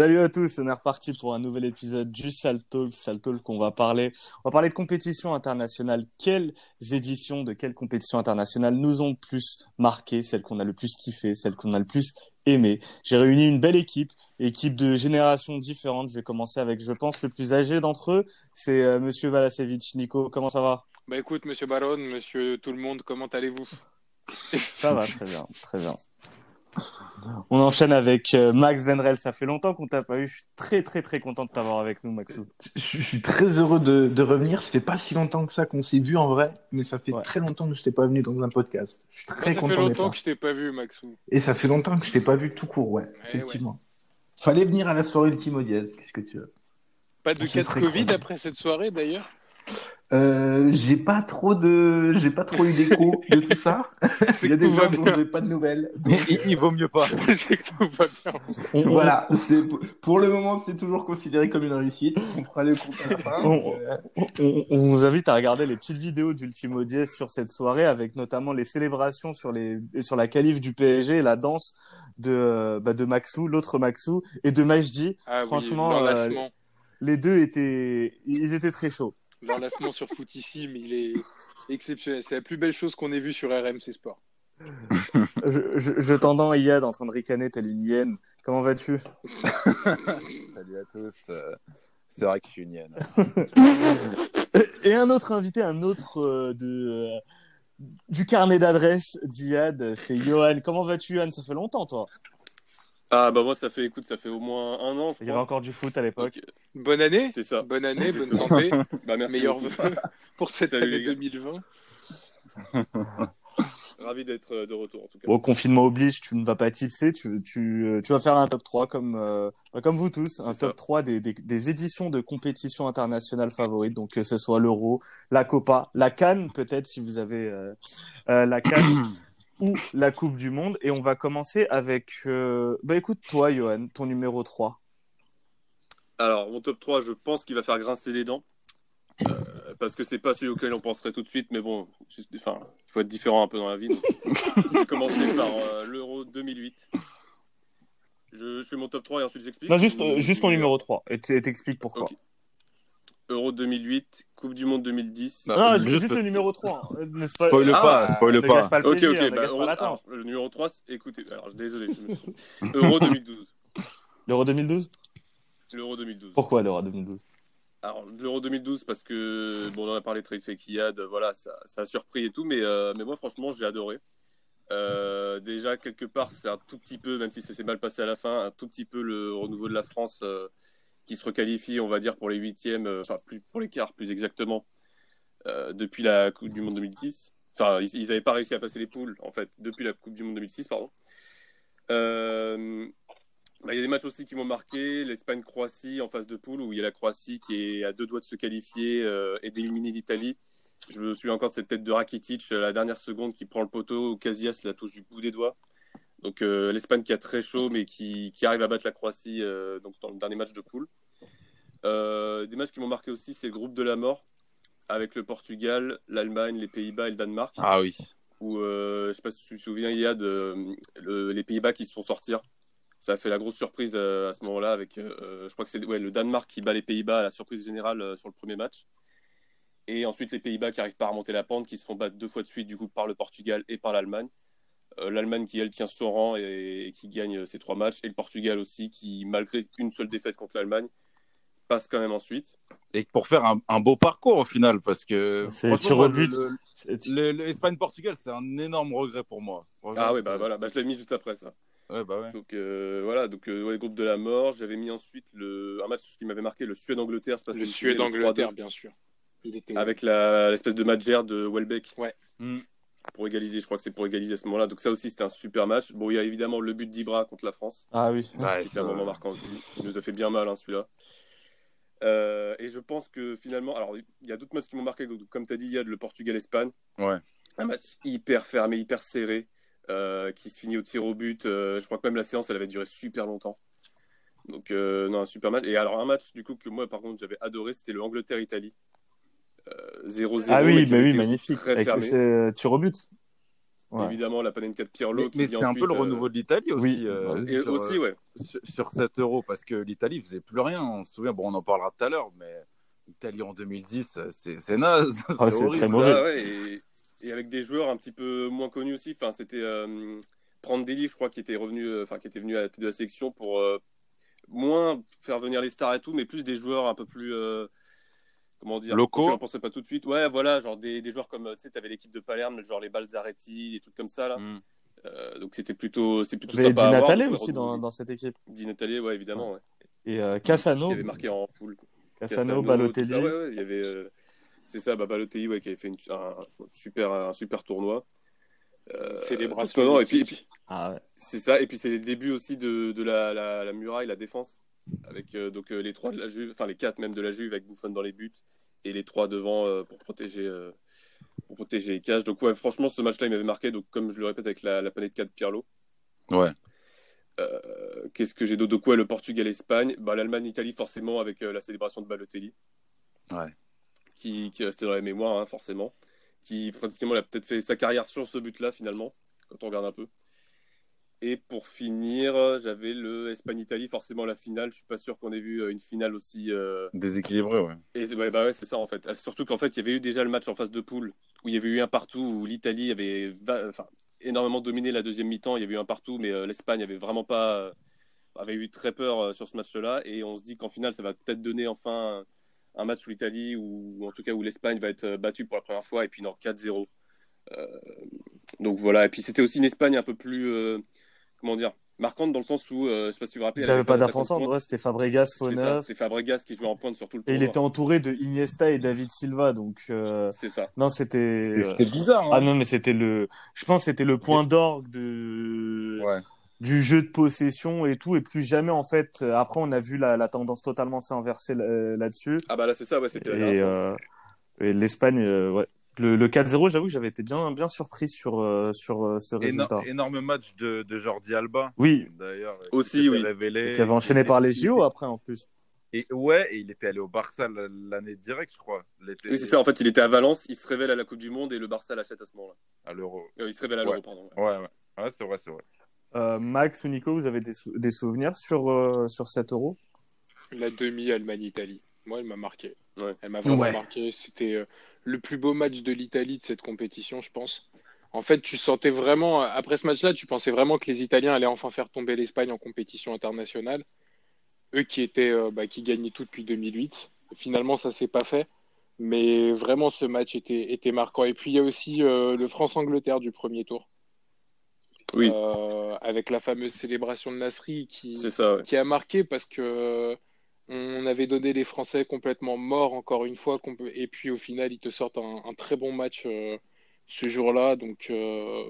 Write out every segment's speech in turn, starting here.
Salut à tous, on est reparti pour un nouvel épisode du Sal Talk. Sal Talk, on va parler, on va parler de compétition internationale. Quelles éditions de quelles compétitions internationales nous ont plus marqué, celles qu'on a le plus kiffé, celles qu'on a le plus aimé. J'ai réuni une belle équipe, équipe de générations différentes. Je vais commencer avec, je pense, le plus âgé d'entre eux, c'est euh, Monsieur Balasevich. Nico, comment ça va? Bah écoute, Monsieur Baron, Monsieur tout le monde, comment allez-vous? Ça va, très bien, très bien. On enchaîne avec euh, Max Venrel. Ça fait longtemps qu'on t'a pas eu. Je suis très très très content de t'avoir avec nous, Maxou. Je, suis très heureux de, de, revenir. Ça fait pas si longtemps que ça qu'on s'est vu en vrai, mais ça fait Ouais. très longtemps que je t'ai pas venu dans un podcast. Je suis très Ça fait content d'être longtemps là. que je t'ai pas vu, Maxou. Et ça fait longtemps que je t'ai pas vu tout court, ouais, Eh effectivement. Fallait venir à la soirée Ultimo Diaz. Qu'est-ce que tu veux? Pas de cas de Covid après cette soirée d'ailleurs? Euh, J'ai pas trop de, j'ai pas trop eu d'écho de tout ça. Il y a des gens dont j'ai pas de nouvelles. il, il vaut mieux pas. On, Voilà, c'est pour le moment c'est toujours considéré comme une réussite. On fera le compte à la fin. On- on, on vous invite à regarder les petites vidéos d'Ultimo Diez sur cette soirée, avec notamment les célébrations sur les sur la qualif du PSG, et la danse de bah, de Maxou, l'autre Maxou, et de Majdi. Ah Franchement, oui, euh. Les deux étaient ils étaient très chauds. L'enlacement sur Footissime, il est exceptionnel. C'est la plus belle chose qu'on ait vue sur RMC Sport. Je, je, je t'entends Iyad en train de ricaner telle une hyène. Comment vas-tu? Salut à tous. C'est vrai que je suis une hyène. Et un autre invité, un autre euh, de euh, du carnet d'adresse d'Iyad, c'est Johan. Comment vas-tu, Johan Ça fait longtemps, toi. Ah bah moi ça fait écoute ça fait au moins un an je Il y avait encore du foot à l'époque. Donc, Bonne année c'est ça. Bonne année, bonne santé. Bah merci. Meilleurs beaucoup. vœux pour cette Salut, année les gars. 2020. Ravi d'être euh, de retour en tout cas. Bon, confinement oblige, tu ne vas pas tipser, tu, tu, euh, tu vas faire un top 3 comme, euh, bah, comme vous tous, un top ça. 3 des, des, des éditions de compétitions internationales favorites, donc que ce soit l'Euro, la Copa, la Cannes peut-être si vous avez euh, euh, la Cannes ou la Coupe du Monde. Et on va commencer avec, euh, bah écoute toi Johan, ton numéro 3. Alors mon top 3 je pense qu'il va faire grincer les dents. Euh, parce que c'est pas celui auquel on penserait tout de suite, mais bon, juste, enfin, il faut être différent un peu dans la vie. je vais commencer par euh, l'Euro 2008. Je, je fais mon top 3 et ensuite j'explique. Non, juste, Ou- juste ton numéro 3 et t'expliques pourquoi. Euro 2008, Coupe du Monde 2010. Non, Non, juste- juste, le numéro 3. hein. N'est-ce pas Spoil Ah, pas, spoil ne pas. pas le Ok, plaisir, ok, ne bah, pas Euro- alors, le numéro 3, c'est- écoutez, alors désolé, je me suis... Euro 2012. L'Euro 2012 L'Euro 2012. Pourquoi l'Euro 2012 Alors, l'Euro 2012, parce que, bon, on en a parlé très vite avec Iyad, voilà, ça, ça a surpris et tout, mais, euh, mais moi, franchement, j'ai adoré. Euh, déjà, quelque part, c'est un tout petit peu, même si ça s'est mal passé à la fin, un tout petit peu le renouveau de la France euh, qui se requalifie, on va dire, pour les huitièmes, euh, enfin, plus, pour les quarts, plus exactement, euh, depuis la Coupe du Monde 2010. Enfin, ils n'avaient pas réussi à passer les poules, en fait, depuis la Coupe du Monde 2006, pardon. Euh, bah, Il y a des matchs aussi qui m'ont marqué. L'Espagne-Croatie en phase de poule, où il y a la Croatie qui est à deux doigts de se qualifier et d'éliminer l'Italie. Je me souviens encore de cette tête de Rakitic, la dernière seconde, qui prend le poteau. Casillas la touche du bout des doigts. Donc l'Espagne qui a très chaud, mais qui, arrive à battre la Croatie dans le dernier match de poule. Euh, des matchs qui m'ont marqué aussi, c'est le groupe de la mort, avec le Portugal, l'Allemagne, les Pays-Bas et le Danemark Ah oui. où euh, je sais pas si tu te souviens, Yad, euh, le- les Pays-Bas qui se font sortir. Ça a fait la grosse surprise euh, à ce moment-là avec, euh, je crois que c'est ouais, le Danemark qui bat les Pays-Bas à la surprise générale sur le premier match. Et ensuite les Pays-Bas qui arrivent pas à remonter la pente, qui se font battre deux fois de suite du coup par le Portugal et par l'Allemagne. L'Allemagne qui elle tient son rang et, et qui gagne ces trois matchs. Et le Portugal aussi qui, malgré une seule défaite contre l'Allemagne, passe quand même ensuite. Et pour faire un, un beau parcours au final, parce que l'Espagne-Portugal, c'est un énorme regret pour moi. Ah oui, bah voilà, bah, je l'ai mis juste après ça. Ouais, bah ouais. Donc euh, voilà, donc euh, ouais, groupe de la mort. J'avais mis ensuite le, un match qui m'avait marqué, le Suède-Angleterre. Le Suède-Angleterre, 3-2, bien sûr. Il était... Avec la- l'espèce de Madjer de Welbeck. Ouais. Mm. Pour égaliser, je crois que c'est pour égaliser à ce moment-là. Donc ça aussi, c'était un super match. Bon, il y a évidemment le but d'Ibra contre la France, Ah oui. Ouais, qui était un moment marquant aussi. Il nous a fait bien mal, hein, celui-là. Euh, et je pense que finalement, alors il y a d'autres matchs qui m'ont marqué, comme tu as dit, il y a le Portugal-Espagne. Ouais. Un match hyper fermé, hyper serré, euh, qui se finit au tir au but. Euh, je crois que même la séance, elle avait duré super longtemps. Donc, non, un super match. Et alors, un match, du coup, que moi, par contre, j'avais adoré, c'était le Angleterre-Italie. Euh, 0-0. Ah mais oui, qui bah oui, magnifique. Très Avec tir au but. Ouais. Évidemment, la Panenka de Pirlo. Mais, qui mais c'est un peu le euh, renouveau de l'Italie aussi. oui, euh, Et sur, aussi, ouais. sur, sur cet euro, parce que l'Italie faisait plus rien. On se souvient, bon, on en parlera tout à l'heure, mais l'Italie en 2010, c'est c'est naze. Ah, c'est horrible. très Ça, mauvais. ouais, et, et avec des joueurs un petit peu moins connus aussi. Enfin, c'était euh, Prandelli, je crois, qui était revenu, euh, enfin, qui était venu à la tête de la sélection pour euh, moins faire venir les stars et tout, mais plus des joueurs un peu plus. Euh, comment dire Locaux. On pensait pas tout de suite. Ouais, voilà, genre des, des joueurs comme, euh, tu sais, t'avais l'équipe de Palerme, genre les Balzaretti, des trucs comme ça, là. Mm. Euh, donc c'était plutôt, c'était plutôt Il y avait sympa. Di Natale donc, aussi dans, dans cette équipe. Di Natale, ouais, évidemment. ouais. Et euh, Cassano, Qui avait marqué en poule. Cassano, Balotelli. tout ça, ouais, ouais, il y avait, euh, c'est ça, bah, Balotelli, ouais, qui avait fait une- un, super, un super tournoi. Euh, Célébration et puis, puis, Ah ouais. c'est ça, et puis c'est les débuts aussi de, de la, la, la muraille, la défense, avec euh, donc euh, les trois de la Juve, enfin les quatre même de la Juve avec Buffon dans les buts et les trois devant euh, pour protéger pour protéger les cages. Donc ouais, franchement, ce match-là, il m'avait marqué. Donc comme je le répète avec la, la planète 4 de Pirlo. Ouais. Qu'est-ce que j'ai d'autre? Donc ouais, le Portugal-Espagne, bah, l'Allemagne-Italie forcément avec la célébration de Balotelli. Ouais. Qui, qui est resté dans la mémoire, hein, forcément. Qui pratiquement a peut-être fait sa carrière sur ce but-là finalement, quand on regarde un peu. Et pour finir, j'avais le Espagne-Italie, forcément la finale. Je suis pas sûr qu'on ait vu euh, une finale aussi. euh, Déséquilibré, ouais. Et ouais, bah ouais, c'est ça en fait. Ah, Surtout qu'en fait, il y avait eu déjà le match en phase de poule où il y avait eu un partout où l'Italie avait va- enfin, énormément dominé la deuxième mi-temps. Il y avait eu un partout, mais euh, l'Espagne avait vraiment pas euh, avait eu très peur sur ce match-là. Et on se dit qu'en finale, ça va peut-être donner enfin un, match où l'Italie ou en tout cas où l'Espagne va être battue pour la première fois et puis non 4-0. Euh, donc voilà. Et puis c'était aussi une Espagne un peu plus comment dire marquante dans le sens où euh, je sais pas si vous vous rappelez. Avait pas d'attaquant d'avant de centre, pointe. ouais, c'était Fabregas, C'est Fauneur. C'était Fabregas qui jouait en pointe sur tout le Et il était entouré de Iniesta et David Silva, donc euh, C'est ça. non, c'était. C'était euh, bizarre. Ah Hein. non, mais c'était le. Je pense que c'était le point d'orgue de Ouais. du jeu de possession et tout. Et plus jamais, en fait. euh, Après, on a vu la, la tendance totalement s'inverser là- là-dessus. Ah bah là c'est ça, ouais, c'était Et, euh, l'Espagne, euh, ouais. Le, le 4-0, j'avoue que j'avais été bien, bien surpris sur, euh, sur euh, ce Éno- résultat. énorme match de, de Jordi Alba. Oui, D'ailleurs, Aussi, oui. révélé. qui avait enchaîné par les JO après, en plus. Et ouais, et il était allé au Barça l'année directe, je crois. Oui, c'est ça, en fait, il était à Valence, il se révèle à la Coupe du Monde et le Barça l'achète à ce moment-là. À l'Euro. Euh, il se révèle à l'Euro, pardon. Ouais, ouais. Ouais, c'est vrai, c'est vrai. Euh, Max ou Nico, vous avez des, sou- des souvenirs sur, euh, sur cet euro? La demi Allemagne-Italie. Moi, elle m'a marqué. Ouais. Elle m'a vraiment Ouais. marqué. C'était euh, le plus beau match de l'Italie de cette compétition, je pense. En fait, tu sentais vraiment, après ce match-là, tu pensais vraiment que les Italiens allaient enfin faire tomber l'Espagne en compétition internationale. Eux qui étaient, euh, bah, qui gagnaient tout depuis 2008. Finalement, ça s'est pas fait. Mais vraiment, ce match était, était marquant. Et puis, il y a aussi euh, le France-Angleterre du premier tour. Oui. Euh, avec la fameuse célébration de Nasri qui, C'est ça, ouais. qui a marqué parce que on avait donné les Français complètement morts encore une fois et puis au final ils te sortent un, un très bon match euh, ce jour-là donc euh,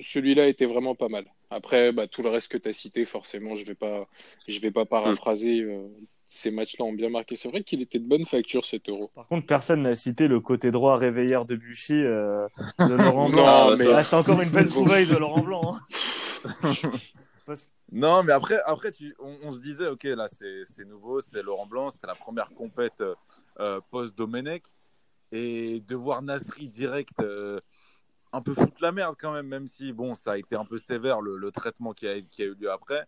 celui-là était vraiment pas mal. Après bah, tout le reste que tu as cité forcément je vais pas je vais pas paraphraser euh, ces matchs-là ont bien marqué. C'est vrai qu'il était de bonne facture cet euro. Par contre, personne n'a cité le côté droit réveilleur de Buchy euh, de Laurent Non, Blanc. bah, mais ça- ah, c'est encore une belle trouvaille de Laurent Blanc. hein. Non, mais après, après tu, on, se disait, ok, là, c'est nouveau, c'est Laurent Blanc, c'était la première compète euh, post-Domenech. Et de voir Nasri direct euh, un peu foutre la merde quand même, même si, bon, ça a été un peu sévère le, traitement qui a, qui a eu lieu après.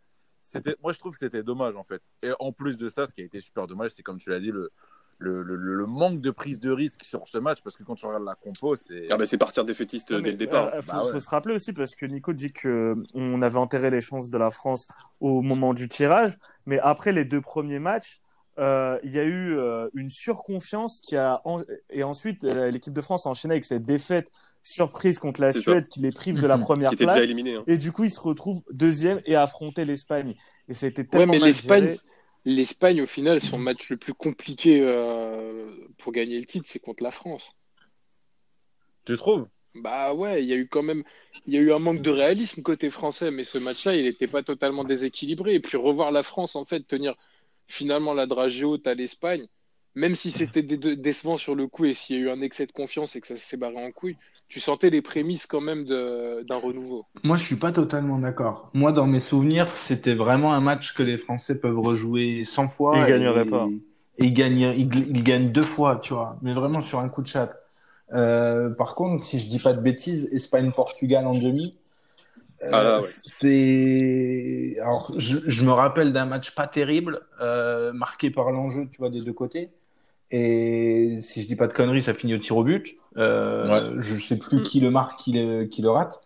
Moi, je trouve que c'était dommage, en fait. Et en plus de ça, ce qui a été super dommage, c'est comme tu l'as dit, le, le, le, le manque de prise de risque sur ce match, parce que quand tu regardes la compo, c'est. Ah bah c'est partir défaitiste Non, dès le départ. euh, faut, Bah ouais. faut se rappeler aussi parce que Nico dit que euh, on avait enterré les chances de la France au moment du tirage, mais après les deux premiers matchs, euh, il y a eu euh, une surconfiance qui a en- et ensuite euh, l'équipe de France a enchaîné avec cette défaite surprise contre la ça. Suède qui les prive de la Mhm. première Qui était place. déjà éliminé. hein. Et du coup, ils se retrouvent deuxième et affronter l'Espagne. Et a été Ouais, tellement mais l'Espagne, géré. l'Espagne au final son match le plus compliqué euh, pour gagner le titre c'est contre la France. Tu trouves? Bah ouais, il y a eu quand même, il y a eu un manque de réalisme côté français, mais ce match-là, il n'était pas totalement déséquilibré. Et puis revoir la France, en fait, tenir finalement la dragée haute à l'Espagne, même si c'était dé- dé- décevant sur le coup et s'il y a eu un excès de confiance et que ça s'est barré en couille, tu sentais les prémices quand même d'un renouveau. Moi, je suis pas totalement d'accord. Moi, dans mes souvenirs, c'était vraiment un match que les Français peuvent rejouer 100 fois. Ils et- gagneraient pas. Et ils gagnent, ils, ils gagnent deux fois, tu vois. Mais vraiment sur un coup de chat. Euh, par contre, si je dis pas de bêtises, Espagne-Portugal en demi. euh, Ah ouais. C'est. Alors, je, je me rappelle d'un match pas terrible, euh, marqué par l'enjeu, tu vois, des deux côtés. Et si je dis pas de conneries, ça finit au tir au but. Euh, Je sais plus qui le marque, qui le, qui le rate.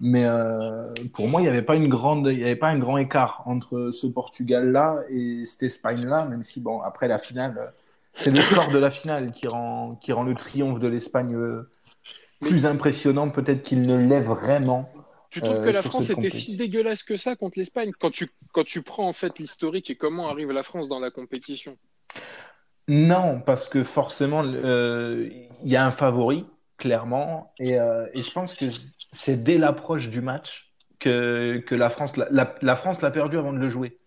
Mais euh, pour moi, il n'y avait pas une grande, il y avait pas un grand écart entre ce Portugal-là et cette Espagne-là, même si bon, après la finale, euh, c'est le score de la finale qui rend, qui rend le triomphe de l'Espagne euh, plus impressionnant, peut-être qu'il ne l'est vraiment. Tu trouves Euh, que la sur France était compétition. si dégueulasse que ça contre l'Espagne? Quand tu, quand tu prends en fait l'historique et comment arrive la France dans la compétition Non, parce que forcément, euh, il y a un favori, clairement, et, euh, et je pense que c'est dès l'approche du match que, que la France, l'a- la, la France l'a perdu avant de le jouer.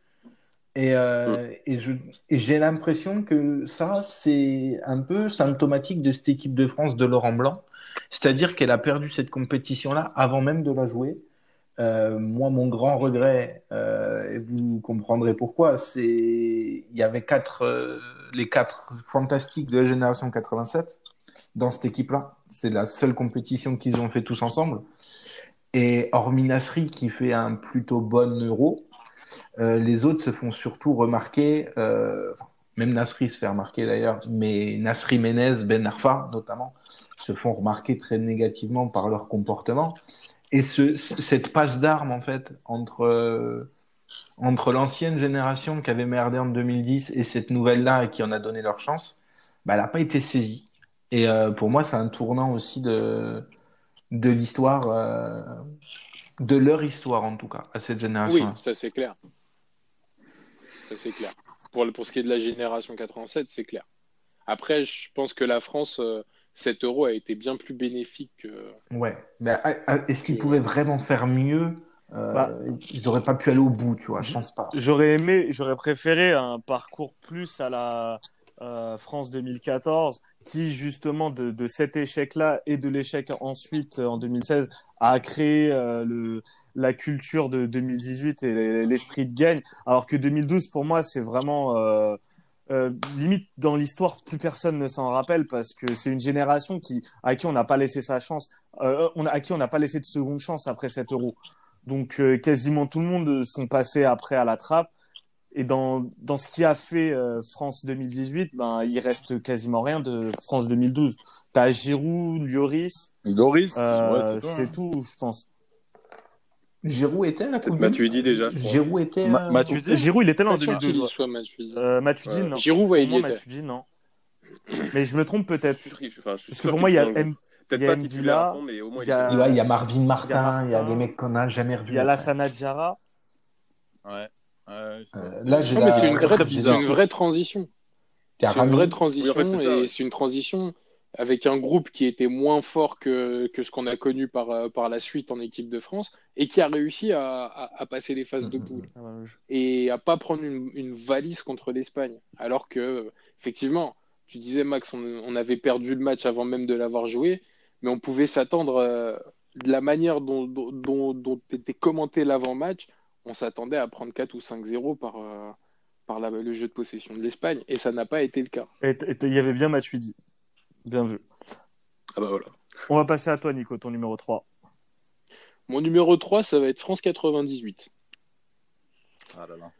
Et, euh, et je, et j'ai l'impression que ça, c'est un peu symptomatique de cette équipe de France de Laurent Blanc. C'est-à-dire qu'elle a perdu cette compétition-là avant même de la jouer. Euh, moi, mon grand regret, euh, et vous comprendrez pourquoi, c'est il y avait quatre, euh, les quatre fantastiques de la génération 87 dans cette équipe-là. C'est la seule compétition qu'ils ont fait tous ensemble. Et hormis Nasri qui fait un plutôt bon euro, euh, les autres se font surtout remarquer. euh, même Nasri se fait remarquer d'ailleurs, mais Nasri Menez, Ben Arfa notamment, se font remarquer très négativement par leur comportement. Et ce, cette passe d'armes, en fait, entre, euh, entre l'ancienne génération qui avait merdé en 2010 et cette nouvelle-là qui en a donné leur chance, bah, elle n'a pas été saisie. Et euh, pour moi, c'est un tournant aussi de, de l'histoire, euh, de leur histoire en tout cas, à cette Oui, génération. ça c'est clair. Ça c'est clair. Pour, le- pour ce qui est de la génération 87, c'est clair. Après, je pense que la France, euh, cet euro a été bien plus bénéfique que. Ouais. Mais est-ce qu'ils pouvaient vraiment faire mieux Euh, Bah. Ils n'auraient pas pu aller au bout, tu vois. Je pense pas. J'aurais aimé, j'aurais préféré un parcours plus à la euh, France 2014, qui justement de, de cet échec-là et de l'échec ensuite euh, en 2016 a créé euh, le, la culture de 2018 et l'esprit de gagne. Alors que 2012, pour moi, c'est vraiment euh, limite dans l'histoire, plus personne ne s'en rappelle parce que c'est une génération qui à qui on n'a pas laissé sa chance, euh, on à qui on n'a pas laissé de seconde chance après cet euro. Donc euh, quasiment tout le monde sont passés après à la trappe. Et dans, dans ce qui a fait euh, France 2018, ben, il reste quasiment rien de France 2012. T'as Giroud, Lloris, euh, ouais, c'est tout. hein. tout, je pense. Giroud était à la Coupe Matuidi déjà, je crois. Giroud était. Ma- euh, Matuidi Giroud, il était là en Pas sûr qu'il 2012. y ouais. soit Matuidi. Euh, Matuidi, Ouais. non. Giroud, ouais, il y moi, était. Matuidi, non. Mais je me trompe peut-être. Parce que pour moi, il y a, M-. Peut-être il y a pas titulaire à fond, mais au moins il y a- était Ouais, il y a Marvin Martin, il y a des mecs qu'on n'a jamais revus. il y a. Lassana Diarra. Ouais. Ouais, c'est Euh, là, j'ai la- c'est une, vraie, une transition. C'est une vraie transition Oui, en fait, c'est ça, et ouais. c'est une transition avec un groupe qui était moins fort que, que ce qu'on a connu par, euh, par la suite en équipe de France et qui a réussi à, à, à passer les phases de poule Ah, bah, et à pas prendre une, une valise contre l'Espagne. Alors que, effectivement, tu disais, Max, on, on avait perdu le match avant même de l'avoir joué, mais on pouvait s'attendre, euh, de la manière dont, dont, dont, dont était commenté l'avant-match, on s'attendait à prendre 4 ou 5-0 par, euh, par la- le jeu de possession de l'Espagne et ça n'a pas été le cas. Et il y avait bien Matuidi. Bien vu. Ah bah voilà. On va passer à toi, Nico, ton numéro 3. Mon numéro 3, ça va être France 98. Ah là là.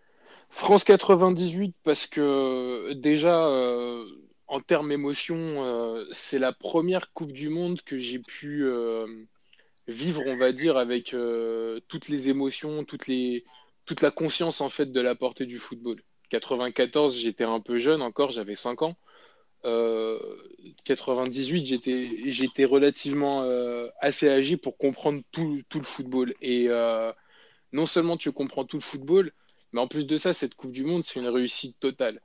France 98 parce que déjà euh, en termes émotion, euh, c'est la première Coupe du Monde que j'ai pu euh, vivre, on va dire, avec euh, toutes les émotions, toute la conscience en fait de la portée du football. 94, j'étais un peu jeune encore, j'avais 5 ans. Euh, 98, j'étais j'étais relativement assez âgé pour comprendre tout, le football. Et non seulement tu comprends tout le football, mais en plus de ça, cette Coupe du Monde, c'est une réussite totale.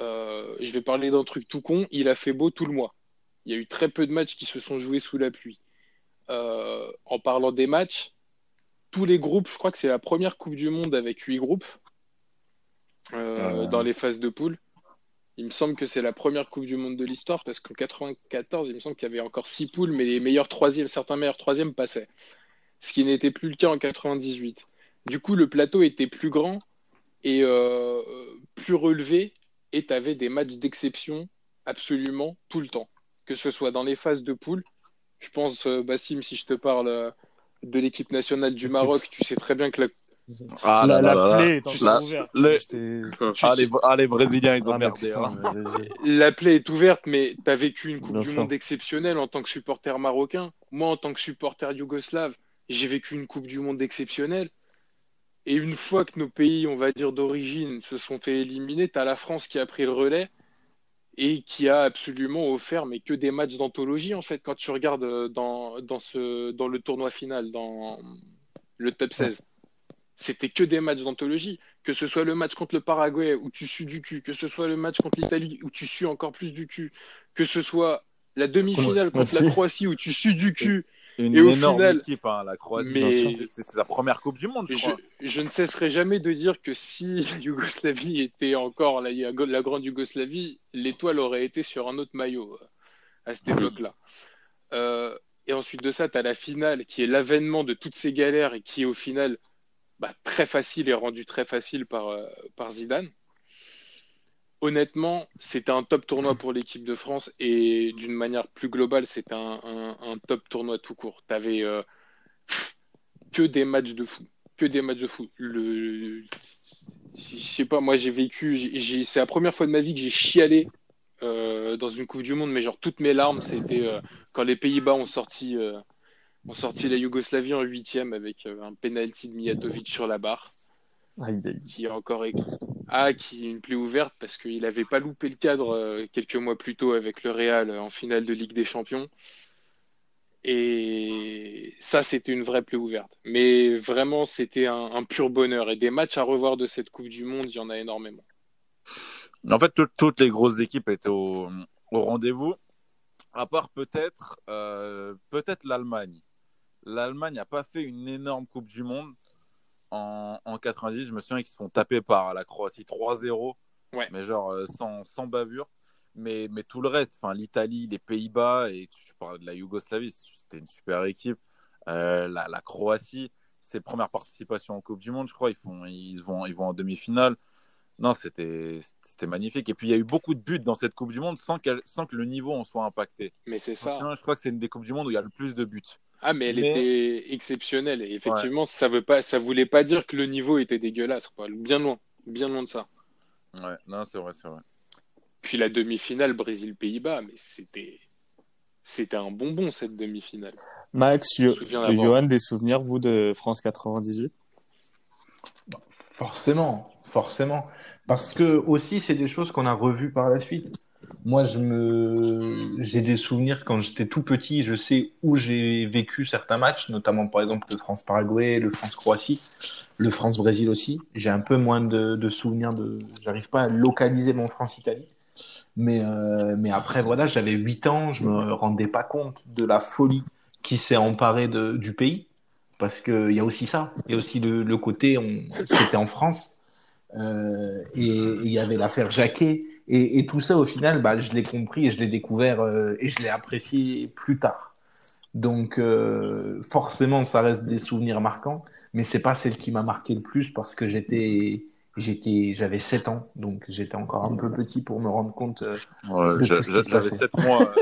Euh, je vais parler d'un truc tout con. Il a fait beau tout le mois. Il y a eu très peu de matchs qui se sont joués sous la pluie. Euh, en parlant des matchs, tous les groupes, je crois que c'est la première Coupe du Monde avec huit groupes euh, dans les phases de poule. Il me semble que c'est la première Coupe du Monde de l'histoire parce qu'en 94, il me semble qu'il y avait encore six poules, mais les meilleurs troisièmes, certains meilleurs troisièmes passaient. Ce qui n'était plus le cas en 98. Du coup, le plateau était plus grand et plus relevé et tu avais des matchs d'exception absolument tout le temps. Que ce soit dans les phases de poule. Je pense, euh, Bassim, si je te parle euh, de l'équipe nationale du Maroc, tu sais très bien que la, Ah la, là là la là plaie est ouverte. le- Ah, les, ah, les Brésiliens, ils ont Ah, mais merdé. putain, hein. la plaie est ouverte, mais tu as vécu une Coupe Bien du sûr. Monde exceptionnelle en tant que supporter marocain. Moi, en tant que supporter yougoslave, j'ai vécu une Coupe du Monde exceptionnelle. Et une fois que nos pays, on va dire d'origine, se sont fait éliminer, tu as la France qui a pris le relais et qui a absolument offert, mais que des matchs d'anthologie, en fait, quand tu regardes euh, dans, dans, ce, dans le tournoi final, dans le top 16. C'était que des matchs d'anthologie. Que ce soit le match contre le Paraguay où tu sues du cul, que ce soit le match contre l'Italie où tu sues encore plus du cul, que ce soit la demi-finale contre Merci. la Croatie où tu sues du cul. Une Et au énorme final- équipe, hein, la Croatie. Mais- C'est- sa première Coupe du Monde, je Je, crois. je ne cesserai jamais de dire que si la Yougoslavie était encore la, la grande Yougoslavie, l'étoile aurait été sur un autre maillot euh, à cette époque-là. Euh, et ensuite de ça, tu as la finale qui est l'avènement de toutes ces galères et qui est au final bah, très facile et rendue très facile par, euh, par Zidane. Honnêtement, c'était un top tournoi pour l'équipe de France et d'une manière plus globale, c'était un, un- un top tournoi tout court. Tu avais que des matchs de fou que des matchs de. Le... Je sais pas, moi j'ai vécu, c'est la première fois de ma vie que j'ai chialé euh, dans une Coupe du Monde, mais genre toutes mes larmes, c'était euh, quand les Pays-Bas ont sorti, euh, ont sorti la Yougoslavie en huitième avec euh, un penalty de Mijatovic sur la barre, Aïe, aïe. qui est encore ah, qui une plaie ouverte parce qu'il n'avait pas loupé le cadre euh, quelques mois plus tôt avec le Real euh, en finale de Ligue des Champions. Et ça, c'était une vraie plaie ouverte. Mais vraiment, c'était un, pur bonheur. Et des matchs à revoir de cette Coupe du Monde, il y en a énormément. En fait, tout- toutes les grosses équipes étaient au, au rendez-vous, à part peut-être euh, peut-être l'Allemagne. L'Allemagne n'a pas fait une énorme Coupe du Monde en, en 90. Je me souviens qu'ils se font taper par la Croatie 3-0, Ouais. mais genre euh, sans, sans bavure. Mais, mais tout le reste, enfin l'Italie, les Pays-Bas, et tu, parlais de la Yougoslavie, c'était une super équipe. Euh, la, la Croatie, ses premières participations en Coupe du Monde, je crois, ils, font, ils, vont, ils vont en demi-finale. Non, c'était magnifique. Et puis, il y a eu beaucoup de buts dans cette Coupe du Monde sans, qu'elle- sans que le niveau en soit impacté. Mais c'est ça. je crois que c'est une des Coupes du Monde où il y a le plus de buts. Ah, mais elle Mais- était exceptionnelle. Et effectivement, ça veut pas, ça voulait pas dire que le niveau était dégueulasse. quoi. Bien loin. Bien loin de ça. Ouais, non, c'est vrai, c'est vrai. Puis la demi-finale Brésil-Pays-Bas, mais c'était, c'était un bonbon cette demi-finale. Max, Yo- Johan, des souvenirs, vous, de France 98 Forcément, forcément. Parce que aussi, c'est des choses qu'on a revues par la suite. Moi, je me, j'ai des souvenirs quand j'étais tout petit. Je sais où j'ai vécu certains matchs, notamment par exemple le France-Paraguay, le France-Croatie, le France-Brésil aussi. J'ai un peu moins de, de souvenirs de, j'arrive pas à localiser mon France-Italie. Mais, euh, mais après, voilà, j'avais 8 ans, je me rendais pas compte de la folie qui s'est emparée de, du pays. Parce qu'il y a aussi ça. Il y a aussi le, le côté, on, c'était en France. Euh, et il y avait l'affaire Jacquet. Et, et tout ça, au final, bah, je l'ai compris et je l'ai découvert euh, et je l'ai apprécié plus tard. Donc, euh, forcément, ça reste des souvenirs marquants, mais c'est pas celle qui m'a marqué le plus parce que j'étais, j'étais, j'avais 7 ans, donc j'étais encore un peu petit pour me rendre compte. euh, Ouais, J'avais passait. 7 mois.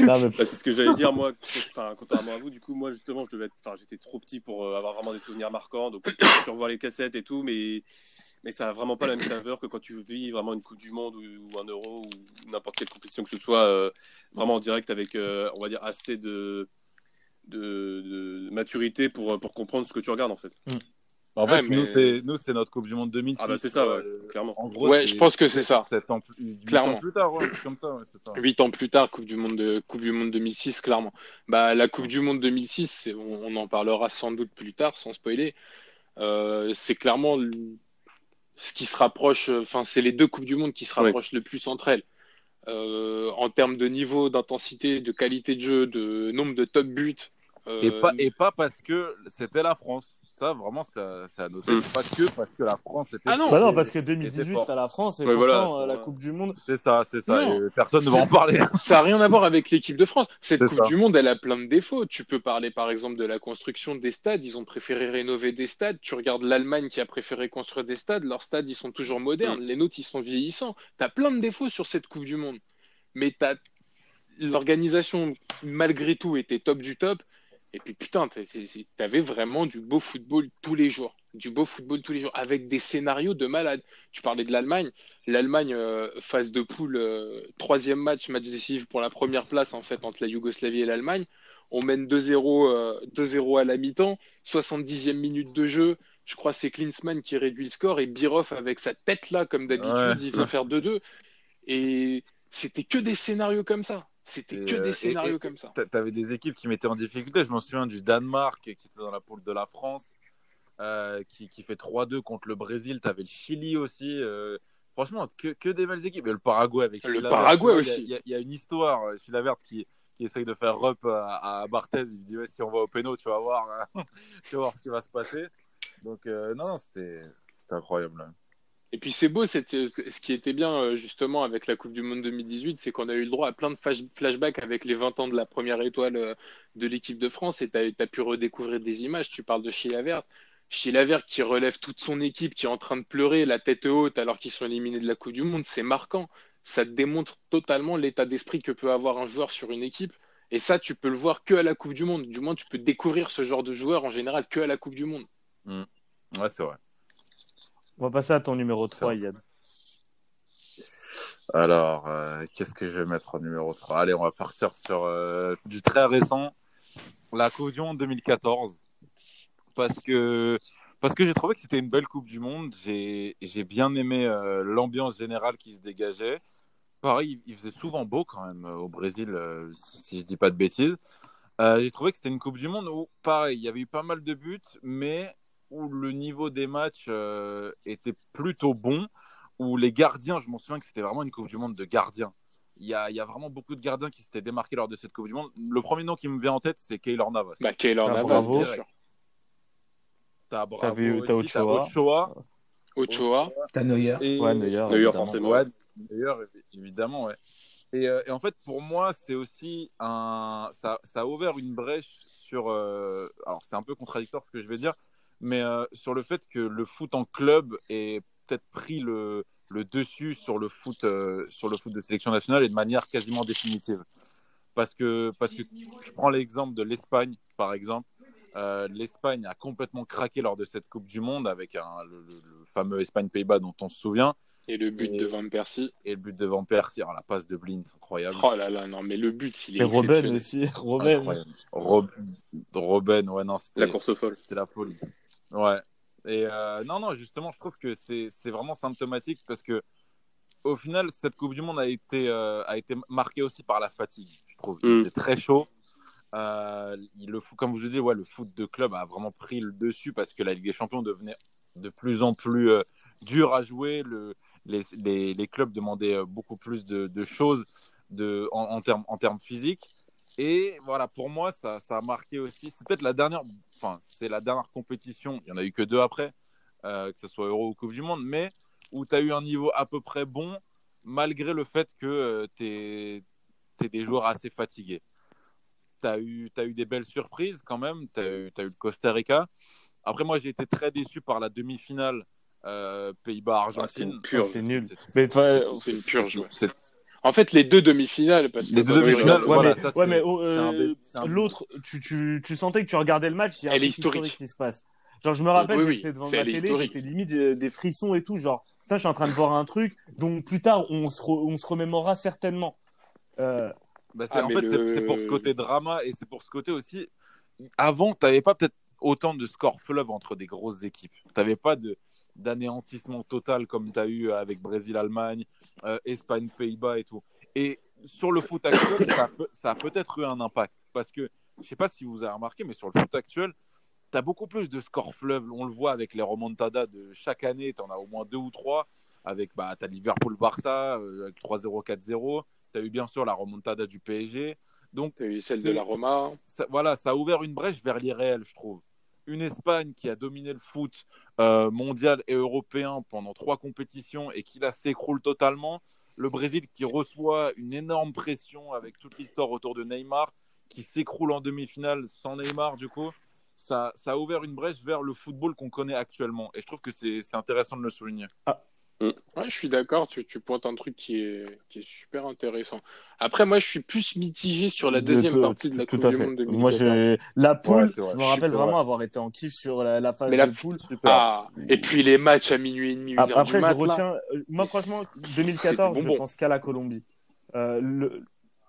Non, mais Bah, c'est ce que j'allais dire moi. Enfin, contrairement à vous, du coup, moi justement, je devais être. Enfin, j'étais trop petit pour euh, avoir vraiment des souvenirs marquants, donc je revoir les cassettes et tout, mais mais ça a vraiment pas la même saveur que quand tu vis vraiment une Coupe du Monde ou, ou un Euro ou n'importe quelle compétition que ce soit, euh, vraiment en direct avec, euh, on va dire, assez de de, de maturité pour pour comprendre ce que tu regardes en fait. En Ouais, fait, mais- nous, c'est nous, c'est notre Coupe du Monde 2006. Ah bah c'est ça, ouais, Euh, clairement. En gros, Ouais, je pense que c'est ça. 7 ans plus, huit Clairement. ans plus tard, ouais, comme ça, ouais, c'est ça. Huit ans plus tard, Coupe du Monde de Coupe du Monde 2006, clairement. Bah, la Coupe du Monde 2006, c'est- on, on en parlera sans doute plus tard, sans spoiler. Euh, c'est clairement ce qui se rapproche. Enfin, c'est les deux Coupes du Monde qui se Oui. rapprochent le plus entre elles. Euh, en termes de niveau, d'intensité, de qualité de jeu, de nombre de top buts. euh, Et pas, et pas parce que c'était la France. Ça, vraiment, ça, ça a noté. Mm. C'est pas que parce que la France était. Ah non. Bah non, parce que était 2018, fort. t'as la France et Ouais, voilà, pourtant, euh, la. Coupe du Monde. C'est ça, c'est ça. Et personne ne va en parler. Ça n'a rien à voir avec l'équipe de France. Cette Coupe ça. du Monde, elle a plein de défauts. Tu peux parler par exemple de la construction des stades. Ils ont préféré rénover des stades. Tu regardes l'Allemagne qui a préféré construire des stades. Leurs stades, ils sont toujours modernes. Les nôtres, ils sont vieillissants. Tu as plein de défauts sur cette Coupe du Monde. Mais t'as- l'organisation, malgré tout, était top du top. Et puis putain, t'avais vraiment du beau football tous les jours. Du beau football tous les jours, avec des scénarios de malade. Tu parlais de l'Allemagne. L'Allemagne, euh, phase de poule, euh, troisième match, match décisif pour la première place en fait entre la Yougoslavie et l'Allemagne. On mène 2-0 euh, 2-0 à la mi-temps, 70e minute de jeu. Je crois que c'est Klinsmann qui réduit le score et Birov avec sa tête là, comme d'habitude, Ouais. il vient faire 2-2. Et c'était que des scénarios comme ça. C'était que euh, des scénarios et- comme ça. T'a- T'avais des équipes qui mettaient en difficulté. Je me souviens du Danemark qui était dans la poule de la France, euh, qui, qui fait 3-2 contre le Brésil. T'avais le Chili aussi. euh, franchement, que, que des belles équipes. Et le Paraguay avec Le. Paraguay aussi. Il y, a- il y a une histoire. Chilavert qui, qui essaye de faire rep à, à Barthez. Il dit ouais, si on va au péno, tu vas voir, tu vas voir ce qui va se passer. Donc, euh, non, c'était incroyable. Et puis c'est beau, cette- ce qui était bien euh, justement avec la Coupe du Monde 2018, c'est qu'on a eu le droit à plein de flash- flashbacks avec les 20 ans de la première étoile euh, de l'équipe de France et tu as, pu redécouvrir des images. Tu parles de Chilavert. Chilavert qui relève toute son équipe, qui est en train de pleurer, la tête haute alors qu'ils sont éliminés de la Coupe du Monde, c'est marquant. Ça démontre totalement l'état d'esprit que peut avoir un joueur sur une équipe. Et ça, tu peux le voir que à la Coupe du Monde. Du moins, tu peux découvrir ce genre de joueur en général que à la Coupe du Monde. Ouais, c'est vrai. On va passer à ton numéro 3, Ça. Yann. Alors, euh, qu'est-ce que je vais mettre en numéro 3 Allez, on va partir sur euh, du très récent, la Monde 2014. Parce que, parce que j'ai trouvé que c'était une belle Coupe du Monde. J'ai bien aimé euh, l'ambiance générale qui se dégageait. Pareil, il faisait souvent beau quand même au Brésil, si, je dis pas de bêtises. J'ai trouvé que c'était une Coupe du Monde où, pareil, il y avait eu pas mal de buts, mais où le niveau des matchs euh, était plutôt bon où les gardiens, je m'en souviens que c'était vraiment une Coupe du Monde de gardiens. Il y, a, il y a vraiment beaucoup de gardiens qui s'étaient démarqués lors de cette Coupe du Monde. Le premier nom qui me vient en tête, c'est Keylor Navas. Bah, Keylor Ah, Navas, bravo. bien sûr. T'as Bravo, vu- t'as Ochoa. Ochoa. Ochoa. T'as Neuer. Et... Ouais, Neuer. Neuer, forcément. Ouais, d'ailleurs, évidemment, ouais. Et, euh, et en fait, pour moi, c'est aussi un. Ça, ça a ouvert une brèche sur. euh, Alors, c'est un peu contradictoire ce que je vais dire, mais euh, sur le fait que le foot en club ait peut-être pris le, le dessus sur le foot, euh, sur le foot de sélection nationale et de manière quasiment définitive. Parce que, parce que je prends l'exemple de l'Espagne, par exemple. Euh, L'Espagne a complètement craqué lors de cette Coupe du Monde avec un, le, le- le fameux Espagne-Pays-Bas dont on se souvient Et le but Et- de Van Persie. et le but de Van Persie, alors, la passe de Blind, incroyable. Oh là là, non, mais le but, il est Et Robben aussi. Robben. Robben, ouais, non, c'était La course folle. c'était la folie. Ouais. Et euh, non, non, justement, je trouve que c'est vraiment symptomatique parce que au final, cette Coupe du Monde a été, euh, a été marquée aussi par la fatigue, je trouve. Il Mm. faisait très chaud. Euh, le foot, comme je vous disais, ouais, le foot de club a vraiment pris le dessus parce que la Ligue des Champions devenait de plus en plus euh, dur à jouer. Le, les, les, les clubs demandaient euh, beaucoup plus de, de choses de, en, en termes en termes physiques. Et voilà, pour moi, ça, ça a marqué aussi. C'est peut-être la dernière, enfin, c'est la dernière compétition. Il n'y en a eu que deux après, euh, que ce soit Euro ou Coupe du Monde, mais où tu as eu un niveau à peu près bon, malgré le fait que tu es, des joueurs assez fatigués. Tu as, eu- t'as eu des belles surprises quand même. Tu as, eu t'as eu le Costa Rica. Après, moi, j'ai été très déçu par la demi-finale euh, Pays-Bas-Argentine. Ah, c'était une purge. C'était nul. C'est une purge, En fait, les deux demi-finales, parce que Les deux demi-finales, Ouais, voilà, mais, ça, ouais, mais oh, euh, l'autre, tu, tu, tu sentais que tu regardais le match, il y a un Elle est truc historique. qui se passe. Genre, je me rappelle, Oui, oui, j'étais devant est télé, historique. j'étais limite euh, des frissons et tout. Genre, putain, je suis en train de voir un truc dont plus tard on se, re- on se remémorera certainement. Euh, Bah, c'est- Ah, en mais fait, le- c'est pour ce côté drama et c'est pour ce côté aussi. Avant, tu n'avais pas peut-être autant de scores fleuve entre des grosses équipes. Tu n'avais pas de d'anéantissement total comme tu as eu avec Brésil-Allemagne, euh, Espagne-Pays-Bas et tout. Et sur le foot actuel, ça a, peut- ça a peut-être eu un impact. Parce que, je sais pas si vous avez remarqué, mais sur le foot actuel, tu as beaucoup plus de scores fleuves. On le voit avec les remontadas de chaque année, tu en as au moins deux ou trois. Avec, bah, tu as Liverpool-Barça, euh, avec 3-0, 4-0. Tu as eu bien sûr la remontada du PSG. Donc, eu celle de la Roma. ça, voilà, ça a ouvert une brèche vers l'irréel, je trouve. Une Espagne qui a dominé le foot euh, mondial et européen pendant trois compétitions et qui là s'écroule totalement. Le Brésil qui reçoit une énorme pression avec toute l'histoire autour de Neymar, qui s'écroule en demi-finale sans Neymar du coup. Ça, a ouvert une brèche vers le football qu'on connaît actuellement. Et je trouve que c'est c'est intéressant de le souligner. Ouais, je suis d'accord, tu, tu pointes un truc qui est, qui est super intéressant. Après, moi, je suis plus mitigé sur la De- deuxième de- partie de la tout Coupe à du fait. Monde Moi, 2014. j'ai la poule. Ouais, c'est vrai. je me rappelle Super, vraiment ouais. avoir été en kiff sur la, la phase Mais la de poule. Super. Ah, et puis les matchs à minuit et demi, une Ap- heure Après, du je mat, retiens. euh, Moi, franchement, c'était 2014, je bonbon. pense qu'à la Colombie. Euh, le,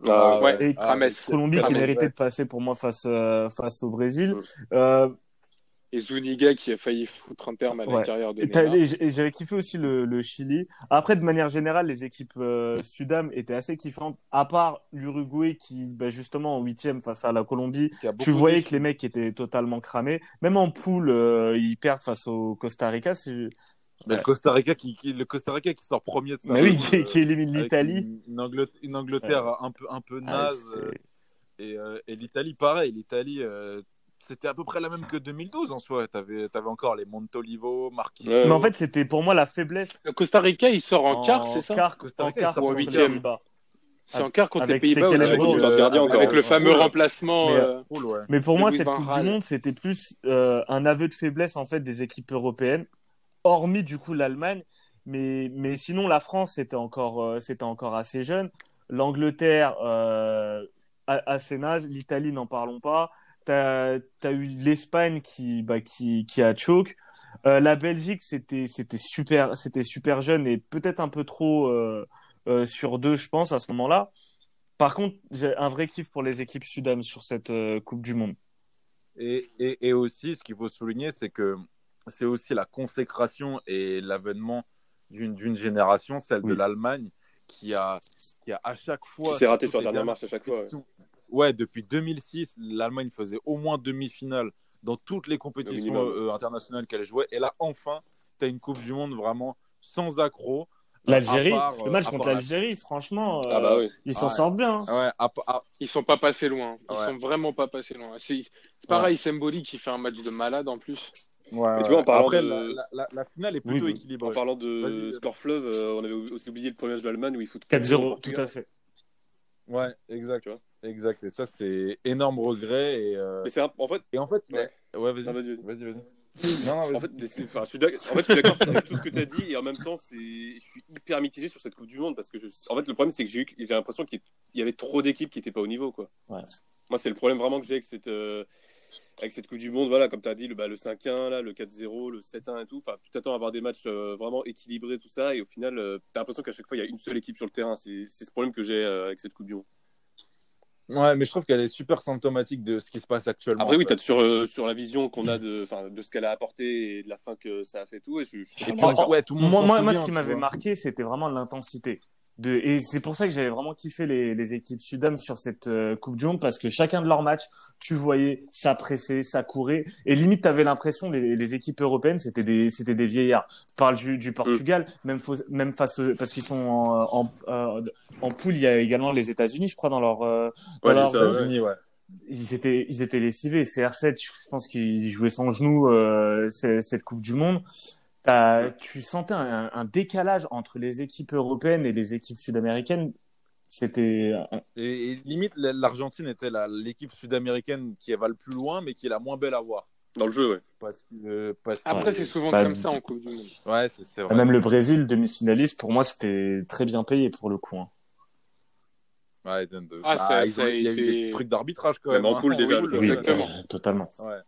Ah, Ouais, et Ah, Colombie qui méritait ouais. de passer pour moi face euh, face au Brésil. Mm. Euh, Et Zuniga qui a failli foutre un terme à la Ouais. carrière de Neymar. et j'avais kiffé aussi le, le Chili. Après, de manière générale, les équipes euh, Sudam étaient assez kiffantes, à part l'Uruguay qui, bah, justement, en huitième face à la Colombie, tu voyais que les mecs étaient totalement cramés. Même en poule, euh, ils perdent face au Costa Rica. si je- Mais le Costa Rica qui, qui- le Costa Rica qui sort premier de sa Mais oui, qui, euh, qui élimine l'Italie. Une, une Anglet- une Angleterre un peu un peu Ah, naze euh, et, euh, et l'Italie pareil. L'Italie euh, c'était à peu près la même que 2012 en soi. T'avais avais encore les Montolivo, Marquinhos. Ouais. Mais en fait, c'était pour moi la faiblesse. Le Costa Rica, il sort en quart, c'est ça quart, Costa en Rica, quart en contre les huitième. Pays-Bas. C'est en quart contre les Pays-Bas. Avec euh, avec le fameux Ouais. remplacement. Mais, euh, ouais. Mais pour moi, cette Coupe du Monde, c'était plus euh, un aveu de faiblesse en fait des équipes européennes, hormis du coup l'Allemagne. Mais, mais sinon, la France, c'était encore, euh, c'était encore assez jeune. L'Angleterre, euh, a- assez naze. L'Italie, n'en parlons pas. T'as, t'as eu l'Espagne qui, bah, qui, qui a choke. Euh, la Belgique, c'était, c'était super, c'était super jeune et peut-être un peu trop euh, euh, sur deux, je pense, à ce moment-là. Par contre, j'ai un vrai kiff pour les équipes Sudam sur cette euh, Coupe du Monde. Et, et, et aussi, ce qu'il faut souligner, c'est que c'est aussi la consécration et l'avènement d'une d'une génération, celle de l'Allemagne, qui a, qui a à chaque fois. Qui s'est raté sur la dernière marche à chaque fois. ouais. Ouais, depuis 2006, l'Allemagne faisait au moins demi-finale dans toutes les compétitions euh, internationales qu'elle jouait. Et là, enfin, tu as une Coupe du Monde vraiment sans. L'Algérie, part, euh, le match à contre l'Algérie, franchement, euh, Ah bah oui. ils s'en Ouais. sortent bien. hein. Ouais, à, à- Ils sont pas passés loin. Ils Ouais. sont vraiment pas passés loin. C'est c'est pareil, Semboli qui fait un match de malade en plus. ouais, Mais tu vois, en parlant Après, de- la, la- la- la finale est plutôt oui. équilibrée. En parlant de score fleuve, euh, on avait aussi oublié le premier match de l'Allemagne où ils foutent 4-0, tout à fait. Ouais, exact. Tu vois. exact. Et ça, c'est énorme regret. Et, euh, Mais c'est un- en fait, et en fait, Ouais. ouais, vas-y. Vas-y, vas-y. Non, en fait, enfin, je suis en fait, je suis d'accord avec tout ce que tu as dit et en même temps, je suis hyper mitigé sur cette Coupe du Monde parce que, je- en fait, le problème, c'est que j'ai eu, j'ai l'impression qu'il y avait trop d'équipes qui n'étaient pas au niveau, quoi. Ouais. Moi, c'est le problème vraiment que j'ai avec cette, euh, avec cette Coupe du Monde. Voilà, comme tu as dit, le, bah, le 5-1, là, le 4-0, le 7-1 et tout. Enfin, tu t'attends à avoir des matchs euh, vraiment équilibrés, tout ça, et au final, tu as l'impression qu'à chaque fois, il y a une seule équipe sur le terrain. C'est, ce problème que j'ai euh, avec cette Coupe du Monde. Ouais, mais je trouve qu'elle est super symptomatique de ce qui se passe actuellement. Après, oui, tu sur, euh, sur la vision qu'on a de, enfin, de ce qu'elle a apporté et de la fin que ça a fait tout. Et je, je suis Et totalement puis, d'accord. ouais, tout le monde Moi, s'en moi, moi, ce qui m'avait marqué, c'était vraiment l'intensité. De... Et c'est pour ça que j'avais vraiment kiffé les, les équipes Sudam sur cette euh, Coupe du Monde parce que chacun de leurs matchs, tu voyais ça presser, ça courait. Et limite, tu avais l'impression les, les équipes européennes, c'était des, c'était des vieillards. Parle du, du Portugal, même, faux- même face au- parce qu'ils sont en, en, euh, en poule, il y a également les États-Unis, je crois, dans leur, euh, dans Ouais, leur ça, ouais. États-Unis, ouais. ils étaient ils étaient lessivés. CR7, je pense qu'il jouait sans genou euh, cette Coupe du Monde. Tu sentais un, un décalage entre les équipes européennes et les équipes sud-américaines? C'était Et, et limite, l'Argentine était la- l'équipe sud-américaine qui va le plus loin, mais qui est la moins belle à voir. Dans le jeu. Parce que, euh, parce que- Après, c'est souvent Bah, comme ça en Coupe du Monde. Ouais, c'est c'est vrai. même le Brésil demi-finaliste. Pour moi, c'était très bien payé pour le coup. hein. Ouais, de- de- Ah, bah, ça- il y a eu des trucs d'arbitrage quand Même même. en hein. poule, déjà, Oui, Oui, totalement. Ouais.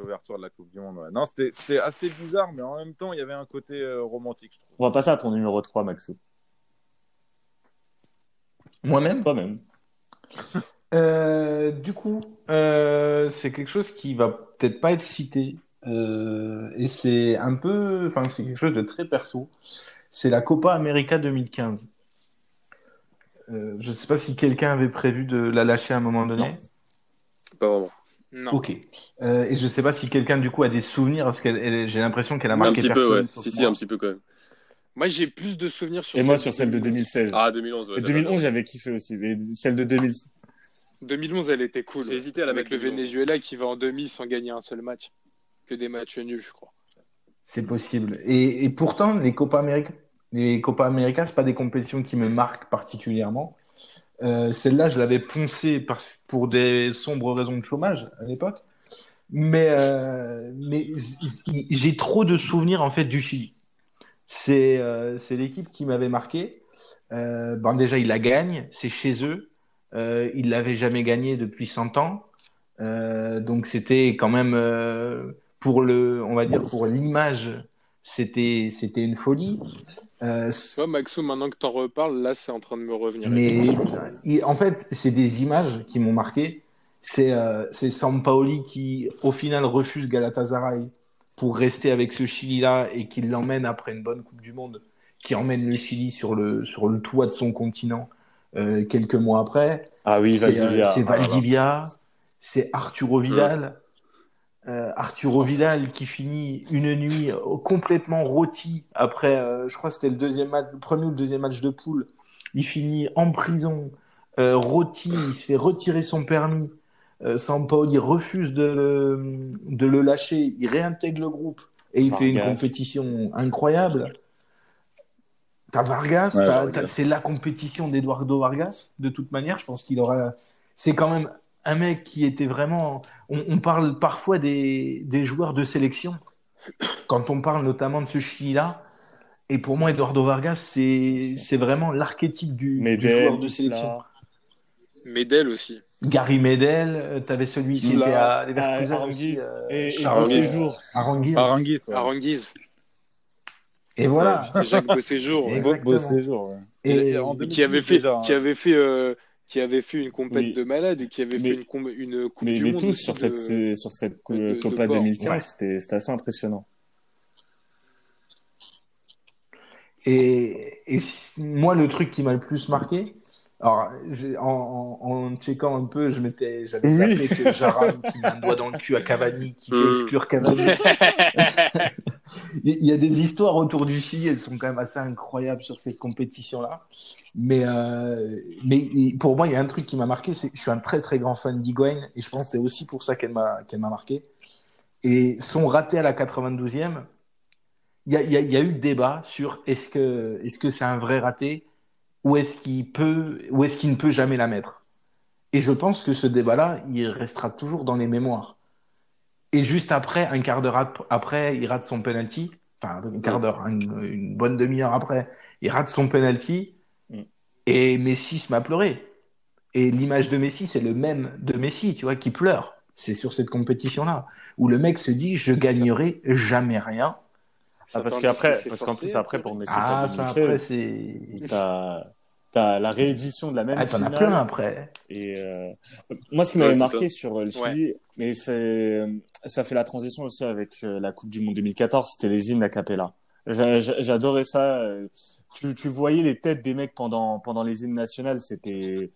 L'ouverture de la Coupe du Monde. Ouais. Non, c'était c'était assez bizarre, mais en même temps, il y avait un côté euh, romantique, je trouve. On va passer à ton numéro 3, Maxou. Moi-même? Toi-même. Euh, du coup, euh, c'est quelque chose qui va peut-être pas être cité. Euh, et c'est un peu, enfin, c'est quelque chose de très perso. C'est la Copa América 2015. Euh, je sais pas si quelqu'un avait prévu de la lâcher à un moment donné. Non. Pas vraiment. Non. Ok. Euh, et je sais pas si quelqu'un du coup a des souvenirs parce que j'ai l'impression qu'elle a Un marqué petit peu, ouais. personne. Si, si, moi. un petit peu quand même. Moi, j'ai plus de souvenirs sur Et moi celle sur celle de 2016. Ah, 2011, ouais. Et 2011, j'avais kiffé aussi. Mais celle de 2000. 2011, elle était cool. J'ai hésité à la Avec mettre le 2011. Venezuela qui va en demi sans gagner un seul match. Que des matchs nuls, je crois. C'est possible. Et, et pourtant, les Copa América, les Copa América, c'est pas des compétitions qui me marquent particulièrement. Euh, Celle-là, je l'avais poncée pour des sombres raisons de chômage à l'époque. Mais, euh, j'ai trop de souvenirs en fait du Chili. C'est euh, l'équipe qui m'avait marqué. Bon, déjà, ils la gagnent, c'est chez eux. Ils l'avaient jamais gagné depuis 100 ans. Donc c'était quand même pour le, on va dire pour l'image, c'était c'était une folie. Euh, Tu vois, Maxou, maintenant que t'en reparles, là, c'est en train de me revenir. mais il- en fait, c'est des images qui m'ont marqué. C'est euh, c'est Sampaoli qui, au final, refuse Galatasaray pour rester avec ce Chili-là et qui l'emmène après une bonne Coupe du Monde, qui emmène le Chili sur le, sur le toit de son continent euh, quelques mois après. Ah oui, C'est euh, Valdivia. c'est Ah. Valdivia, c'est Arturo Vidal. Euh, Arturo Vidal qui finit une nuit euh, complètement rôti après, euh, je crois que c'était le deuxième match, le premier ou le deuxième match de poule. Il finit en prison, euh, rôti, il se fait retirer son permis. Euh, Sampaoli refuse de le, de le lâcher, il réintègre le groupe et il fait une compétition incroyable. T'as Vargas, Ouais, Vargas. c'est la compétition d'Eduardo Vargas, de toute manière. Je pense qu'il aura. C'est quand même un mec qui était vraiment. On, on parle parfois des, des joueurs de sélection, quand on parle notamment de ce Chili-là. Et pour moi, Eduardo Vargas, c'est c'est vraiment l'archétype du, joueur de sélection. Medel aussi. Gary Medel, euh, t'avais celui qui était à ah, Leverkusen Aranguiz euh, et, et Aranguiz. Beauséjour. Aranguiz. Aranguis, ouais. Aranguiz. Et voilà. Jacques Beauséjour. Exactement. séjour. ouais. Et- Et 2010 qui avait fait, déjà, hein. qui avait fait, euh, qui avait fait une compète Oui. de malade et qui avait Mais- fait une, com- une coupe Mais, du mais monde tous sur de- cette, sur cette de- de Copa Port. 2015, Ouais. c'était c'était assez impressionnant. Et, moi, le truc qui m'a le plus marqué, alors j'ai- en, en, en checkant un peu, je m'étais, j'avais Oui. que Jaram qui met un doigt dans le cul à Cavani, qui fait Mm. exclure Cavani. Il y a des histoires autour du Chili, elles sont quand même assez incroyables sur cette compétition-là. Mais, euh, mais pour moi, il y a un truc qui m'a marqué, c'est que je suis un très très grand fan d'Higuain et je pense que c'est aussi pour ça qu'elle m'a m'a marqué. Et son raté à la 92e, il y a, y y a eu débat sur est-ce que est-ce que c'est un vrai raté ou est-ce qu'il peut ou est-ce qu'il ne peut jamais la mettre. Et je pense que ce débat-là, il restera toujours dans les mémoires. Et juste après, un quart d'heure ap- après, il rate son penalty. Enfin, un quart d'heure, une, une bonne demi-heure après, il rate son penalty. Mm. Et Messi se met à pleurer. Et l'image de Messi, c'est le même de Messi, tu vois, qui pleure. C'est sur cette compétition-là. Où le mec se dit, je gagnerai jamais rien. Ah, parce qu'après, parce c'est qu'en plus, après, pour Messi, Ah, t'as ça après, 2016, c'est. t'as la réédition de la même Ah, t'en as plein après. Et euh, moi, ce qui m'avait marqué sur euh, le Chili, mais c'est ça fait la transition aussi avec euh, la Coupe du Monde 2014, c'était les hymnes a cappella. J'a- j'a- J'adorais ça. euh, Tu, tu voyais les têtes des mecs pendant pendant les hymnes nationales, c'était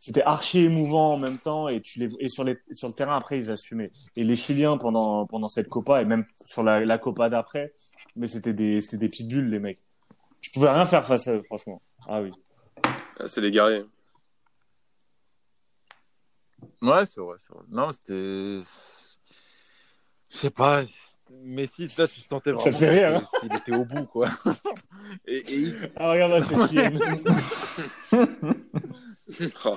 c'était archi émouvant en même temps et tu les et sur les sur le terrain après ils assumaient. Et les Chiliens pendant pendant cette Copa et même sur la, la Copa d'après, mais c'était des c'était des pitbulls les mecs. Je pouvais rien faire face à eux, franchement. Ah oui. Ah, C'est des guerriers. Ouais, c'est vrai, c'est vrai. Non, c'était. Je sais pas. Messi, là, tu sentais vraiment Ça fait rire, hein qu'il était au bout, quoi. et, et il- Ah regarde là, c'est Kylian. Ah.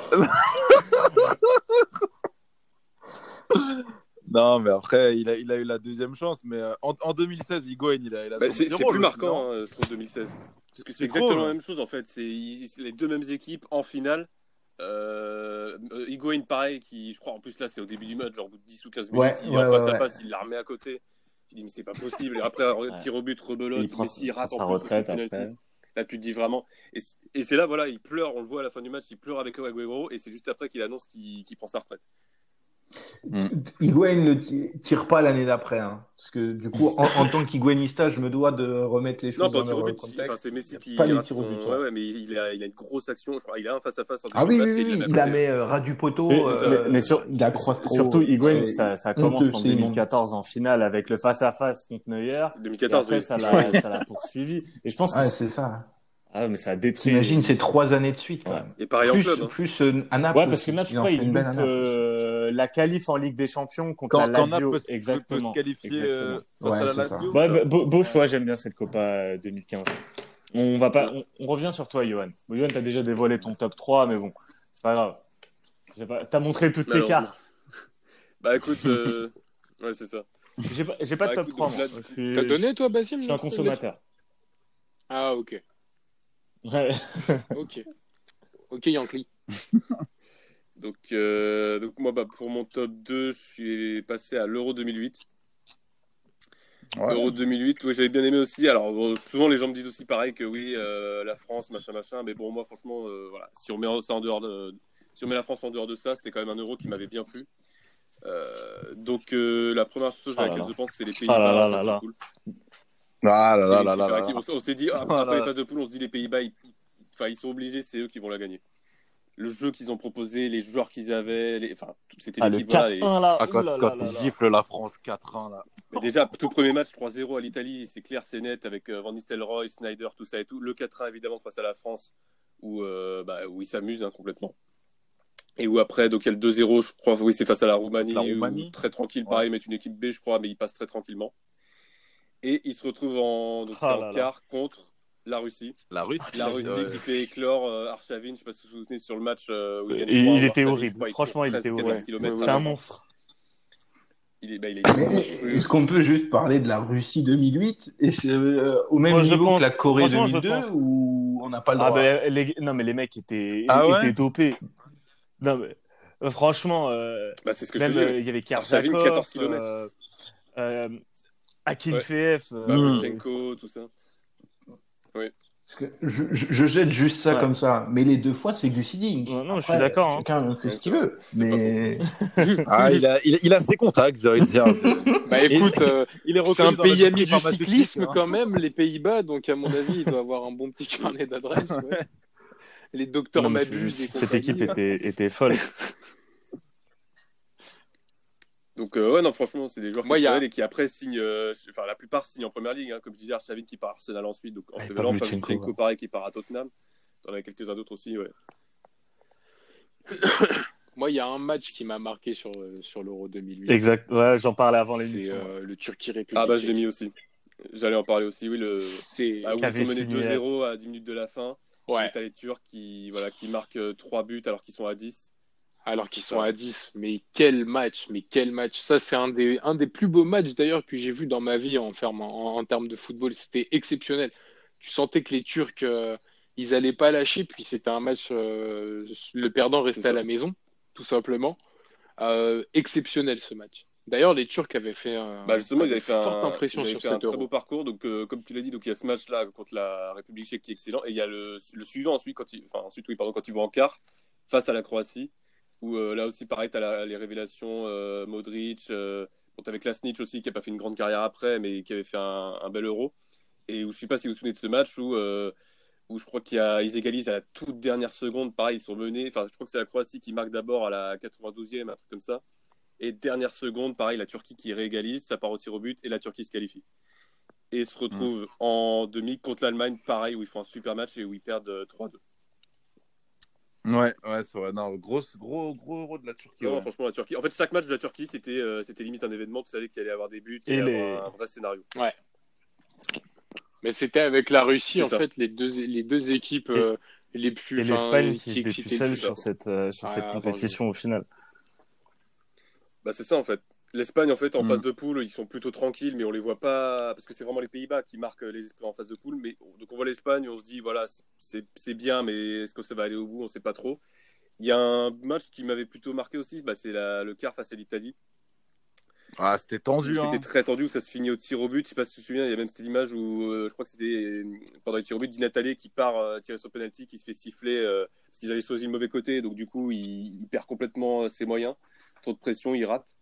Non, mais après, il a, il a eu la deuxième chance. Mais euh, en, en 2016, Higuain, il a, il a Bah, c'est plus marquant, hein, je trouve, 2016. Parce que c'est exactement la ouais. même chose en fait. C'est les deux mêmes équipes en finale. Euh, Higuain, pareil, qui, je crois, en plus là, c'est au début du match, genre au bout de 10 ou 15 minutes, Ouais, il est ouais, en face ouais, à ouais. face, il la remet à côté. Il dit, mais c'est pas possible. Et après, tir au but, rebelote, il Messi il rate sa en plus retraite après. Là, tu te dis vraiment. Et c'est là, voilà, il pleure, on le voit à la fin du match, il pleure avec Aguero, et c'est juste après qu'il annonce qu'il qu'il prend sa retraite. Higuain ne ti- tire pas l'année d'après. hein. Parce que du coup, en, en tant qu'Higuainista, je me dois de remettre les choses Non, pas dans au tir au leur but. contexte. Enfin, c'est Messi qui Pas les tirs au son- but, ouais, ouais. mais il a, il a une grosse action. Je crois, il a un face à face en Ah oui, oui, et oui, il la met à euh, ras du poteau. Mais, euh, mais- mais sur- il trop. Surtout, Higuain, ça, ça honteux, commence en c'est immonde. 2014 en finale avec le face-à-face contre Neuer. Et 2014, après, oui. ça l'a, poursuivi. Et je pense que Ouais, c'est ça. Ah, mais ça a détruit. T'imagines, c'est trois années de suite, quand Ouais. même. Et pareil en Plus, club. hein. plus euh, à Naples. Ouais, parce que. Naples, je Il en crois, il une belle à loupe. Euh, la qualif en Ligue des Champions contre Quand, la quand Lazio. Peut, Exactement. se qualifier Exactement. euh, face Ouais, à la c'est ça. Lazio. Ouais, ça- bah, beau, beau choix, j'aime bien cette Copa euh, 2015. On va pas, on, on revient sur toi, Johan. Bon, Johan, t'as déjà dévoilé ton top 3, mais bon, c'est pas grave. C'est pas- T'as montré toutes tes cartes. Bah écoute, euh, ouais, c'est ça. J'ai pas, j'ai pas de Bah, top écoute, 3, donc moi. là, Je suis- T'as donné, toi, Basile Je suis un consommateur. Ah, ok. Ouais. Ok. Ok, Yankee. Donc, euh, donc moi, bah, pour mon top 2, je suis passé à l'Euro 2008. Ouais. Euro 2008, oui, j'avais bien aimé aussi. Alors, bon, souvent, les gens me disent aussi pareil que oui, euh, la France, machin, machin. Mais bon, moi, franchement, euh, voilà, si on met ça en dehors de, si on met la France en dehors de ça, c'était quand même un euro qui m'avait bien plu. Euh, donc, la première chose à Ah là laquelle je pense, c'est les Pays-Bas. Ah là là. Ah là là. On s'est dit, après, là après les phases de poule, on se dit les Pays-Bas, ils, ils sont obligés, c'est eux qui vont la gagner. Le jeu qu'ils ont proposé, les joueurs qu'ils avaient, les... enfin, c'était Ah, le l'équipe. voilà, 4-1 et- là. Ah, quand, ouh là quand là là ils là. giflent la France 4-1 là. Mais déjà, tout premier match 3-0 à l'Italie, c'est clair, c'est net avec euh, Van Nistelrooy, Snyder, tout ça et tout. Le 4-1 évidemment face à la France où, euh, bah, où ils s'amusent hein, complètement. Et où après, donc il y a le 2-0, je crois, oui, c'est face à la Roumanie. La où- Roumanie. très tranquille, Ouais. pareil, mais une équipe B, je crois, mais ils passent très tranquillement. Et ils se retrouvent en, donc, Ah en quart contre la Russie. La Russie. La Russie Ouais. qui fait éclore euh, Arshavin, je ne sais pas si vous vous souvenez sur le match euh, où il gagne Et 3-1, il était horrible. Franchement, il était 13 ou horrible. 14 kilomètres Ouais, C'est un monstre. Il est, bah, il est Mais monstrueux. Est-ce qu'on peut juste parler de la Russie 2008 et euh, au même Moi, je niveau pense- que la Corée franchement, je 2002 pense. ou on n'a pas le droit? Ah ben les... non mais les mecs étaient, Ah ouais? étaient dopés. Non mais franchement, euh, Bah, c'est ce que je te même euh, il y avait Karzakov, 14 kilomètres. euh, euh, Akin Ouais. Tout ça. Parce que je, je- je jette juste ça Ouais. comme ça, mais les deux fois c'est du seeding. Non, non, je suis d'accord, hein. Chacun fait Ouais, ce qu'il veut, mais Ah, il a, il, il a ses contacts, j'ai envie de dire. C'est- Bah écoute, euh, Il est c'est un pays ami du cyclisme hein. quand même, les Pays-Bas, donc à mon avis, il doit avoir un bon petit carnet d'adresses. ouais. Les docteurs Mabuse cette équipe était, était folle. Donc, euh, ouais, non, franchement, c'est des joueurs Moi, qui a- et qui après signent, euh, enfin, la plupart signent en première ligue. hein. comme je disais, Arshavin qui part à Arsenal ensuite, donc en se Pavlyuchenko, ouais. pareil, qui part à Tottenham. T'en as quelques-uns d'autres aussi, ouais. Moi, il y a un match qui m'a marqué sur, euh, sur l'Euro 2008. exact. Ouais, j'en parlais avant C'est l'émission. euh, le Turquie-République. Ah, bah, je l'ai mis aussi. J'allais en parler aussi, oui. Le... C'est Ah, où ils sont menés signé- 2-0 à 10 minutes de la fin. ouais. Et t'as les Turcs qui, voilà, qui marquent 3 buts alors qu'ils sont à 10. Alors qu'ils sont ça. à 10. Mais quel match, mais quel match. Ça, c'est un des, un des plus beaux matchs d'ailleurs que j'ai vu dans ma vie en, termes- en, en termes de football. C'était exceptionnel. Tu sentais que les Turcs, euh, ils allaient pas lâcher. Puis c'était un match, euh, le perdant restait à la maison, tout simplement. Euh, exceptionnel ce match. D'ailleurs, les Turcs avaient fait un, Bah justement, ils avaient fait forte un, impression ils avaient sur fait un très Euro. beau parcours. Donc, euh, comme tu l'as dit, donc il y a ce match-là contre la République tchèque qui est excellent. Et il y a le, le suivant ensuite, quand ils, enfin, ensuite, oui, pardon, quand ils vont en quart face à la Croatie, où euh, là aussi, pareil, tu as les révélations euh, Modric, bon, avec Klasnic aussi, qui n'a pas fait une grande carrière après, mais qui avait fait un, un bel Euro. Et où je ne sais pas si vous vous souvenez de ce match où, euh, où je crois qu'ils égalisent à la toute dernière seconde. Pareil, ils sont menés. Enfin, je crois que c'est la Croatie qui marque d'abord à la 92e, un truc comme ça. Et dernière seconde, pareil, la Turquie qui réégalise, ça part au tir au but et la Turquie se qualifie. Et se retrouve en demi contre l'Allemagne, pareil, où ils font un super match et où ils perdent euh, 3-2. Ouais, ouais, c'est vrai. Non, gros, gros, gros euro de la Turquie. Non, ouais. franchement, la Turquie. En fait, chaque match de la Turquie, c'était euh, c'était limite un événement. Tu savais qu'il allait y avoir des buts, qu'il Et allait y les- avoir un vrai scénario. Mais c'était avec la Russie, en ça. fait, les deux, les deux équipes euh, les plus. Et l'Espagne qui dépucelle plus. sur cette, euh, sur Ah, cette compétition au final. Bah, c'est ça en fait. L'Espagne, en fait, en Mm. phase de poule, ils sont plutôt tranquilles, mais on les voit pas parce que c'est vraiment les Pays-Bas qui marquent les esprits en phase de poule. Mais donc on voit l'Espagne, on se dit voilà, c'est bien, mais est-ce que ça va aller au bout? On sait pas trop. Il y a un match qui m'avait plutôt marqué aussi, bah, c'est le quart face à l'Italie. Ah, c'était tendu. Hein. C'était très tendu, où ça se finit au tir au but. Je sais pas si tu te souviens, il y a même cette image où euh, je crois que c'était pendant les tirs au but, Di Natale qui part euh, tirer sur penalty, qui se fait siffler euh, parce qu'ils avaient choisi le mauvais côté, donc du coup il, il perd complètement ses moyens. Trop de pression, il rate.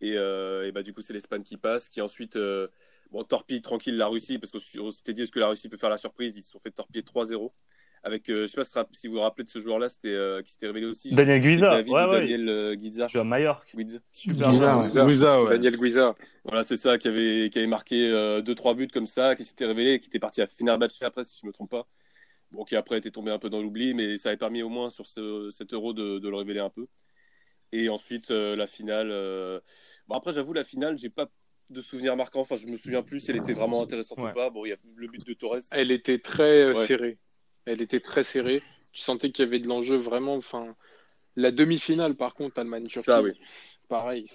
Et, euh, et bah du coup c'est l'Espagne qui passe, qui ensuite euh, bon torpille tranquille la Russie parce qu'on s'était dit est-ce que la Russie peut faire la surprise, ils se sont fait torpiller 3-0 avec euh, je sais pas si, vous vous rappelez de ce joueur-là, c'était euh, qui s'était révélé aussi. Daniel Guiza, David ouais, ou ouais. Daniel euh, Guiza. Tu Mallorca. Guiza. Super Guiza, ouais. Guiza. Guiza, ouais. Daniel Guiza. Voilà, c'est ça, qui avait, qui avait marqué 2-3 buts comme ça, qui s'était révélé, qui était parti à Fenerbahçe après, si je me trompe pas. bon, qui après était tombé un peu dans l'oubli, mais ça avait permis au moins sur ce, cet euro de, de, le révéler un peu. Et ensuite, la finale. Bon, après, j'avoue, la finale, j'ai pas de souvenirs marquants. Enfin, je me souviens plus si elle était vraiment intéressante ou pas. Bon, il y a le but de Torres. Elle était très ouais. serrée. Elle était très serrée. Tu sentais qu'il y avait de l'enjeu vraiment. Enfin, la demi-finale, par contre, Allemagne-Turquie. Ça, oui. Pareil.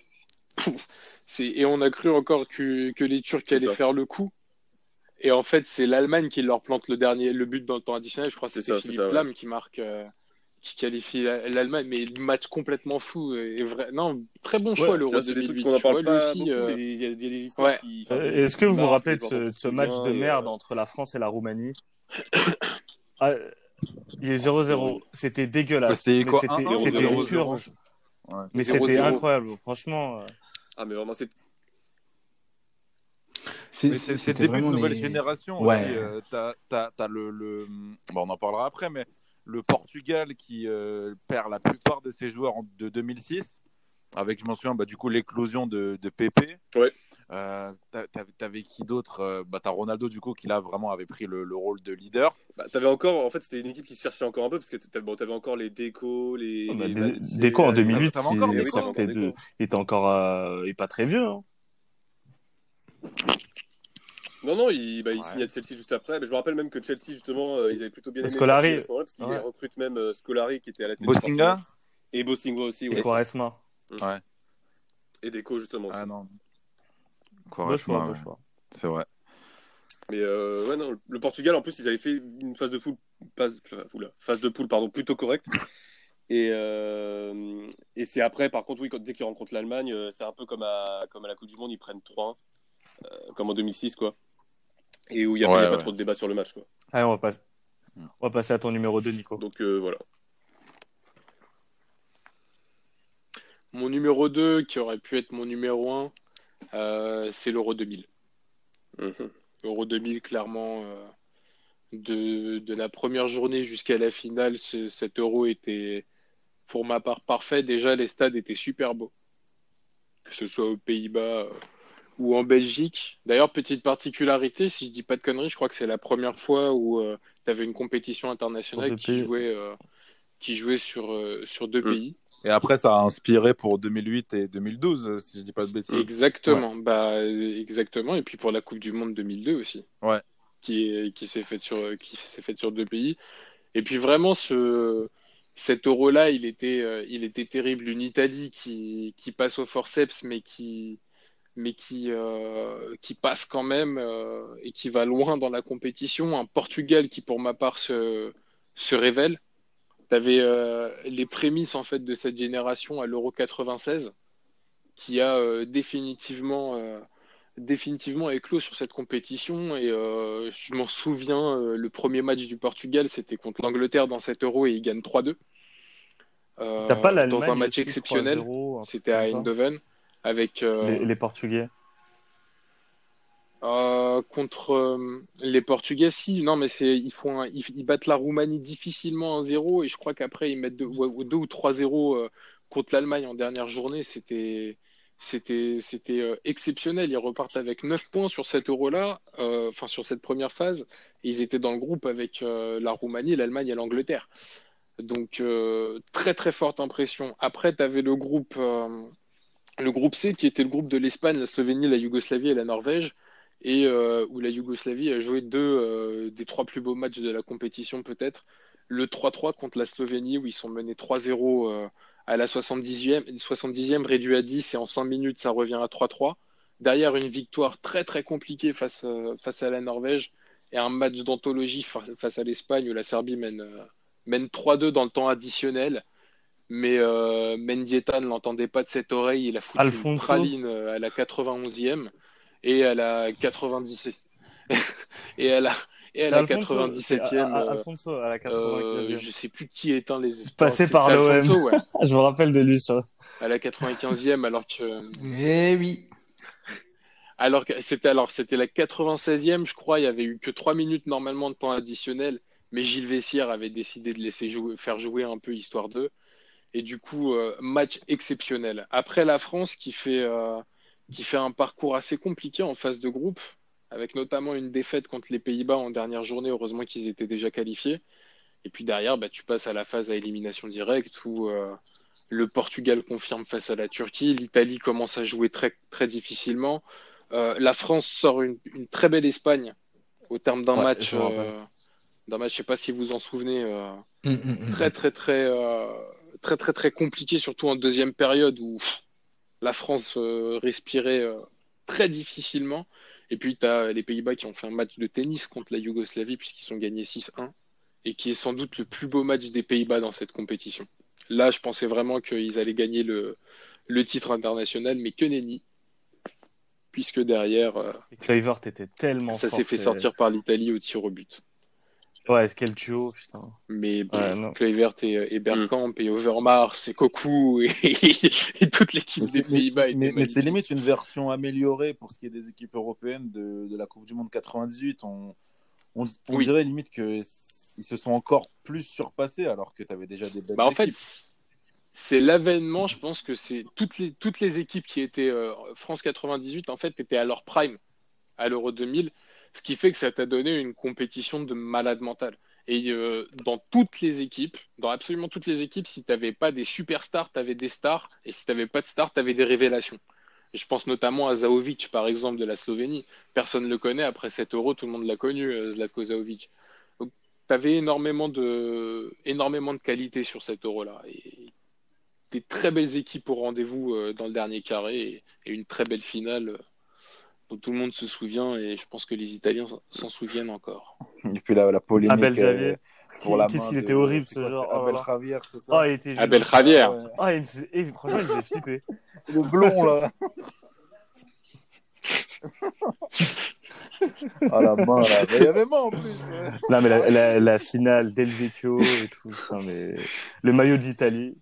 et on a cru encore que, que les Turcs allaient faire le coup. Et en fait, c'est l'Allemagne qui leur plante le dernier, le but dans le temps additionnel. Je crois que c'est Philippe Lam ouais. qui marque, euh, qui qualifie l'Allemagne. Mais match complètement fou. Et vrai... Non, très bon choix ouais, l'Euro 2008. On en parle vois, pas aussi, beaucoup, euh... mais il y a, il y a des ouais. qui... euh, Est-ce que vous vous rappelez de ce, ce match de merde entre la France et la Roumanie ah, Il est 0-0. C'était dégueulasse. C'était quoi C'était une purge. Ouais. Mais c'était incroyable, franchement. Ah, mais vraiment, c'est. C'est début de nouvelle les... génération. Ouais. Euh, t'as as, le, le... Bon, on en parlera après, mais le Portugal qui euh, perd la plupart de ses joueurs en, de 2006, avec, je m'en souviens, bah, du coup, l'éclosion de, de Pépé. Ouais. Euh, T'avais qui d'autre euh, bah, T'as Ronaldo, du coup, qui là vraiment avait pris le, le rôle de leader. Bah, T'avais encore, en fait, c'était une équipe qui se cherchait encore un peu parce que t'avais bon, avais encore les Déco, les. Oh, bah, les... Déco en 2008, il, encore, il, sortait de... il était encore euh... il est pas très vieux. Hein. Non, non, il, bah, il ouais. signe à Chelsea juste après. Mais je me rappelle même que Chelsea, justement, euh, ils avaient plutôt bien aimé. Scolari. Parce qu'ils ouais. recrutent même euh, Scolari qui était à la tête. Bossinga Et Bossinga aussi. Ouais. Et Quaresma. Ouais. Et Deco, justement. Aussi. Ah non. Quaresma, ouais. C'est vrai. Mais euh, ouais, non, le Portugal, en plus, ils avaient fait une phase de poule, phase, phase de poule pardon, plutôt correcte. Et, euh, et c'est après, par contre, oui, quand, dès qu'ils rencontrent l'Allemagne, c'est un peu comme à, comme à la Coupe du Monde, ils prennent 3-1, euh, comme en 2006, quoi. Et où il n'y a, ouais, a, pas trop de débat sur le match, quoi. Allez, on va, passer. on va passer à ton numéro 2, Nico. Donc euh, voilà. Mon numéro 2, qui aurait pu être mon numéro 1, euh, c'est l'Euro 2000. Mm -hmm. Euro 2000, clairement, euh, de, de, la première journée jusqu'à la finale, cet Euro était, pour ma part, parfait. Déjà, les stades étaient super beaux. Que ce soit aux Pays-Bas ou en Belgique. D'ailleurs, petite particularité, si je dis pas de conneries, je crois que c'est la première fois où euh, tu avais une compétition internationale qui jouait, euh, qui jouait sur, euh, sur deux mmh. pays. Et après, ça a inspiré pour 2008 et 2012, si je dis pas de bêtises. Exactement, ouais. bah, exactement. Et puis pour la Coupe du Monde 2002 aussi. Ouais. Qui, qui s'est faite sur, qui s'est faite sur deux pays. Et puis vraiment, ce, cet euro-là, il était, euh, il était terrible. Une Italie qui, qui passe au forceps, mais qui, mais qui, euh, qui passe quand même euh, et qui va loin dans la compétition. Un Portugal qui, pour ma part, se, se révèle. Tu avais euh, les prémices en fait de cette génération à l'Euro 96 qui a définitivement, définitivement éclos sur cette compétition. Et je m'en souviens, le premier match du Portugal, c'était contre l'Angleterre dans cet Euro et ils gagnent 3-2. pas dans un match exceptionnel, c'était à Eindhoven avec euh, les, les, Portugais. Euh, contre euh, les Portugais, si, non, mais c'est ils font un, ils, ils, battent la Roumanie difficilement 1-0 et je crois qu'après ils mettent 2 ou 3-0 contre l'Allemagne en dernière journée. C'était c'était c'était exceptionnel. Ils repartent avec 9 points sur cet euro-là, enfin sur cette première phase. Et ils étaient dans le groupe avec la Roumanie, l'Allemagne et l'Angleterre. Donc très très forte impression. Après, tu avais le groupe le groupe C, qui était le groupe de l'Espagne, la Slovénie, la Yougoslavie et la Norvège, et euh, où la Yougoslavie a joué deux euh, des trois plus beaux matchs de la compétition peut-être. Le 3-3 contre la Slovénie, où ils sont menés 3-0 euh, à la 70e, 70e, réduit à 10, et en 5 minutes, ça revient à 3-3. Derrière, une victoire très très compliquée face, face à la Norvège, et un match d'anthologie face à l'Espagne, où la Serbie mène, mène 3-2 dans le temps additionnel mais euh, Mendieta ne l'entendait pas de cette oreille. Il a foutu Alfonso. une praline à la 91e et à la 97 et à la et à la Alfonso, 97e. À, à, Alfonso à la 95e. Euh, je sais plus qui éteint les Passé par l'OM. Ouais. je me rappelle de lui ça. À la 95e alors que. Eh oui. Alors que c'était alors c'était la 96e, je crois. Il y avait eu que 3 minutes normalement de temps additionnel, mais Gilles Vessière avait décidé de laisser jouer, faire jouer un peu histoire d'eux. Et du coup, euh, match exceptionnel. Après la France qui fait, euh, qui fait un parcours assez compliqué en phase de groupe, avec notamment une défaite contre les Pays-Bas en dernière journée. Heureusement qu'ils étaient déjà qualifiés. Et puis derrière, bah, tu passes à la phase à élimination directe où euh, le Portugal confirme face à la Turquie, l'Italie commence à jouer très, très difficilement. Euh, la France sort une, une, très belle Espagne au terme d'un Ouais, match. euh, d'un match, je sais pas si vous en souvenez, Hum, hum, hum. très très très très très très compliqué, surtout en deuxième période où pff, la France euh, respirait euh, très difficilement. Et puis tu as les Pays-Bas qui ont fait un match de tennis contre la Yougoslavie puisqu'ils ont gagné 6-1 et qui est sans doute le plus beau match des Pays-Bas dans cette compétition. Là, je pensais vraiment qu'ils allaient gagner le, le titre international, mais que nenni. Puisque derrière, euh, était tellement ça s'est fait sortir par l'Italie au tir au but. Ouais, quel duo, putain. Mais Ouais, non. Kluivert et, et Bergkamp et Overmars et Cocu et, et toute l'équipe des Pays-Bas. mais, mais c'est limite une version améliorée pour ce qui est des équipes européennes de, de la Coupe du Monde 98. On, on, on Oui. dirait limite qu'ils se sont encore plus surpassés alors que tu avais déjà des belles Bah, en fait, c'est l'avènement, je pense que c'est toutes les, toutes les équipes qui étaient euh, France 98, en fait, étaient à leur prime à l'Euro 2000, ce qui fait que ça t'a donné une compétition de malade mental. Et euh, dans toutes les équipes, dans absolument toutes les équipes, si tu n'avais pas des superstars, tu avais des stars, et si tu n'avais pas de stars, tu avais des révélations. Je pense notamment à Zaovic, par exemple, de la Slovénie. Personne ne le connaît, après cet euro, tout le monde l'a connu, euh, Zlatko Zaovic. Donc, tu avais énormément de, énormément de qualité sur cet euro-là. Et des très belles équipes au rendez-vous euh, dans le dernier carré et, une très belle finale dont tout le monde se souvient et je pense que les Italiens s'en- souviennent encore. Et puis la, la polémique Abel euh, Javier. pour la Qu'est-ce qu'il était horrible, ce genre. Oh Abel. Javier, c'est ça Oh, il était Abel. Javier. Ah, il me faisait... et franchement, il faisait flipper. Le blond là. ah la main là. Mais il y avait main en plus. Non, mais la, la, la finale Del Vecchio et tout, putain, mais le maillot d'Italie.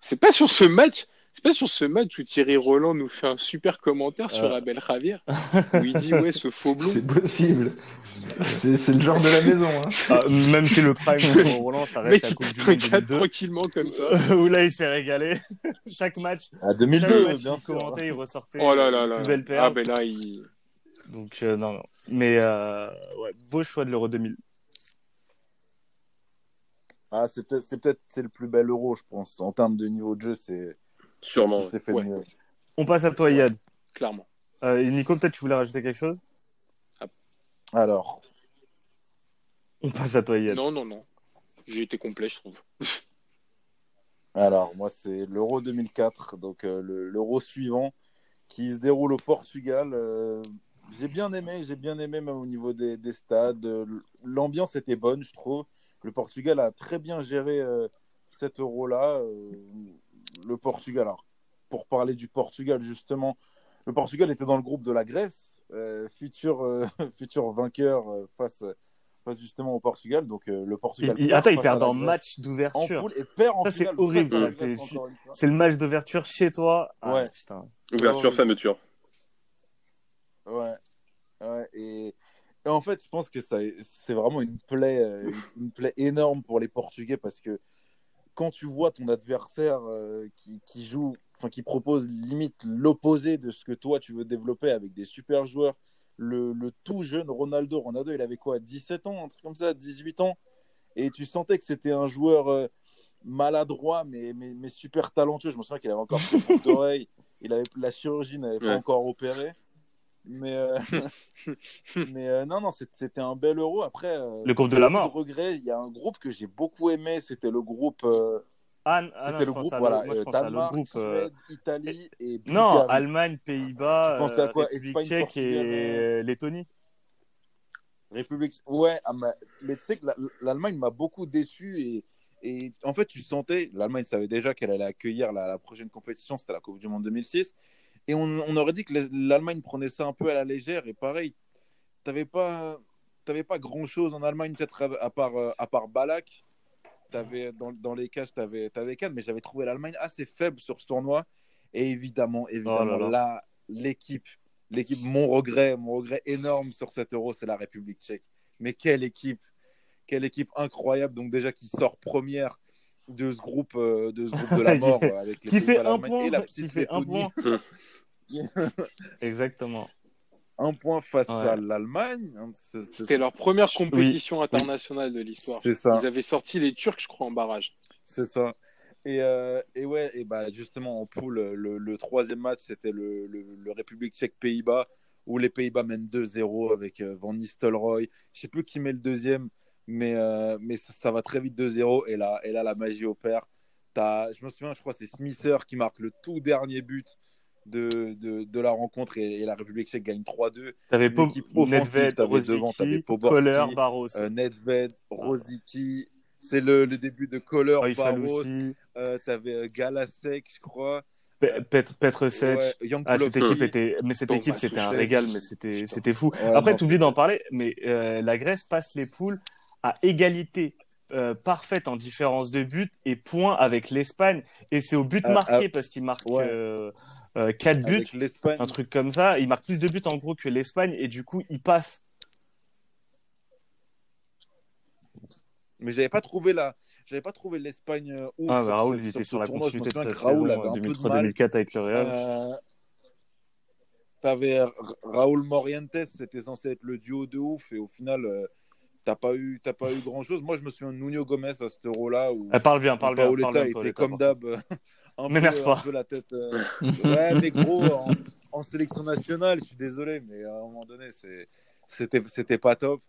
C'est pas sur ce match, c'est pas sur ce match où Thierry Roland nous fait un super commentaire sur Euh. Abel Javier où il dit ouais ce faux blond. C'est possible. C'est le genre de la maison. Hein. Ah, même si le prime pour Roland, ça reste la il Coupe du Monde cadre 2002. tranquillement comme ça. Où là, il s'est régalé. Chaque match, À chaque 2002, match bien commentait, il ressortait Oh là là une là. plus belle Ah perle. ben là il Donc, euh, non, non. Mais, euh, ouais, beau choix de l'Euro 2000. Ah, c'est peut-être c'est peut-être c'est le plus bel euro, je pense. En termes de niveau de jeu, c'est Sûrement. ce fait Ouais. On passe à toi, Yad. clairement. Euh, et Nico, peut-être tu voulais rajouter quelque chose? Alors, On passe à toi, Yad. Non non non. J'ai été complet je trouve. alors moi, c'est l'Euro 2004, donc euh, le- l'Euro suivant, qui se déroule au Portugal. Euh, j'ai bien aimé, j'ai bien aimé même au niveau des, des stades. L'ambiance était bonne, je trouve. Le Portugal a très bien géré euh, cet Euro-là. Le Portugal, alors, pour parler du Portugal justement, le Portugal était dans le groupe de la Grèce, euh, futur, euh, futur vainqueur euh, face, face justement au Portugal. Donc euh, le Portugal. Il- il- perd attends, il face à perd la en Grèce match en d'ouverture. poule et perd en Ça, c'est horrible. C'est le match d'ouverture chez toi. Ah, Ouais. putain. Ouverture, fermeture. Ouais. ouais. Et, et en fait, je pense que ça, c'est vraiment une plaie, une plaie énorme pour les Portugais parce que quand tu vois ton adversaire euh, qui, qui joue, enfin qui propose limite l'opposé de ce que toi tu veux développer avec des super joueurs, le, le tout jeune Ronaldo, Ronaldo, il avait quoi, 17 ans, un truc comme ça, 18 ans, et tu sentais que c'était un joueur euh, maladroit mais, mais, mais super talentueux. Je me souviens qu'il avait encore ses boucles d'oreilles, il avait la chirurgie n'avait pas Ouais. encore opéré. Mais, euh, mais euh, non, non, c'était un bel euro. Après, euh, Le groupe de la mort. regrets. Il y a un groupe que j'ai beaucoup aimé, c'était le groupe. euh, Ah, ah non, je le pense groupe, à le- voilà, moi, je euh, pense à Danemark, le groupe. euh, Suède, Italie et Non, Bulgarie. Allemagne, Pays-Bas, Tu pensais à quoi? République tchèque et Lettonie. République. Ouais, ah, mais, tu sais que la- l'Allemagne m'a beaucoup déçu et, et en fait, tu sentais, l'Allemagne savait déjà qu'elle allait accueillir la, la prochaine compétition, c'était la Coupe du Monde 2006. Et on, on aurait dit que l'Allemagne prenait ça un peu à la légère. Et pareil, t'avais pas, pas grand chose en Allemagne, peut-être à, à part, euh, à part Balak. Avais, dans, dans les cages, tu avais, Cannes, mais j'avais trouvé l'Allemagne assez faible sur ce tournoi. Et évidemment, évidemment, Oh là, l'équipe, l'équipe, mon regret, mon regret énorme sur cet euro, c'est la République tchèque. Mais quelle équipe, quelle équipe incroyable. Donc déjà qui sort première de ce groupe, euh, de ce groupe de la mort euh, avec les Qui fait un l'Allemagne point, et la qui petite fait un point. Exactement. Un point face Ouais. à l'Allemagne. hein, C'était leur première compétition internationale de l'histoire. C'est ça. Ils avaient sorti les Turcs, je crois, en barrage. C'est ça. Et, euh, et ouais, et bah justement en poule, le, le troisième match, c'était le, le, le République tchèque-Pays-Bas, où les Pays-Bas mènent 2-0 avec euh, Van Nistelrooy. Je sais plus qui met le deuxième, mais, euh, mais ça, ça va très vite 2-0. Et là, et là, la magie opère. T'as- je me souviens, je crois, c'est Smither qui marque le tout dernier but de, de, de la rencontre et, et la République tchèque gagne 3-2. T'avais Po- Nedved, Poborski, Kohler, Barros. Euh, Nedved, Rosicky. C'est le, le début de Kohler, Oifal Barros. Euh, T'avais euh, Galasek, je crois. Pe- Pet- Petrosec. Ouais, Young Ah, cette équipe était, mais cette équipe, c'était un régal, mais c'était, c'était fou. Après, tu oublies d'en parler, mais euh, la Grèce passe les poules à égalité euh, parfaite en différence de but et points avec l'Espagne. Et c'est au but Ah, marqué ah, parce qu'il marque ouais. euh, euh, quatre buts, un truc comme ça. Il marque plus de buts en gros que l'Espagne et du coup, il passe. Mais j'avais pas trouvé la, j'avais pas trouvé l'Espagne euh, ouf. Ah, bah, Raoul, il était sur la continuité de sa saison avait un peu de 2003-2004 avec le Real. Euh, T'avais Ra- Raoul Morientes, c'était censé être le duo de ouf et au final, euh, t'as pas eu, t'as pas eu grand chose. Moi, je me souviens de Nuno Gomez à cet euro-là où Ah, parle bien, parle bien. Paoletta Parle était comme d'hab, un, peu, un peu la tête. euh, Ouais, mais gros, en, en sélection nationale, je suis désolé, mais à un moment donné, c'était c'était pas top.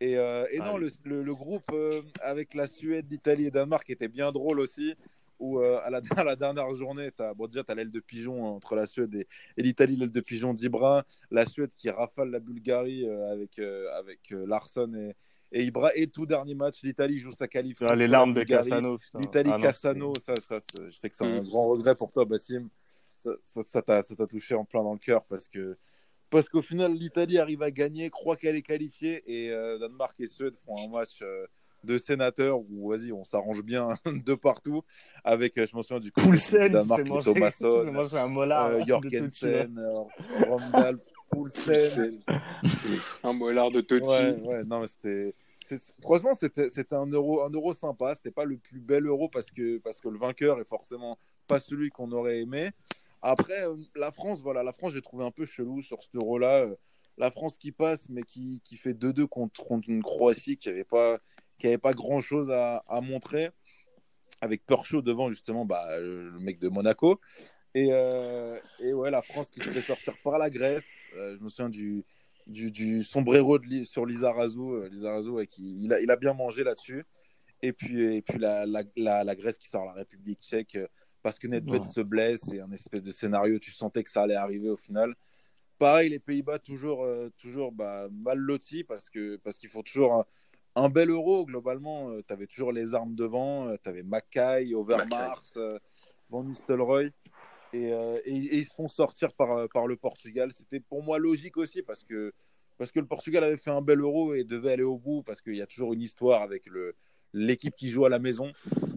Et, euh, et non, Ah, le, le- le groupe euh, avec la Suède, l'Italie et Danemark était bien drôle aussi. Où euh, à, la, à la dernière journée, as, bon, déjà, tu as l'aile de pigeon entre la Suède et, et l'Italie, l'aile de pigeon d'Ibra. La Suède qui rafale la Bulgarie euh, avec, euh, avec euh, Larsson et, et Ibra. Et tout dernier match, l'Italie joue sa qualif. Ah, les la larmes de. Cassano. L'Italie, Ah, Cassano, ça, ça, je sais que c'est un Mm. grand regret pour toi, Bassim. Ça ça- ça t'a ça t'a touché en plein dans le cœur parce que parce qu'au final, l'Italie arrive à gagner, croit qu'elle est qualifiée et euh, Danemark et Suède font un match euh, de sénateurs où vas-y, on s'arrange bien de partout avec, euh, je me souviens du côté Poulsen, Danemark, s'est Thomasson, un molar. euh, de Jorgensen, Romdahl, Poulsen. Un mollard de Totti. Ouais, ouais, non, mais c'était. Franchement, c'était c'était un euro, un euro sympa. C'était pas le plus bel euro parce que, parce que le vainqueur est forcément pas celui qu'on aurait aimé. Après, euh, la France, voilà, la France, j'ai trouvé un peu chelou sur cet euro-là. Euh, La France qui passe, mais qui, qui fait 2-2 contre, contre une Croatie qui n'avait pas, qui avait pas grand-chose à, à montrer. Avec Perchaud devant, justement, bah, le mec de Monaco. Et, euh, et ouais, la France qui se fait sortir par la Grèce. Euh, je me souviens du, du, du sombrero de sur Lizarazu. Euh, Lizarazu, ouais, qui, il, a, il a bien mangé là-dessus. Et puis, et puis la, la, la, la Grèce qui sort la République tchèque parce que Nedved Ouais. se blesse et un espèce de scénario, tu sentais que ça allait arriver au final. Pareil, les Pays-Bas toujours, euh, toujours bah, mal lotis parce que parce qu'il faut toujours un, un bel euro. Globalement, tu avais toujours les armes devant. tu avais Mackay, Overmars, Van Nistelrooy. Et, euh, et- et ils se font sortir par, euh, par le Portugal. C'était pour moi logique aussi parce que, parce que le Portugal avait fait un bel euro et devait aller au bout parce qu'il y a toujours une histoire avec le, l'équipe qui joue à la maison.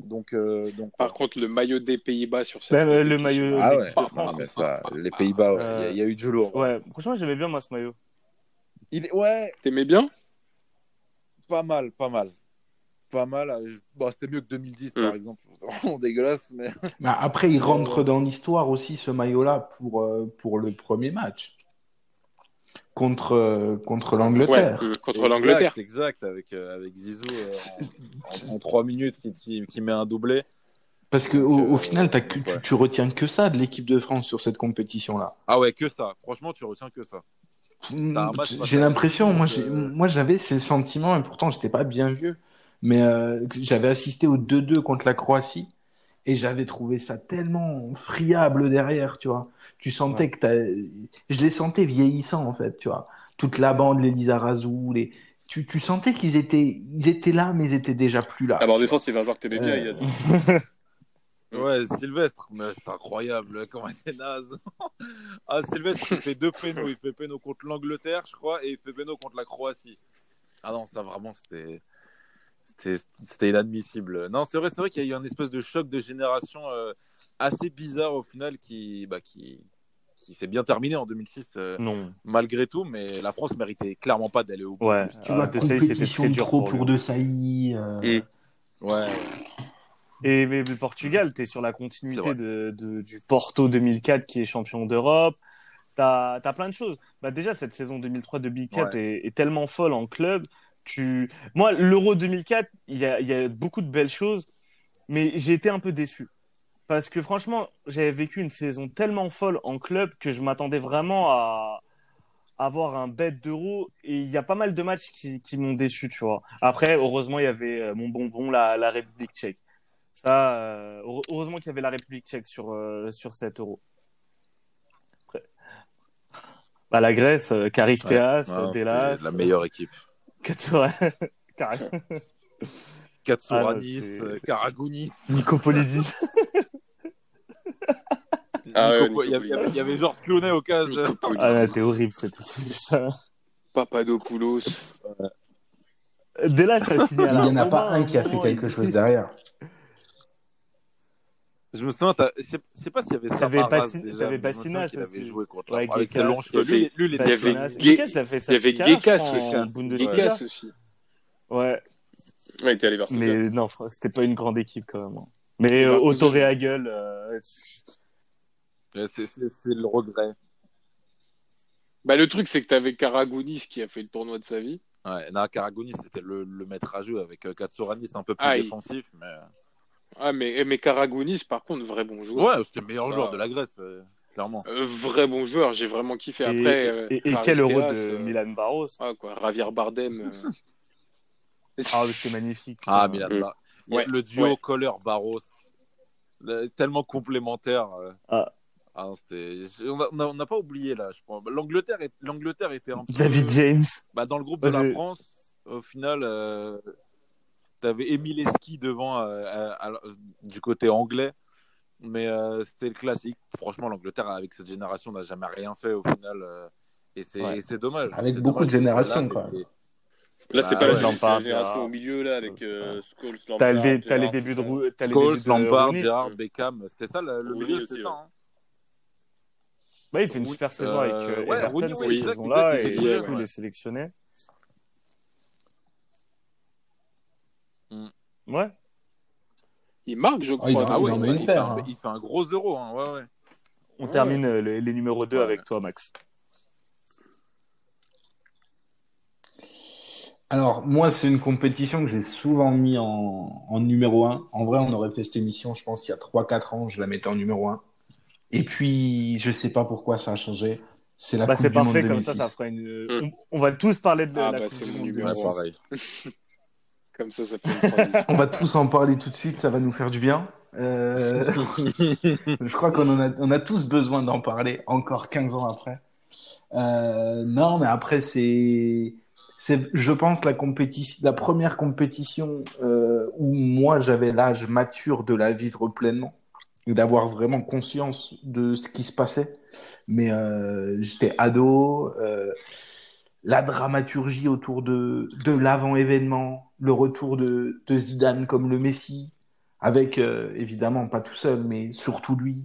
Donc, euh, donc Par contre, le maillot des Pays-Bas sur cette euh, le maillot ah ouais, non, mais ça, les Pays-Bas, il y a- Euh, il y, a eu du lourd. Ouais, franchement, j'aimais bien moi ce maillot. Il est- ouais, T'aimais bien? Pas mal, pas mal. Pas mal. Bon, c'était mieux que 2010, par Mm. exemple. C'est vraiment dégueulasse, mais. Bah, après, il rentre dans l'histoire aussi, ce maillot-là, pour, euh, pour le premier match. Contre, euh, contre Ouais, l'Angleterre. euh, contre Exact, l'Angleterre. Exact, avec, euh, avec Zizou euh, en, en, minutes qui, qui, qui met un doublé. Parce que Donc, au, au final, t'as que, tu, ouais. tu retiens que ça de l'équipe de France sur cette compétition-là. Ah ouais, que ça. Franchement, tu retiens que ça. Face J'ai l'impression, moi, moi j'avais ces sentiments, et pourtant j'étais pas bien vieux, mais euh, j'avais assisté au 2-2 contre la Croatie, et j'avais trouvé ça tellement friable derrière, tu vois. Tu sentais que t'as... Je les sentais vieillissants, en fait, tu vois. Toute la bande, les Lizarazu, les... Tu, tu sentais qu'ils étaient... Ils étaient là, mais ils étaient déjà plus là. Ah bah en défense, il y avait un joueur que t'aimais bien. Euh, il y a... Ouais, Sylvestre, mais c'est incroyable comment il est naze. ah, Sylvestre, il fait deux pénaux. Il fait pénaux contre l'Angleterre, je crois, et il fait pénaux contre la Croatie. Ah non, ça vraiment, c'était. C'était inadmissible. Non, c'est vrai, c'est vrai qu'il y a eu un espèce de choc de génération euh, assez bizarre au final qui, bah, qui, qui s'est bien terminé en 2006 euh, Non. malgré tout, mais la France méritait clairement pas d'aller au bout. Ouais. Tu vois, Sailly, c'était très dur trop pour. De Sailly. euh, Mm. Ouais, Et mais le Portugal, tu es sur la continuité de, de- du Porto 2004 qui est champion d'Europe. T'as as plein de choses. Bah déjà, cette saison 2003 de Big Cap Ouais. est, est tellement folle en club. Tu... Moi, l'Euro 2004, il y a, il y a beaucoup de belles choses, mais j'ai été un peu déçu. Parce que franchement, j'avais vécu une saison tellement folle en club que je m'attendais vraiment à avoir un bête d'Euro. Et il y a pas mal de matchs qui, qui m'ont déçu, tu vois. Après, heureusement, il y avait euh, mon bonbon, la, la République tchèque. Ça, euh, heure- heureusement qu'il y avait la République tchèque sur, euh, sur cet Euro. Après. Bah, la Grèce, Charisteas, Ouais, Delas, la meilleure équipe. Katsura- Katsouranis, Ah, euh, Karagounis. Nicopolidis. Ah ouais, il y avait- il y avait- il y avait Georges Clooney au cas. Ah, là, t'es horrible cette équipe. Papadopoulos. Delas a signé à Il la n'y en a pas un qui a fait quelque il- chose derrière. Je me souviens, t'as- je sais- pas s'il y avait déjà. t'avais Bassinas qu'il avait aussi. joué contre Ouais, la avec ses longs cheveux. Il avait- Lui, lui, il était il avait- Gekas, il a fait Il sa y avait Gekas aussi. Bundesliga. Gekas aussi. Ouais, Ouais, il était allé vers mais non, c'était pas une grande équipe quand même. hein. Mais euh, à gueule, euh, C'est le regret. Bah, le truc, c'est que t'avais Karagounis qui a fait le tournoi de sa vie. Ouais, non, Karagounis, c'était le, le maître à jouer avec euh, Katsouranis un peu plus Ah, il- défensif. Mais... Ah, mais, mais Karagounis, par contre, vrai bon joueur. Ouais, c'était le meilleur Ça- joueur de la Grèce, euh, clairement. Euh, vrai bon joueur, j'ai vraiment kiffé. et, Après, euh, et, et quel euro de euh, Milan Barros Ah, quoi, Javier Bardem. euh. Ah, c'était magnifique. Ah. Milan Mm. Bar- Il y a Ouais, Le duo ouais. Kohler-Barros, le- tellement complémentaire. Ah. Ah, non, on n'a pas oublié là, je pense. L'Angleterre est- l'Angleterre était un peu David James. bah, dans le groupe de la France. Au final, t'avais Émile Esqui devant euh, à- à- du côté anglais, mais euh, c'était le classique. Franchement, l'Angleterre avec cette génération n'a jamais rien fait au final, euh, et c'est Ouais. dommage. Avec beaucoup dommage de générations, là, c'est Bah pas la ouais. c'est Lampard, la génération au milieu, là, avec euh, Scholes, Lampard. T'as les, débuts de, t'as les Scholes, débuts de Lampard. Gerrard. Beckham, c'était ça le, milieu, c'était ça. ouais. hein. Ouais, il fait une Oui, super saison avec euh, ouais, Everton cette oui, saison-là et il est sélectionné. Ouais. Il marque, je Oh, il crois. a- Ah ouais, met il, paire, fait un, hein. il fait un gros euro, hein, ouais, ouais. On Ouais. termine euh, les, les numéros 2 Ouais. avec toi, Max. Alors, moi, c'est une compétition que j'ai souvent mis en, en numéro 1. En vrai, on aurait fait cette émission, je pense, il y a 3-4 ans, je la mettais en numéro 1. Et puis, je sais pas pourquoi ça a changé. C'est la Bah, Coupe c'est du Monde parfait, comme ça, 2006. ça fera une. Mm. On, on va tous parler de Ah, la bah, Coupe c'est du mon Monde numéro Ouais, 2006. pareil. Ça, ça fait. On va tous en parler tout de suite, ça va nous faire du bien. Euh, je crois qu'on a, tous besoin d'en parler encore 15 ans après. Euh, non, mais après, c'est, je pense, la compétition, la première compétition euh, où moi j'avais l'âge mature de la vivre pleinement et d'avoir vraiment conscience de ce qui se passait. Mais j'étais ado, la dramaturgie autour de, de l'avant-événement, le retour de, de Zidane comme le Messi, avec euh, évidemment pas tout seul, mais surtout lui.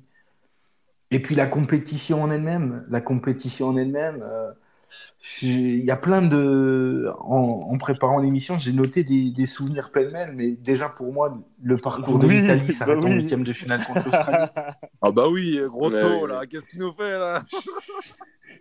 Et puis la compétition en elle-même, la compétition en elle-même. euh, j'ai- Il y a plein de. En, en préparant l'émission, j'ai noté des, des souvenirs pêle-mêle, mais déjà pour moi, le parcours de l'Italie bah s'arrête en oui. huitième de finale contre l'Australie. Ah bah oui, grosso, Ouais, oui, là, qu'est-ce qu'il nous fait là?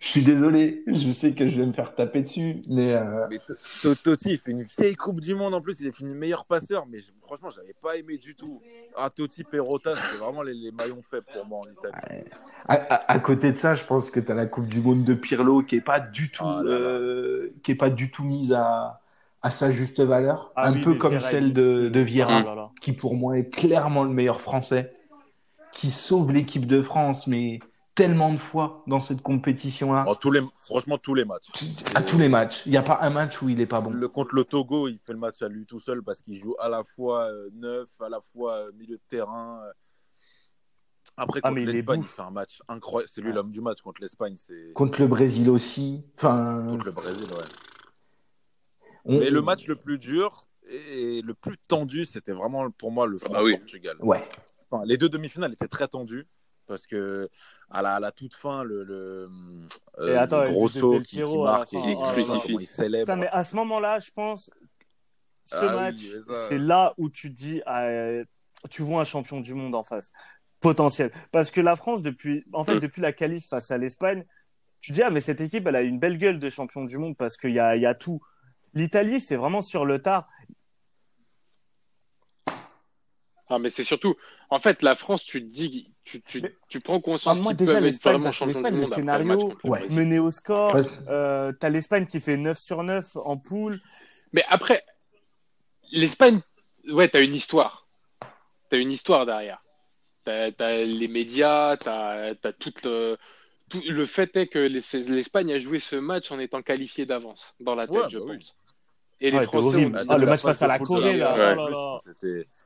Je suis désolé, je sais que je vais me faire taper dessus, mais euh, Mais Totti, il fait une vieille Coupe du Monde en plus, il a fini meilleur passeur, mais je- franchement, j'avais pas aimé du tout. Ah, Totti, Perrotta, c'était vraiment les, les maillons faibles pour moi en Italie. À, à- à côté de ça, je pense que tu as la Coupe du Monde de Pirlo qui est pas du tout, Ah là là. euh, qui est pas du tout mise à, à sa juste valeur, Ah un oui, peu comme Vieira, celle de, de Vieira, Ah qui pour moi est clairement le meilleur Français, qui sauve l'équipe de France, mais tellement de fois dans cette compétition-là, En tous les, franchement, tous les matchs. à tous les matchs. Il n'y a pas un match où il est pas bon. Le, contre le Togo, il fait le match à lui tout seul parce qu'il joue à la fois euh, neuf, à la fois euh, milieu de terrain. euh. Après, Ah, contre les l'Espagne, fait un match incroyable. C'est lui l'homme du match contre l'Espagne, c'est Contre le Brésil aussi. Enfin, contre le Brésil, ouais. on- Mais le match le plus dur et le plus tendu, c'était vraiment pour moi le Ah bah oui. France-Portugal. Ouais. Enfin, les deux demi-finales étaient très tendues parce que à la, à la toute fin, le, le, euh, Et attends, le Grosso qui, marque et qui crucifie. il célèbre. Putain, mais à ce moment-là, je pense, ce Ah match, c'est là où tu dis, ah, tu vois un champion du monde en face, potentiel. Parce que la France, depuis, en fait, Mm. depuis la qualif face à l'Espagne, tu dis, ah, mais cette équipe, elle a une belle gueule de champion du monde parce qu'il y a, il y a tout. L'Italie, c'est vraiment sur le tard. Ah, mais c'est surtout, en fait, la France, tu te dis, tu, tu, Mais- tu prends conscience Ah, moi, qu'ils déjà, peuvent être l'Espagne, vraiment parce que champions du le monde après le match scénario, ouais. Mené au score, Ouais. euh, t'as l'Espagne qui fait 9 sur 9 en poule. Mais après, l'Espagne, ouais, t'as une histoire. T'as une histoire derrière. T'as, t'as les médias, t'as, t'as tout le, tout le fait est que les- l'Espagne a joué ce match en étant qualifiée d'avance dans la tête, Ouais, je bah oui. Et les Ouais, Français, Ah, le match face à la Corée, là. Ouais. Oh là là.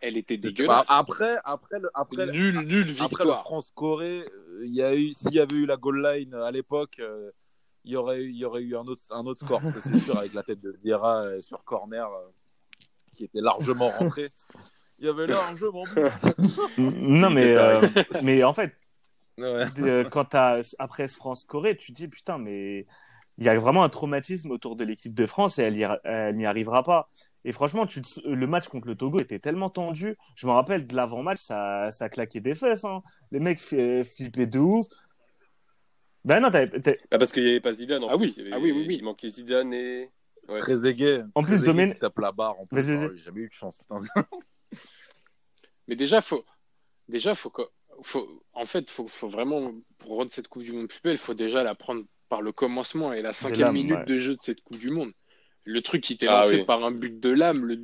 Elle était Bah, dégueulasse. après, après, le- après, le victoire. France-Corée, euh, il y a eu, s'il y avait eu la goal line à l'époque, euh, il y aurait, eu- il y aurait eu un autre, un autre score, c'est sûr, avec la tête de Vieira euh, sur corner, euh, qui était largement rentré. Il y avait largement but. Non, mais, euh, mais en fait, Ouais. euh, quand après ce France-Corée, tu te dis, putain, mais il y a vraiment un traumatisme autour de l'équipe de France et elle y- elle n'y arrivera pas. Et franchement, tu te- le match contre le Togo était tellement tendu. Je me rappelle de l'avant-match, ça, ça claquait des fesses. Hein. Les mecs flippaient de ouf. Ben non, t'avais- t'avais- Ah, parce qu'il n'y avait pas Zidane. En Ah plus. oui, Il, avait- ah oui, oui, oui. il manquait Zidane et. Ouais. Très aigué. En plus, Domen- tape la barre. En plus, Vas-y, vas-y. Oh, j'ai jamais eu de chance. Mais déjà, faut, déjà, faut que, faut, en fait, faut, faut vraiment, pour rendre cette Coupe du Monde plus belle, faut déjà la prendre par le commencement et la cinquième minute ouais. de jeu de cette Coupe du Monde. Le truc qui était Ah lancé oui. par un but de l'âme, le...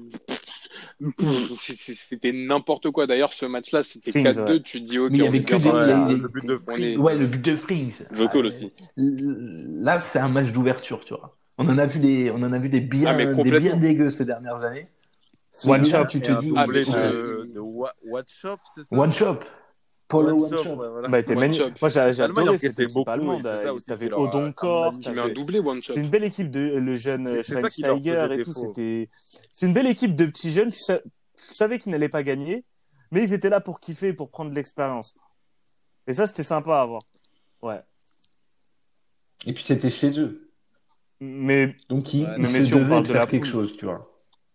c'était n'importe quoi. D'ailleurs, ce match-là, c'était Springs, 4-2. ouais. Tu te dis, ok, Mais il y on avait est que a- le but de Free. Ouais, le but de Frings. Ah, aussi. Là, c'est un match d'ouverture, tu vois. On en a vu des, on en a vu des bien, Ah, mais des bien dégueux ces dernières années. One shot. tu te un dis. Ah, de Wa- Watchop, c'est ça? One shot. Polo One one shot, shot. ouais, voilà. bah. Moi, j'ai adoré cette équipe allemande. c'est T'avais qui Odonkor, Tu mets un doublé one shot. C'était une belle équipe de le jeune C'est- c'est qui faisait et tout. C'était c'est une belle équipe de petits jeunes. Tu, sa- tu savais qu'ils n'allaient pas gagner, mais ils étaient là pour kiffer, et pour prendre de l'expérience. Et ça, c'était sympa à voir. Ouais. Et puis c'était chez eux. Mais Donc ils, mais se messieurs, on parle de la quelque chose, tu vois.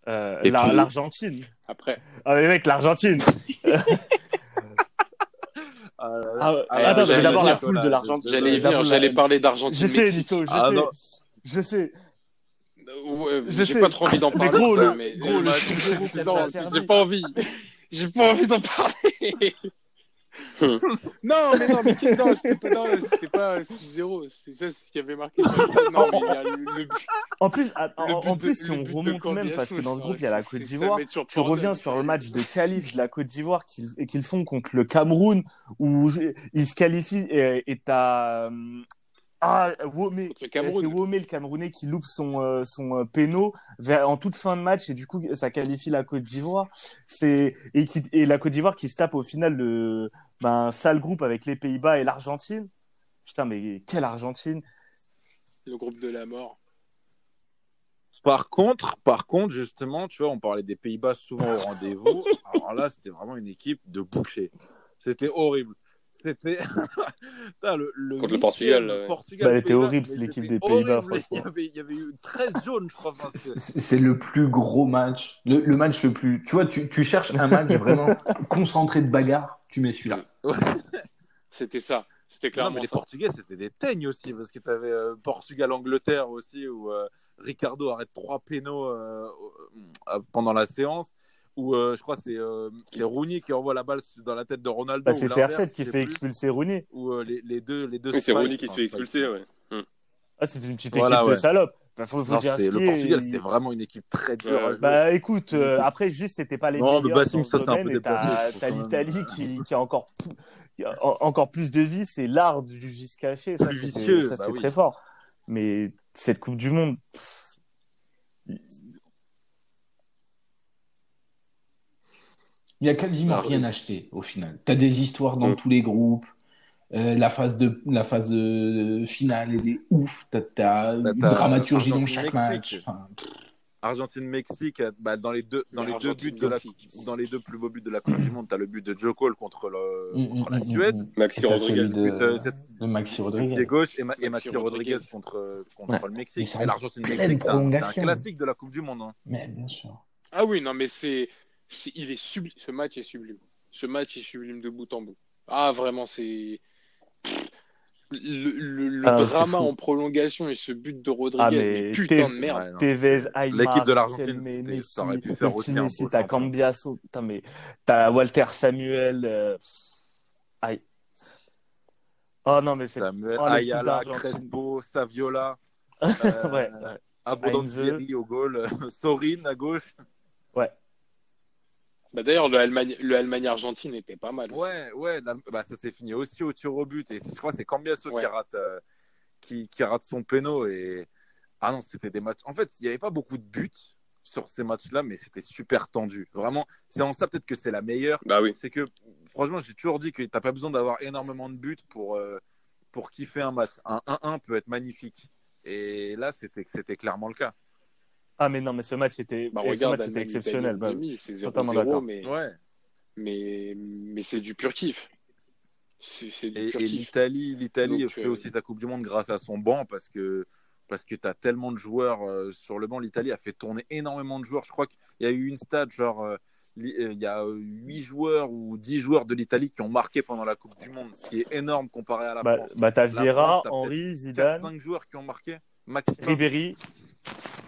euh, Et la- puis- l'Argentine. Après, Ah mais mec, l'Argentine. Euh, Ah, Ah, attends, j'allais mais d'abord la poule de l'Argentine. j'allais venir, la- j'allais parler d'Argentine. Je sais. Nico, je Ah, sais. non. Je sais. Ouais, Je j'ai pas trop envie d'en Mais parler. gros, ça, le- mais- gros, le 6-0 contre non, la Serbie. j'ai pas envie. J'ai pas envie d'en parler. non, mais non, mais qui- non, c'était pas, pas 6-0. C'est ça ce qui avait marqué. Non, mais il y a le, le but. En plus, à- en, de- plus, si on remonte même, parce que dans ce groupe, il y a la Côte d'Ivoire. Tu reviens sur le match de qualif de la Côte d'Ivoire qu'ils font contre le Cameroun, où ils se qualifient et et t'as euh, ah Womé, Cameroun. c'est Womé le Camerounais qui loupe son euh, son euh, péno vers, en toute fin de match et du coup ça qualifie la Côte d'Ivoire. C'est et qui et la Côte d'Ivoire qui se tape au final le ben sale groupe avec les Pays-Bas et l'Argentine. Putain mais quelle Argentine Le groupe de la mort. Par contre, par contre, justement, tu vois, on parlait des Pays-Bas souvent au rendez-vous. Alors là, c'était vraiment une équipe de boucher. C'était horrible. C'était le, le Contre le Portugal, le. Portugal, Bah, elle était horrible, l'équipe c'était des Pays-Bas. Il y avait, il y avait eu 13 jaunes, je crois. C'est- le plus gros match. Le, le match le plus. Tu vois, tu, tu cherches un match vraiment concentré de bagarre, tu mets celui-là. Ouais. C'était ça. C'était Non, clairement mais les ça. Portugais, c'était des teignes aussi, parce que tu avais Portugal-Angleterre aussi, où euh, Ricardo arrête trois pénaux euh, euh, pendant la séance, où euh, je crois que c'est euh, c'est Rooney qui envoie la balle dans la tête de Ronaldo. bah, ou c'est l'inverse, CR7 qui fait plus, expulser Rooney. Où euh, les, les deux, les deux Oui, c'est Rooney qui se fait expulser, ouais. Ah, c'était une petite Voilà, équipe ouais. de salopes. Bah, faut, faut Non, dire c'était- ce le. Portugal, c'était vraiment une équipe très dure. Ouais. à jouer. Bah écoute, euh, après juste c'était pas les Non, mais meilleurs Bassim, dans ça, ce c'est un peu domaine, et t'as l'Italie qui, qui a encore plus, en- encore plus de vie, c'est l'art du vice caché, ça c'était bah oui. très fort. Mais cette Coupe du Monde, Il y a quasiment Ah, rien oui. acheté au final. Tu as des histoires dans Mm. tous les groupes. Euh, la phase de la phase euh, finale elle est ouf. T'as as Bah, une t'as dramaturgie dans chaque match. Enfin, Argentine-Mexique, bah, dans les deux, dans Mais les deux buts de la, dans les deux plus beaux buts de la Coupe du Monde, tu as le but de Joe Cole contre, le, mm, contre mm, la mm, Suède. mm. Maxi t'as Rodriguez. celui But, euh, de, cette- de Maxi Rodriguez. pied gauche et, Ma- et Maxi Maxi Rodriguez, Rodriguez. contre, contre Ouais. le Mexique. Et en l'Argentine-Mexique, pleine c'est un, classique de la Coupe du Monde. hein. Mais bien sûr. Ah oui, non, mais c'est, il est sublime. Ce match est sublime. Ce match est sublime de bout en bout. Ah, vraiment, c'est. Le, le- le Ah, drama en prolongation et ce but de Rodriguez, Ah, putain de merde. Tevez, Aymar, L'équipe de l'Argentine, Messi, ça aurait pu le faire petit aussi Messi, t'as. Cambiasso, putain, mais t'as Walter Samuel. euh, Aïe. Oh non, mais c'est. Samuel, Oh, Ayala. Crespo, Saviola, euh, ouais. Abondanzieri au goal, Sorin à gauche. Bah, D'ailleurs, le Allemagne- le Allemagne-Argentine était pas mal. Ouais, ouais, bah, ça s'est fini aussi au tir au but. Et je crois que c'est Cambiasso Ouais. qui, rate, euh, qui, qui rate son péno. Et... Ah non, c'était des matchs. En fait, il n'y avait pas beaucoup de buts sur ces matchs-là, mais c'était super tendu. Vraiment, c'est en ça peut-être que c'est la meilleure. Bah oui. C'est que, franchement, j'ai toujours dit que tu n'as pas besoin d'avoir énormément de buts pour, euh, pour kiffer un match. Un 1-1 peut être magnifique. Et là, c'était clairement le cas. Ah, mais non, mais ce match était, Bah, et ce match était exceptionnel. Bah, c'est totalement 0-0, d'accord. mais, Ouais. mais, mais c'est du pur kiff. Du Et, pur et kiff. l'Italie, fait euh, aussi sa Coupe du Monde grâce à son banc parce que parce que tu as tellement de joueurs euh, sur le banc. L'Italie a fait tourner énormément de joueurs. Je crois qu'il y a eu une stat, genre, euh, il y a 8 joueurs ou 10 joueurs de l'Italie qui ont marqué pendant la Coupe du Monde, ce qui est énorme comparé à la Bah, France. bah t'as Vieira, Henri, Zidane, 4-5 joueurs qui ont marqué. Maxime, Ribéry.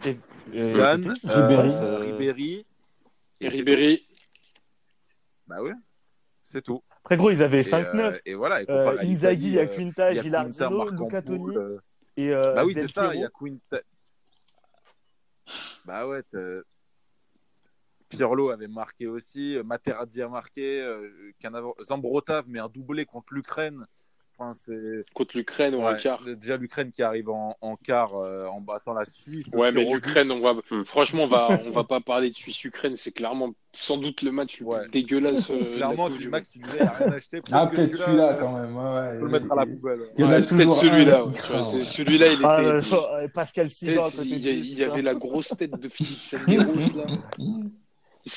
Et, et- Zidane, c'est tout. euh, Ribéry. Euh, Ribéry. Et Ribéry, Bah ouais, c'est tout. Après, gros, ils avaient Et, 5-9. euh, et voilà. et Euh, à Inzaghi, il y l'Italie, a euh, Quinta, il y a Quinta, Gilardino, Luca Toni euh, et euh, Bah oui, c'est ça. Il y a Quinta. Bah ouais, Pirlo avait marqué aussi, euh, Materazzi a marqué, euh, Cannavaro- Zambrota mais un doublé contre l'Ukraine. Enfin, c'est contre l'Ukraine ou en quart. déjà l'Ukraine qui arrive en, en quart euh, en battant la Suisse. Ouais, mais l'Ukraine, on va, Hmm. franchement, on va, on va pas parler de Suisse-Ukraine. C'est clairement sans doute le match le Ouais. plus dégueulasse. euh, Clairement, du Max, tu disais, il a rien à acheter. Ah, peut-être celui-là euh, quand même. Ouais, ouais. faut le mettre à la poubelle. Il y en a toujours celui-là. Celui-là, il était. Ah, euh, Pascal il, y il avait la grosse tête de Philippe Senderos là.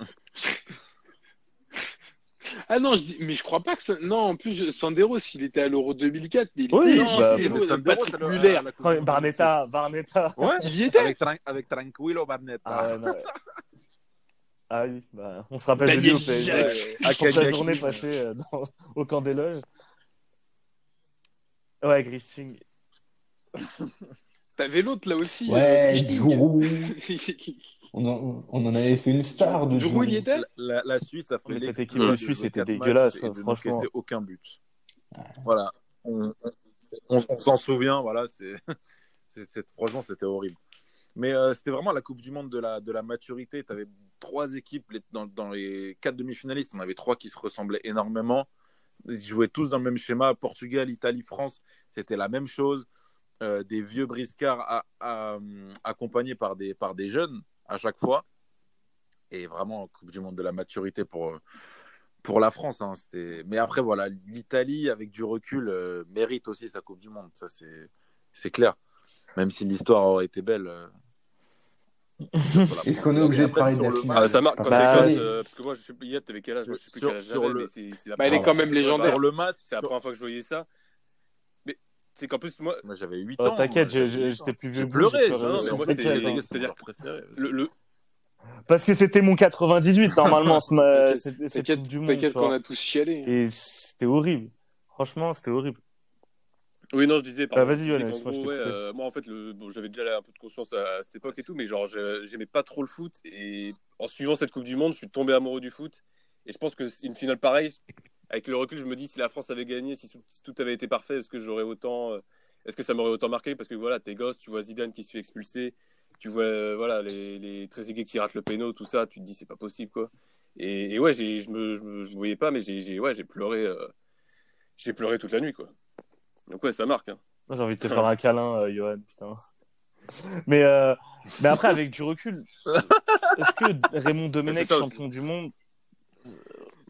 Ah non, je dis, mais je crois pas que ça... non. En plus, je- Sanderos, il était à l'Euro 2004, mais il Oui, était non, bah, de Sanderos, Patrick Muller. Ouais, Monde, Barnetta, Barnetta. Ouais, Il y était. avec, Tran- avec Tranquillo Barnetta. Ah, ouais, non, ouais. Ah oui, bah, on se rappelle de lui au PSG. À Pour sa journée passée euh, dans- au camp des loges. Ouais, Gristing. T'avais l'autre là aussi. Ouais, euh, Giroud. Giroud. On en, on en avait fait une star de Giroud, il y était La, la- la Suisse a fait Mais cette équipe de Suisse était dégueulasse, matchs franchement. aucun but. Voilà. On, on- on- on s'en souvient, voilà. C'est, franchement, c'était horrible. Mais euh, c'était vraiment la Coupe du Monde de la, de la maturité. Tu avais trois équipes les- dans, dans les quatre demi-finalistes. On avait trois qui se ressemblaient énormément. Ils jouaient tous dans le même schéma. Portugal, Italie, France, c'était la même chose. Euh, des vieux briscards à- à- accompagnés par des, par des jeunes à chaque fois. Et vraiment, Coupe du Monde de la maturité pour, pour la France. hein. Mais après, voilà, l'Italie, avec du recul, euh, mérite aussi sa Coupe du Monde. Ça, c'est, clair. Même si l'histoire aurait été belle. euh, Est-ce qu'on est obligé de parler de la le finale Ah, ça marque quand Bah, les euh, parce que moi, je sais plus, Yann, t'avais quel âge? Moi, je sais plus Sur- quel âge j'avais, le- mais c'est, c'est la Bah, elle est quand même légendaire. Sur le match, C'est la première fois que je voyais ça. C'est qu'en plus, moi, moi j'avais 8 Oh, ans. T'inquiète, moi, j'ai- j'avais j'ai- 8 j'étais plus vieux J'ai pleuré. préféré. le, Parce que c'était mon 98, normalement, Coupe du Monde. t'inquiète qu'on a tous chialé. Et c'était horrible. Franchement, c'était horrible. Oui, non, je disais. Bah, vas-y, moi, ouais, euh, moi, en fait, le, bon, j'avais déjà un peu de conscience à, à cette époque et tout, mais genre, j'aimais pas trop le foot. Et en suivant cette Coupe du Monde, je suis tombé amoureux du foot. Et je pense que c'est une finale pareille, avec le recul, je me dis si la France avait gagné, si, tout- si tout avait été parfait, est-ce que j'aurais autant, euh, est-ce que ça m'aurait autant marqué? Parce que voilà, t'es gosse, tu vois Zidane qui se fait expulser, tu vois euh, voilà les, les Trezeguet qui ratent le péno, tout ça, tu te dis c'est pas possible quoi. Et, et ouais, je me, je me, je me voyais pas, mais j'ai, ouais, j'ai pleuré, euh, j'ai pleuré toute la nuit quoi. Donc ouais, ça marque. hein. Moi, J'ai envie de te faire un câlin, euh, Johan, putain. Mais, euh, mais après, avec du recul, est-ce que Raymond Domenech, champion du monde,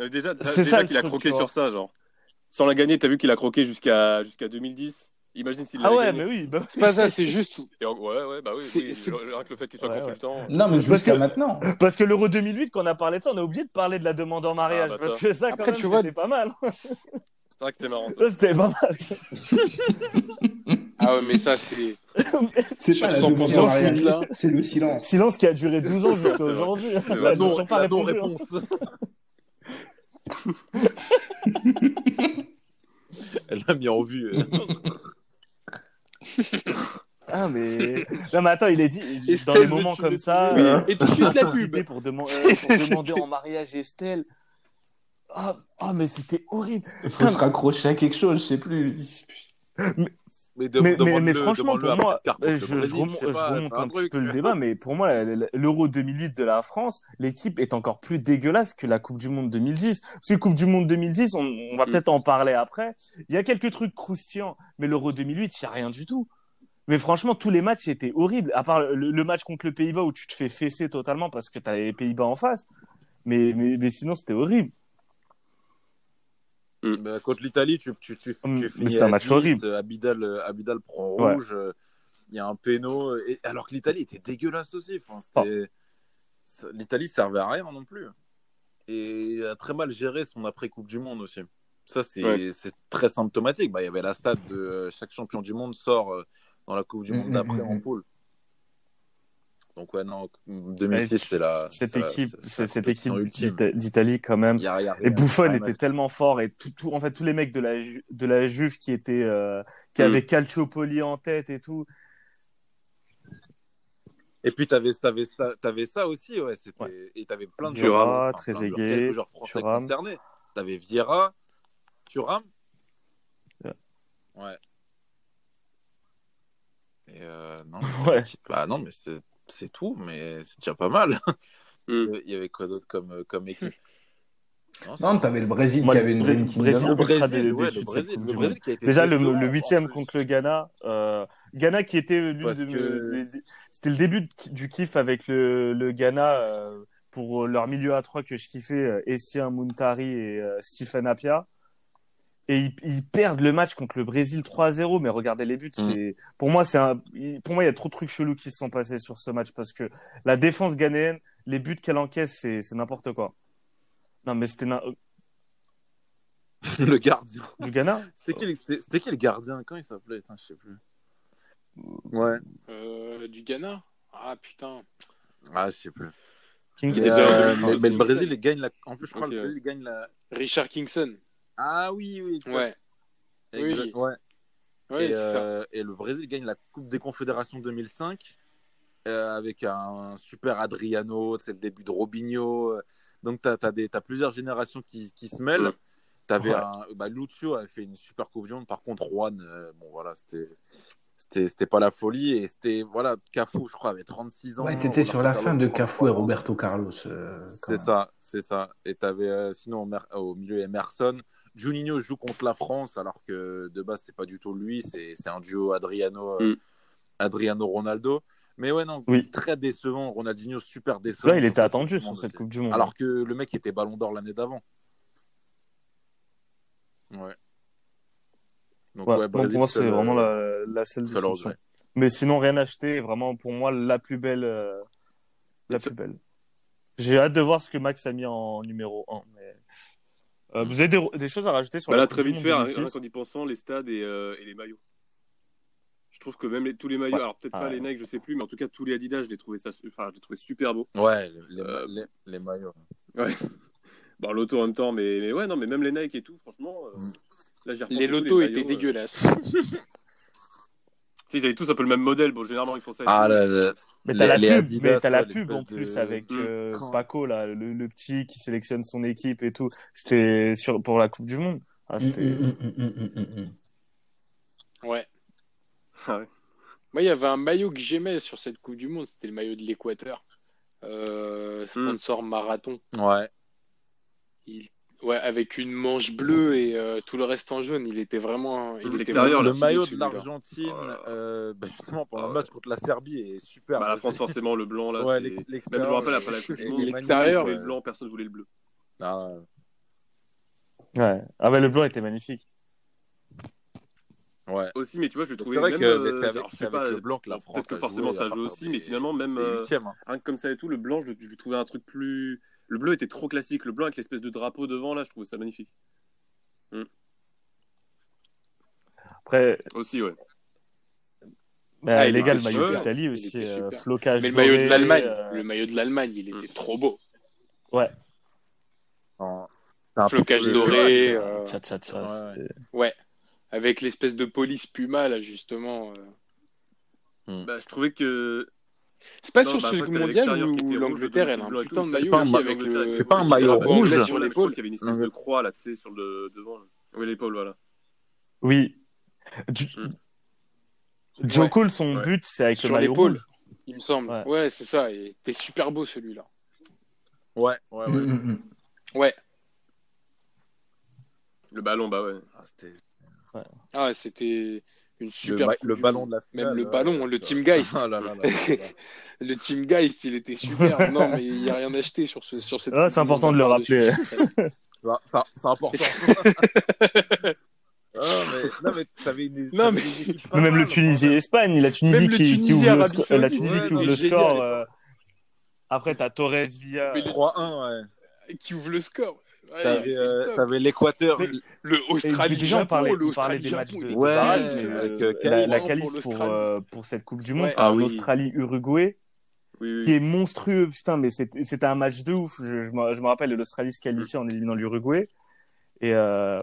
Déjà, t'as- C'est déjà ça, qu'il a croqué sur ça, genre. Sans la gagner, t'as vu qu'il a croqué jusqu'à jusqu'à 2010. Imagine s'il Ah ouais, gagné. mais oui, bah, C'est pas ça, c'est juste. Et en- ouais, ouais, bah oui, C'est- oui, rien que le fait qu'il soit Ouais, ouais. consultant. Non, mais Parce jusqu'à que- maintenant. parce que l'Euro 2008, quand on a parlé de ça, on a oublié de parler de la demande en mariage. Ah, bah, parce ça. que ça, Après, quand même, tu vois- c'était pas mal. C'est vrai que c'était marrant. C'était pas mal. Ah ouais, mais ça, c'est. C'est pas la son demande en silence, mariage, là. c'est le silence. Silence qui a duré 12 ans jusqu'à aujourd'hui. La hein. non-réponse. Elle l'a mis en vue. euh. Ah, mais. Non, mais attends, il est dit, dans les moments comme ça, Oui, euh, et tout de suite la pub. pour, deman- euh, pour demander en mariage Estelle. Ah, ah, mais c'était horrible. Il faut se raccrocher à quelque chose, je sais plus. Mais, de- mais, mais, demande-le- mais franchement, pour moi, euh, je, je Brésil, remonte, je sais je pas, remonte fais un un petit peu le débat, mais pour moi, l'Euro 2008 de la France, l'équipe est encore plus dégueulasse que la Coupe du Monde 2010. Parce que Coupe du Monde 2010, on, on va Mm. peut-être en parler après. Il y a quelques trucs croustillants, mais l'Euro 2008, il n'y a rien du tout. Mais franchement, tous les matchs étaient horribles, à part le, le match contre le Pays-Bas où tu te fais fesser totalement parce que tu as les Pays-Bas en face. Mais, mais, mais sinon, c'était horrible. Bah, contre l'Italie, tu, tu, tu, tu mais finis un à match 10, horrible. Abidal, euh, Abidal prend Ouais. rouge. euh, Il y a un péno. Et, alors que l'Italie était dégueulasse aussi. Enfin, Oh. L'Italie servait à rien non plus. Et a très mal géré son après-Coupe du Monde aussi. Ça, c'est Ouais. très symptomatique. Bah, il y avait la stat de euh, chaque champion du monde sort euh, dans la Coupe du Monde Mm, d'après mm, en mm. poule. Donc, ouais, non, 2006, c'est la. Cette équipe, la cette équipe d'Italie quand même. Y a- y a Et Buffon était tellement fort et tout, tout, en fait, tous les mecs de la, de la Juve qui étaient, euh, qui Mm. avaient Calciopoli en tête et tout. Et puis, tu avais, ça, t'avais ça aussi, ouais. c'était- Ouais. Et tu avais plein de de Trezeguet, joueurs, français Thuram. concernés. Tu avais Vieira, Thuram. Ouais. Ouais. Et euh, non, Ouais. bah, non, mais c'est c'est tout, mais c'est déjà pas mal. Mm. Il y avait quoi d'autre comme, comme équipe? Non, c'est- Non, t'avais le Brésil Moi, qui le avait une Brésil, ouais, le le qui a été Déjà, le, huitième contre le Ghana, euh, Ghana qui était l'une que- des- c'était le début du kiff avec le, le Ghana euh, pour leur milieu à trois que je kiffais, euh, Essien, Muntari et euh, Stephen Apia. Et ils, ils perdent le match contre le Brésil 3-0, mais regardez les buts, Mm. c'est, pour moi, c'est un, pour moi, il y a trop de trucs chelous qui se sont passés sur ce match parce que la défense ghanéenne, les buts qu'elle encaisse, c'est, c'est n'importe quoi. Non, mais c'était na- le gardien. du Ghana? C'était qui, c'était- c'était qui le gardien? Quand il s'appelait? Je sais plus. Ouais. Euh, du Ghana? Ah putain. Ah, je sais plus. Mais, euh, mais- mais le Kingston. Brésil il gagne la. En plus, je crois Ok, que le ouais. Brésil gagne la. Richard Kingston. Ah oui, oui. Ouais. Exact- Oui. ouais. Ouais, et, c'est ça. euh, et le Brésil gagne la Coupe des Confédérations 2005 euh, avec un super Adriano, c'est le début de Robinho. euh, Donc, tu as, plusieurs générations qui, qui se mêlent. Ouais. Tu avais Ouais. un. Bah, Lucio avait fait une super Coupe du Monde. Par contre, Juan, euh, bon, voilà, c'était. C'était, c'était pas la folie et c'était voilà Cafu je crois avait 36 ans Ouais, t'étais sur la fin de Cafu et 33 ans. Roberto Carlos. euh, C'est ça, c'est ça. Et t'avais euh, sinon au milieu Emerson. Juninho joue contre la France alors que de base c'est pas du tout lui, c'est un duo Adriano euh, Mm. Adriano Ronaldo. Mais ouais non, Oui. très décevant. Ronaldinho super décevant. Là, il était attendu sur cette. Coupe du Monde. Alors que le mec était Ballon d'Or l'année d'avant. Ouais. Donc Ouais, ouais, Brésil, pour moi, c'est vraiment euh, la, la seule seul déception. Mais sinon, rien acheté. Vraiment, pour moi, la plus belle. euh, la plus belle. J'ai hâte de voir ce que Max a mis en numéro 1. Mais... Euh, vous avez des, des choses à rajouter sur Bah la là, Coupe très du vite 2006? rien qu'en y pensant, les stades et, euh, et les maillots. Je trouve que même les- tous les maillots, Ouais. alors peut-être Ah pas ouais. les Nike, je sais plus, mais en tout cas tous les Adidas, je les trouvais ça, enfin, je les trouvais super beaux. Ouais, les, les, Euh, les- les maillots. Bon, l'auto en même temps, mais, mais ouais, non, mais même les Nike et tout, franchement, euh, Mm. là Les lotos étaient euh, dégueulasses. Tu sais, ils avaient tous un peu le même modèle. Bon, généralement, ils font ça. Ah là là. Mais t'as la pub, Adidas, mais t'as la pub en plus de- avec Mm. euh, Paco, là, le, le petit qui sélectionne son équipe et tout. C'était sur, pour la Coupe du Monde. Ah, Mm, c'était... mm, mm, mm, mm, mm, mm. Ouais. Ouais. Moi, il y avait un maillot que j'aimais sur cette Coupe du Monde, c'était le maillot de l'Équateur. Euh, sponsor marathon. Ouais. Il... Ouais, avec une manche bleue et euh, tout le reste en jaune. Il était vraiment. Il était L'extérieur, vraiment le maillot de l'Argentine, Oh euh, bah, justement pour Ah un ouais. match contre la Serbie est super. Bah, la France, forcément, le blanc, là. Ouais, c'est- l'ex- Même l'extérieur, je me rappelle après la Coupe du Monde, l'extérieur, le le blanc, personne voulait le bleu. Ah, Ouais. Ah, bah, le blanc était magnifique. ouais. Aussi, mais tu vois, je le trouvais C'est vrai même. que euh, c'est avec, alors, je c'est sais avec pas, le blanc que la peut-être France que a forcément joué ça joue aussi, mais finalement, même hein. rien que comme ça et tout, le blanc, je, je le trouvais un truc plus. Le bleu était trop classique. Le blanc avec l'espèce de drapeau devant, là, je trouvais ça magnifique. Après, Aussi, ouais. mais, Ah, il les gars, était le maillot d'Italie aussi, euh, flocage Mais le maillot doré, de l'Allemagne, euh, le maillot de l'Allemagne, il était trop beau. Ouais. En- Flocage doré. Ouais, euh, Tcha, tcha, tcha, Ouais, avec l'espèce de police Puma, là, justement. euh. Bah, je trouvais que. C'est pas Non, sur bah, ce t'as mondial était où l'Angleterre, le elle a un putain tout, de c'est maillot pas un aussi avec le. c'était pas un maillot rouge. Sur l'épaule. qu'il y avait une espèce de croix là, tu sais, sur le devant. Oui, l'épaule, voilà. Oui. Du- Mm. Joe Ouais. Cole, son Ouais. but, c'est avec Sur le maillot l'épaule. rouge. Il me semble. Ouais. Ouais, c'est ça. Et t'es super beau celui-là. Ouais, ouais, ouais. Mm, mm, mm. Ouais. Le ballon, bah ouais. Ah, c'était Ah, c'était une le, super. le ballon de la finale. Même le ouais, ballon, ouais, le Team Geist. Ah là là là là là. Le Team Geist, il était super. non, mais il n'y a rien acheté sur, ce, sur cette. Ah, c'est important de le rappeler. C'est important. Ah, mais, non, mais t'avais. Non, des équipes Mais même mal, le Tunisie-Espagne, la Tunisie le qui, ouvre le, sco- euh, la Tunisie ouais, qui non, ouvre le mais score. génial. euh, Après, t'as Torres les- 3-1, ouais. Qui ouvre le score. Ouais, T'avais il euh, t'avais l'Équateur. Le Australie, on parlait, Japon, on parlait des matchs l'Australie, de, Ouais, euh, la, la pour qualif pour, euh, pour cette Coupe du Monde, Ouais. Ah oui. Australie-Uruguay Oui, qui est monstrueux. Putain, mais c'était un match de ouf. Je, je me, je me rappelle, l'Australie se qualifie en éliminant l'Uruguay. Et euh,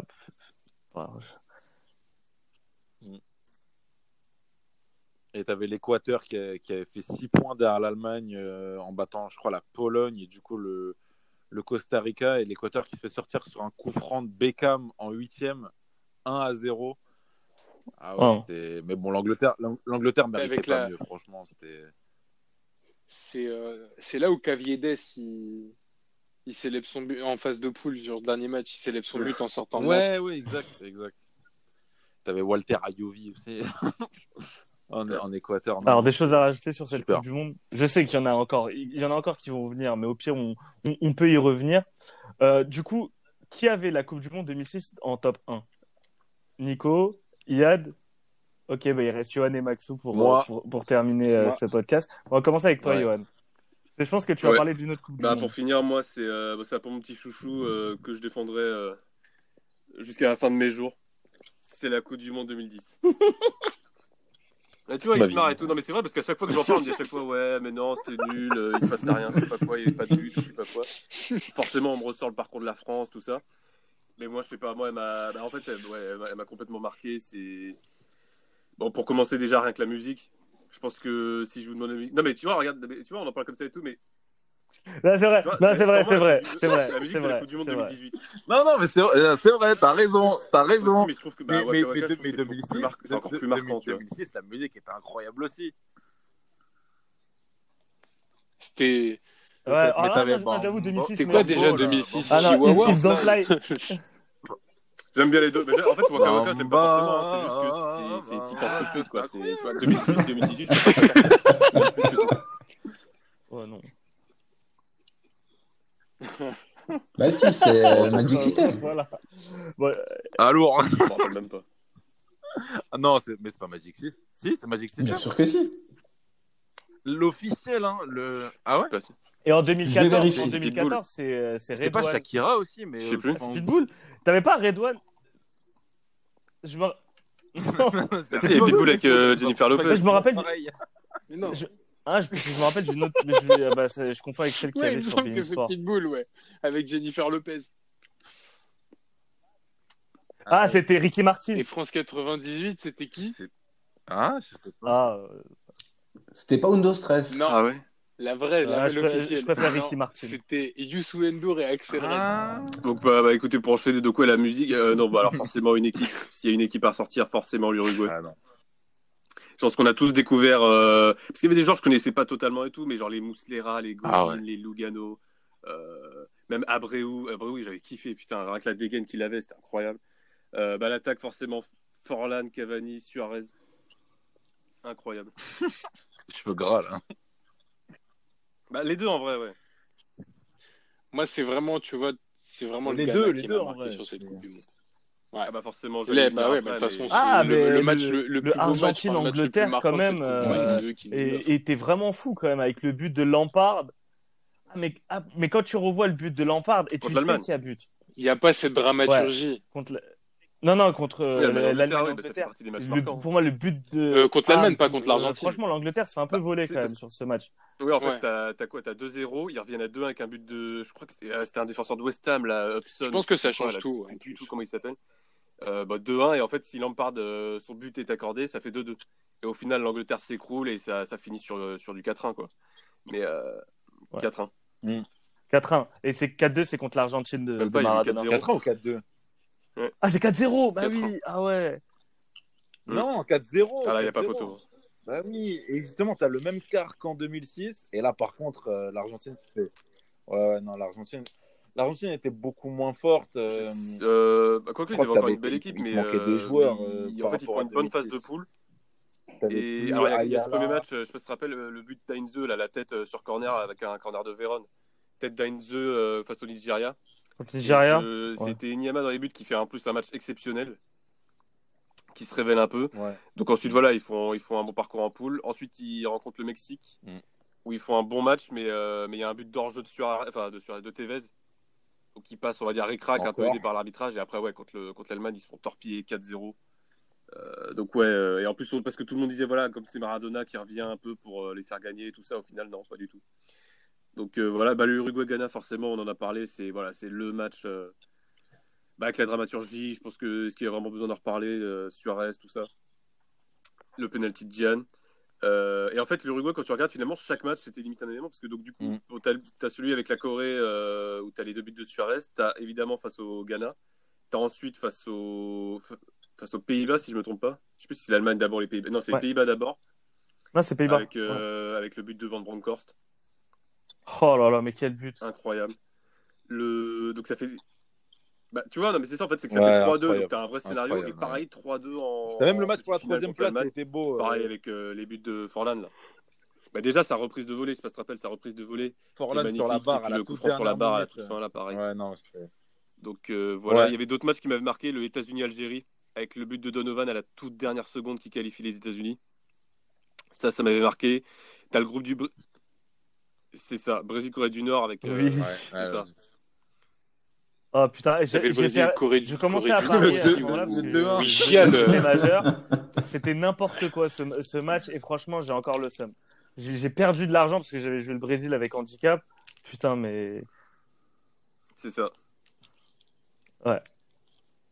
t'avais l'Équateur qui, a- qui avait fait 6 points derrière l'Allemagne euh, en battant, je crois, la Pologne et du coup le, le Costa Rica. Et l'Équateur qui se fait sortir sur un coup franc de Beckham en 8ème, 1 à 0. Ah ouais, Oh. Mais bon, l'Angleterre, l'Ang- l'Angleterre méritait Avec pas la- mieux, franchement. C'était. C'est euh, c'est là où Caviedes, il, il célèbre son but en phase de poule sur le dernier match. Il célèbre son but en sortant de. Ouais, ouais, exact, exact. T'avais Walter Ayovi aussi en, en Équateur. non. Alors, des choses à rajouter sur cette Super. Coupe du Monde. Je sais qu'il y en a encore, il y en a encore qui vont venir, mais au pire, on, on, on peut y revenir. Euh, du coup, qui avait la Coupe du Monde 2006 en top 1 Nico, Iad. Ok, bah, il reste Johan et Maxou pour, Moi. euh, pour, pour terminer euh, ce podcast. On va commencer avec toi, Ouais. Johan. Je pense que tu vas Ouais. parler d'une autre Coupe Bah, du pour Monde. finir, moi, c'est euh, bah, pour mon petit chouchou euh, que je défendrai euh, jusqu'à la fin de mes jours. C'est la Coupe du Monde 2010. Tu vois, il se marre et tout. Non, mais c'est vrai parce qu'à chaque fois que j'en parle, on me dit à chaque fois, ouais, mais non, c'était nul, euh, il se passait rien, je sais pas quoi, il n'y avait pas de but, je sais pas quoi. Forcément, on me ressort le parcours de la France, tout ça. Mais moi, je sais pas, moi, elle m'a, bah, en fait, elle, ouais, elle m'a- complètement marqué. C'est bon pour commencer déjà rien que la musique. Je pense que si je vous demande la musique, non mais tu vois, regarde, tu vois, on en parle comme ça et tout, mais c'est vrai, non, c'est vrai, c'est vrai, c'est vrai, La musique c'est de la vrai, Coupe du Monde c'est vrai. 2018. Non, non, mais c'est vrai, c'est vrai, t'as raison, t'as raison. Mais je trouve que bah, Mais, Waka mais, Waka, mais, je de- trouve mais que c'est beaucoup 2006, plus mar- c'est encore plus marquant, tu vois. 2006, la musique était incroyable aussi. C'était Ouais, non, non, j'avoue, 2006. c'était quoi déjà là, 2006 Ah non, If Don't Lie. J'aime bien les deux. En fait, Waka Waka, je l'aime pas forcément. C'est juste que c'est- type quoi. Tu vois, 2018, 2018, je sais pas. Oh non. Bah si, c'est euh, Magic System. Voilà. Bon, Alors, Je me rappelle même pas. ah non, c'est- mais c'est pas Magic System. Si, c'est Magic System. Bien sûr que si. L'officiel, hein. Le... Ah ouais? Je Et en Je vais 2014, vérifier. en 2014, c'est euh, c'est C'est pas. Shakira aussi, mais. Je sais plus. euh, Pitbull T'avais pas Redouane Je me... c'est- Pitbull avec, euh, Jennifer Lopez. Je me rappelle. Je- Ah, je, je me rappelle d'une autre. Mais je, ah bah, je confonds avec celle qu'il y Ouais, avait sur Bein Sport. Pitbull, ouais. Avec Jennifer Lopez. Ah, c'était Ricky Martin. Et France 98, c'était qui? Ah, je sais pas. Ah, euh, C'était pas Undo Stress. Non, Ah ouais la vraie, la Ah, je vraie pré- officielle. je préfère Non, Ricky Martin. C'était Youssou N'Dour et Axel Red. Ah. Donc, bah, bah, écoutez, pour enchaîner de quoi la musique euh, Non, bah, alors forcément une équipe. S'il y a une équipe à sortir, forcément l'Uruguay. Ah non. Je pense qu'on a tous découvert. euh, Parce qu'il y avait des gens que je connaissais pas totalement et tout, mais genre les Mouslera, les Godin, Ah ouais. les Lugano, euh, même Abreu. Abreu, j'avais kiffé, putain, avec la dégaine qu'il avait, c'était incroyable. Euh, bah, L'attaque, forcément, Forlan, Cavani, Suarez. Incroyable. Cheveux gras, là. Bah, les deux en vrai, ouais. Moi, c'est vraiment, tu vois, c'est vraiment Les le deux, les qui deux, en vrai. sur cette Coupe du Monde. Ah, bah, forcément, je vais bah ouais, mais de toute façon, mais- c'est Ah, le, mais le match le- le, enfin, Argentine-Angleterre, quand même, euh, était vraiment fou quand même avec le but de Lampard. Ah, mais, ah, mais quand tu revois le but de Lampard et tu Contre sais qu'il y a but Il n'y a pas cette dramaturgie. contre le- non non contre euh, l'Angleterre, ouais, bah, fait pour moi le but de Euh, contre l'Allemagne, Ah, pas contre l'Argentine. franchement l'Angleterre c'est un peu Bah, volé c'est quand même sur ce match. Oui, en fait, t'as quoi? T'as 2-0, ils reviennent à 2 avec un but de. Je crois que c'était euh, un défenseur de West Ham, là. Je pense que ça change tout, tout comment il s'appelle. Euh, bah, 2-1 et en fait si Lampard euh, son but est accordé ça fait 2-2 et au final l'Angleterre s'écroule et ça, ça finit sur, sur du 4-1 quoi mais euh, Ouais. 4-1 4-1. Et c'est 4-2, c'est contre l'Argentine de, Même de pas, Maradona. 4-0. 4 ans ou 4-2 Ah, c'est 4-0 Bah 4-1. oui Ah ouais Mm. Non, 4-0. ah là il n'y a pas 4-0. photo Bah oui, et justement, tu as le même quart qu'en 2006. Et là, par contre, euh, l'Argentine. fait- Ouais, ouais, non, l'Argentine. L'Argentine était beaucoup moins forte. euh, euh, bah, quoique je ils avaient que encore une belle équipe il mais manquait des euh, joueurs, mais ils- par en fait ils font une bonne phase de 2006. poule Et alors, il y a, ce premier match, euh, je sais pas si tu te rappelles, le but d'Heinze, là, la tête sur corner avec un corner de Véron. Tête d'Heinze euh, face au Nigeria. Contre Nigeria Euh, Ouais. C'était Inyama dans les buts qui fait en plus un match exceptionnel, qui se révèle un peu. Ouais. Donc ensuite, voilà, ils font, ils font un bon parcours en poule. Ensuite, ils rencontrent le Mexique, Mm. où ils font un bon match, mais euh, mais il y a un but d'hors-jeu de, Suarez, enfin, de, Suarez- de Tevez. Donc ils passent, on va dire, ric-rac, un peu aidé par l'arbitrage. Et après, ouais, contre le- contre l'Allemagne, ils se font torpiller 4-0. Euh, donc ouais, euh, et en plus parce que tout le monde disait voilà comme c'est Maradona qui revient un peu pour euh, les faire gagner et tout ça, au final non pas du tout. Donc voilà, bah, le Uruguay-Ghana forcément on en a parlé, c'est voilà c'est le match bah, avec la dramaturgie, je pense que est-ce qu'il y a vraiment besoin d'en reparler, Suarez tout ça, le penalty de Gian. Euh, et en fait l'Uruguay quand tu regardes finalement chaque match c'était limite un élément parce que donc du coup Mm. t'as, t'as celui avec la Corée euh, où t'as les deux buts de Suarez, t'as évidemment face au Ghana, t'as ensuite face au face aux Pays-Bas, si je me trompe pas. Je sais plus si c'est l'Allemagne d'abord, les Pays-Bas. Non, c'est Ouais. les Pays-Bas d'abord, Non, c'est Pays-Bas. avec, euh, avec le but de Van Bronckhorst. Oh là là, mais quel but Incroyable. Le... Donc ça fait. Bah, tu vois, non, mais c'est ça en fait, c'est que ça Ouais, fait 3-2, incroyable. donc t'as un vrai scénario, et pareil, 3-2 en. T'as même le match pour la troisième place, c'était beau. euh, Pareil avec euh, les buts de Forlan, là. Bah, déjà, sa reprise de volée, je sais pas si tu te rappelles, sa reprise de volée. Forlan sur la barre, à puis la le coup franc sur la barre à la toute fin, là, pareil. Ouais, non, Donc euh, voilà, Ouais. il y avait d'autres matchs qui m'avaient marqué, le États-Unis-Algérie, avec le but de Donovan à la toute dernière seconde qui qualifie les États-Unis. Ça, ça m'avait marqué. T'as le groupe du. C'est ça, Brésil-Corée du Nord avec. euh, Oui. Ouais, c'est ouais, ça. Ouais. Oh putain, j'ai je commençais à Nord à ce aussi, moment-là où- parce que le je- 2-1. où il je- chiale. j'étais majeur. C'était n'importe quoi ce, ce match et franchement, j'ai encore le seum. J'ai perdu de l'argent parce que j'avais joué le Brésil avec handicap. Putain, mais C'est ça.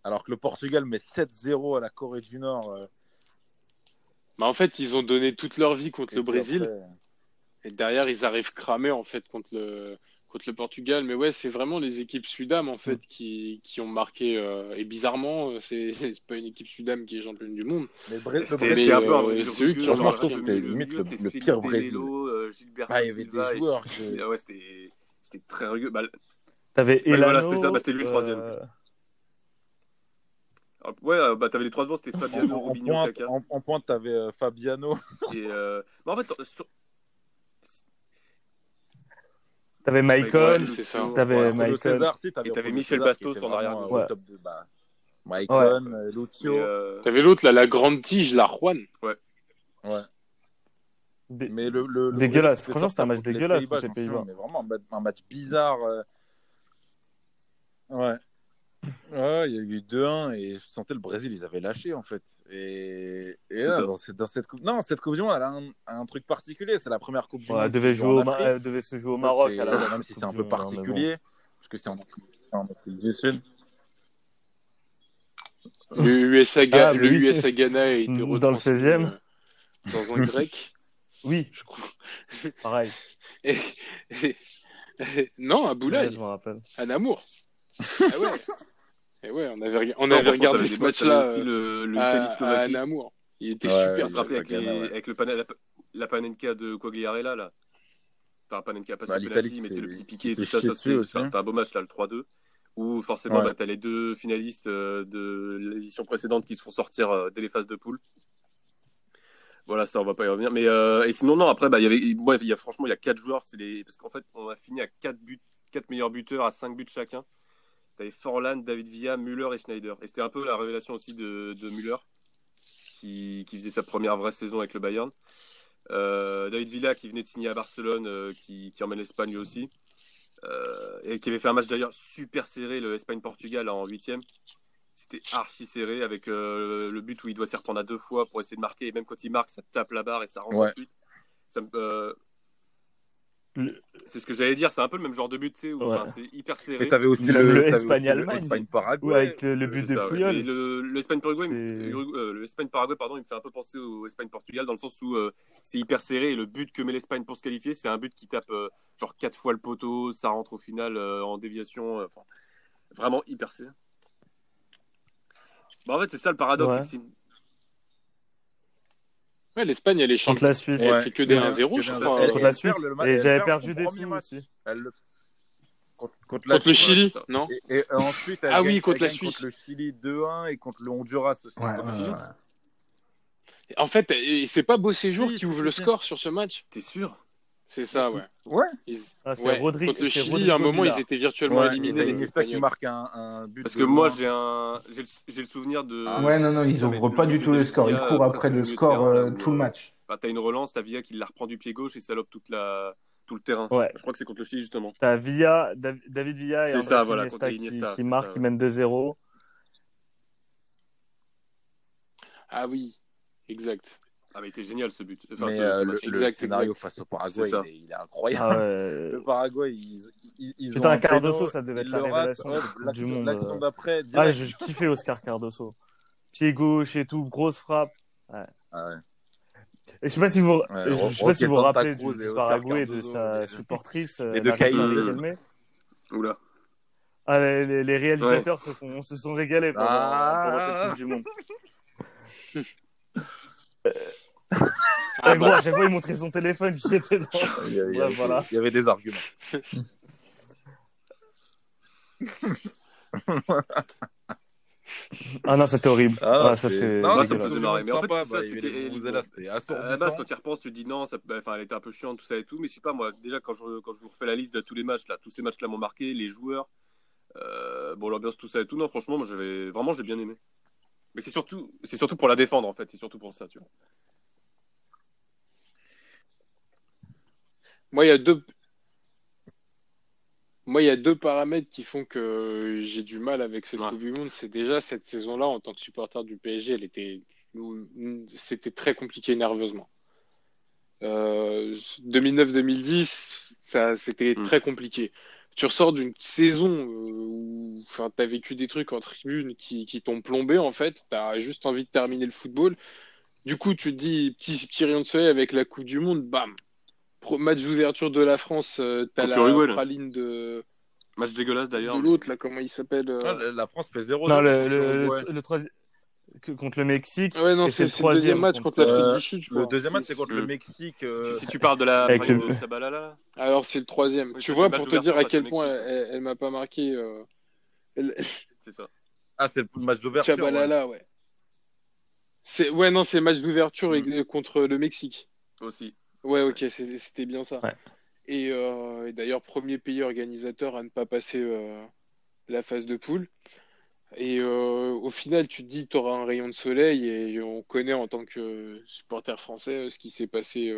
Alors que le Portugal met 7-0 à la Corée du Nord. euh, Bah, en fait, ils ont donné toute leur vie contre et le Brésil. après- Et derrière, ils arrivent cramés en fait contre le contre le Portugal. Mais ouais, c'est vraiment les équipes Sudam en fait qui, qui ont marqué. euh, et bizarrement, euh, c'est c'est pas une équipe Sudam qui est championne du monde. Mais le le C'était un peu un euh, c'est eux qui ont le que c'était limite le- le Felipe pire Brésil. Euh, Ah, il y avait Silva des joueurs que- Ah ouais, c'était c'était très rugueux. Bah, t'avais Ouais, voilà, Elano. c'était ça, bah, c'était lui le troisième. alors, ouais, bah, t'avais les trois devant, c'était Fabiano, en Robinho, pointe, Kaka. en, en pointe, t'avais euh, Fabiano. Et, euh, bah, en fait, sur- T'avais Maicon. T'avais Ouais, Maicon. Et t'avais Michel Bastos en au Ouais. bah, Maicon, euh, Lucio. euh, T'avais l'autre là, la grande tige, la Juan. Ouais. Dé- Mais le, le, le Dégueulasse. Franchement, c'était un match les dégueulasse Pays-Bas, contre les Pays-Bas. Mais vraiment, un match, un match bizarre. euh. Ouais. Ouais, il y a eu 2-1 et je sentais le Brésil, ils avaient lâché en fait. Et, et là, dans cette, dans cette coupe, non, cette coupe du monde, elle a un, un truc particulier. C'est la première coupe du Ouais, monde. elle devait, jouer au Ma- elle devait se jouer au Maroc à la. Même si c'est un peu hein, mais bon. particulier, parce que c'est en, Afrique du Sud. Le USA, Ah, le oui. USA Ghana a été Dans le retransmis, 16e. euh, dans un grec, Oui, je crois. pareil. Et- et- non, à Ouais, Boulaye, je me rappelle. à Namur. Ah ouais. Et ouais, on avait, on regardé ce match-là aussi euh, le, le à. Il était Ouais, super. Tu rappelles avec, les- ouais. avec le la, la panenka de Quagliarella là Enfin, panenka, pas Bah, penalty, mais c'est le petit piqué tout ça, ça dessus c'était un beau match là, le 3-2. Où forcément, Ouais. bah, t'as les deux finalistes euh, de l'édition précédente qui se font sortir euh, dès les phases de poule. Voilà, ça on va pas y revenir. Mais euh, et sinon non, après bah il y avait, moi il y a franchement il y a quatre joueurs, c'est les parce qu'en fait on a fini à quatre buts, quatre meilleurs buteurs à cinq buts chacun. T'avais Forlan, David Villa, Müller et Schneider. Et c'était un peu la révélation aussi de, de Müller, qui, qui faisait sa première vraie saison avec le Bayern. Euh, David Villa, qui venait de signer à Barcelone, euh, qui, qui emmène l'Espagne lui aussi. Euh, et qui avait fait un match d'ailleurs super serré, le Espagne-Portugal en huitième. C'était archi serré avec le but où il doit s'y reprendre à deux fois pour essayer de marquer. Et même quand il marque, ça tape la barre et ça rentre Ouais. ensuite. Ça me- Le- C'est ce que j'allais dire, c'est un peu le même genre de but, tu sais, où Ouais. enfin, c'est hyper serré. Mais t'avais aussi Le- le, le t'avais aussi Espagne-Allemagne. Espagne-Paraguay. Ouais, avec le, le but de. Puyol. Et le, le Espagne-Paraguay, il me- C'est- Urugu- euh, le Espagne-Paraguay, pardon, il me fait un peu penser au Espagne-Portugal dans le sens où euh, c'est hyper serré et le but que met l'Espagne pour se qualifier, c'est un but qui tape euh, genre quatre fois le poteau, ça rentre au final euh, en déviation, euh, enfin vraiment hyper serré. Bah, en fait, c'est ça le paradoxe. Ouais. c'est Ouais, l'Espagne, elle est Contre championne. la Suisse. Elle Ouais. fait que des Ouais. 1-0, Que je crois. 1-0. hein. Contre la Suisse. perd le match- Et j'avais perd perdu des sous aussi. Elle le- Contre, contre la Contre le. Chili, non Et, et ensuite, elle Ah gagne, oui, contre elle la Suisse. Contre le Chili 2-1 et contre le Honduras aussi. Ouais, Contre ouais, le Chili. ouais. En fait, et c'est pas Bosséjour Si, qui ouvre le score sur ce match T'es sûr? C'est ça, ouais. Ouais. Ils- Ah, c'est ouais. Rodri- Contre le Chili, à un moment, ils étaient virtuellement Ouais, éliminés, les Iniesta qui marque un, un but. Parce que moi, j'ai un, j'ai le, j'ai le souvenir de. Ah, Ouais, non, non, ils ça va ouvrent être pas du tout le score. Ils courent après le score euh, tout le euh, match. Bah, t'as une relance, t'as Villa qui la reprend du pied gauche et salope toute la, tout le terrain. Ouais. Je crois que c'est contre le Chili justement. T'as Villa, Dav- David Villa et C'est Andrés ça, voilà, Iniesta, qui, qui ça, qui mènent 2-0. Ah oui, exact. Ah, mais il était génial ce but. Enfin, Mais ce- euh, le, match. le Exact, scénario exact. face au Paraguay, C'est ça. il est, il est incroyable. Ah ouais. Le Paraguay, ils, ils, ils Putain, ont un Cardoso, ça devait être la révélation de l'action- du Monde, L'action d'après, Ah, je, je kiffais Oscar Cardoso. Pied gauche et tout, grosse frappe. Ah ouais. Et je sais pas si vous, Ouais, je sais pas si vous vous rappelez du, et du Paraguay et de sa les- supportrice, Larissa Caïds. Riquelme. Oula. Ah, les, les- les réalisateurs se, sont, se sont régalés pendant, Ah. pendant cette Coupe du Monde. Ah Ah, gros, bah, à chaque fois, il montrait son téléphone qui était dans. Il y avait, il y Ouais, avait- voilà. il y avait des arguments. Ah non, c'était horrible. Ah, Ah, ça, c'était non, ça me faisait marrer. Mais en fait, ça, bah, il c'était- À la quand tu y repenses, tu te dis non, ça, bah, enfin, elle était un peu chiante, tout ça et tout. Mais je sais pas, moi, déjà, quand je, quand je vous refais la liste de tous les matchs, là, tous ces matchs-là m'ont marqué, les joueurs, euh, bon, l'ambiance, tout ça et tout. Non, franchement, moi, j'avais, vraiment, j'ai bien aimé. Mais c'est surtout, c'est surtout pour la défendre, en fait. C'est surtout pour ça, tu vois. Moi, il y a deux. Moi, il y a deux paramètres qui font que j'ai du mal avec cette Ouais. Coupe du Monde. C'est déjà cette saison-là, en tant que supporter du PSG, elle était, c'était très compliqué nerveusement. Euh, 2009-2010, ça, c'était Mm. très compliqué. Tu ressors d'une saison euh, où, enfin, t'as vécu des trucs en tribune qui, qui t'ont plombé en fait. T'as juste envie de terminer le football. Du coup, tu te dis petit, petit rayon de soleil avec la Coupe du Monde, bam. Match d'ouverture de la France, euh, t'as Contre la là. praline de, Match dégueulasse, d'ailleurs. de l'autre là, comment il s'appelle euh, Ah, la- France fait 0 Non, le, le, le, le troisième. que- Contre le Mexique. Ouais, non, c'est le le deuxième match contre- contre l'Afrique Euh, du Sud, je Le crois. deuxième match, c'est contre le Mexique. euh, Si tu parles de la Avec le- de Chabalala, là. Alors, c'est le troisième. Oui, tu vois, le pour te dire à quel point elle, elle m'a pas marqué. Euh... elle- C'est ça. Ah, c'est le match d'ouverture. ouais. Chabalala, ouais. C'est... Ouais, non, c'est le match d'ouverture Mm. contre le Mexique. Aussi. Ouais, ok, c'était bien ça. Ouais. Et, euh, et d'ailleurs, premier pays organisateur à ne pas passer euh, la phase de poule. Et euh, au final, tu te dis, tu auras un rayon de soleil et on connaît en tant que supporter français ce qui s'est passé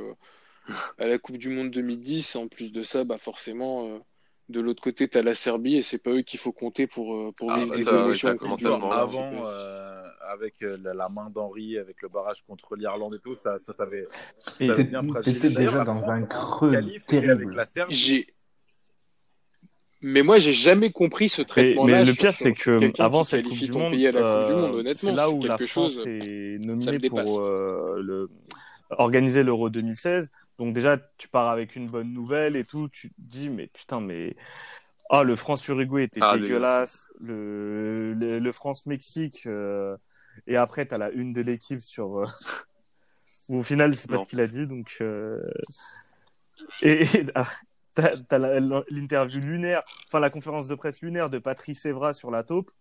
à la Coupe du Monde 2010. En plus de ça, bah forcément, de l'autre côté, tu as la Serbie et c'est pas eux qu'il faut compter pour, euh, pour Ah, vivre bah des ça, émotions ça voir, Avant, euh, avec euh, la, la main d'Henri, avec le barrage contre l'Irlande et tout, ça, ça t'avait T'étais bien déjà dans un creux terrible. la Serbie. J'ai. Mais moi, j'ai jamais compris ce traitement-là. mais le pire, c'est que avant cette Coupe du Monde, pays à la Coupe du Monde, honnêtement, c'est là où la France chose. est nominée pour euh, le organiser l'Euro 2016. Donc déjà, tu pars avec une bonne nouvelle et tout. Tu te dis, mais putain, mais ah, le France-Uruguay était Ah, dégueulasse. Le, le, le France-Mexique. euh, Et après, t'as la une de l'équipe sur. euh, où au final, c'est pas ce qu'il a dit. Donc. euh, Et, et ah, t'as l'interview lunaire, enfin la conférence de presse lunaire de Patrice Evra sur la taupe.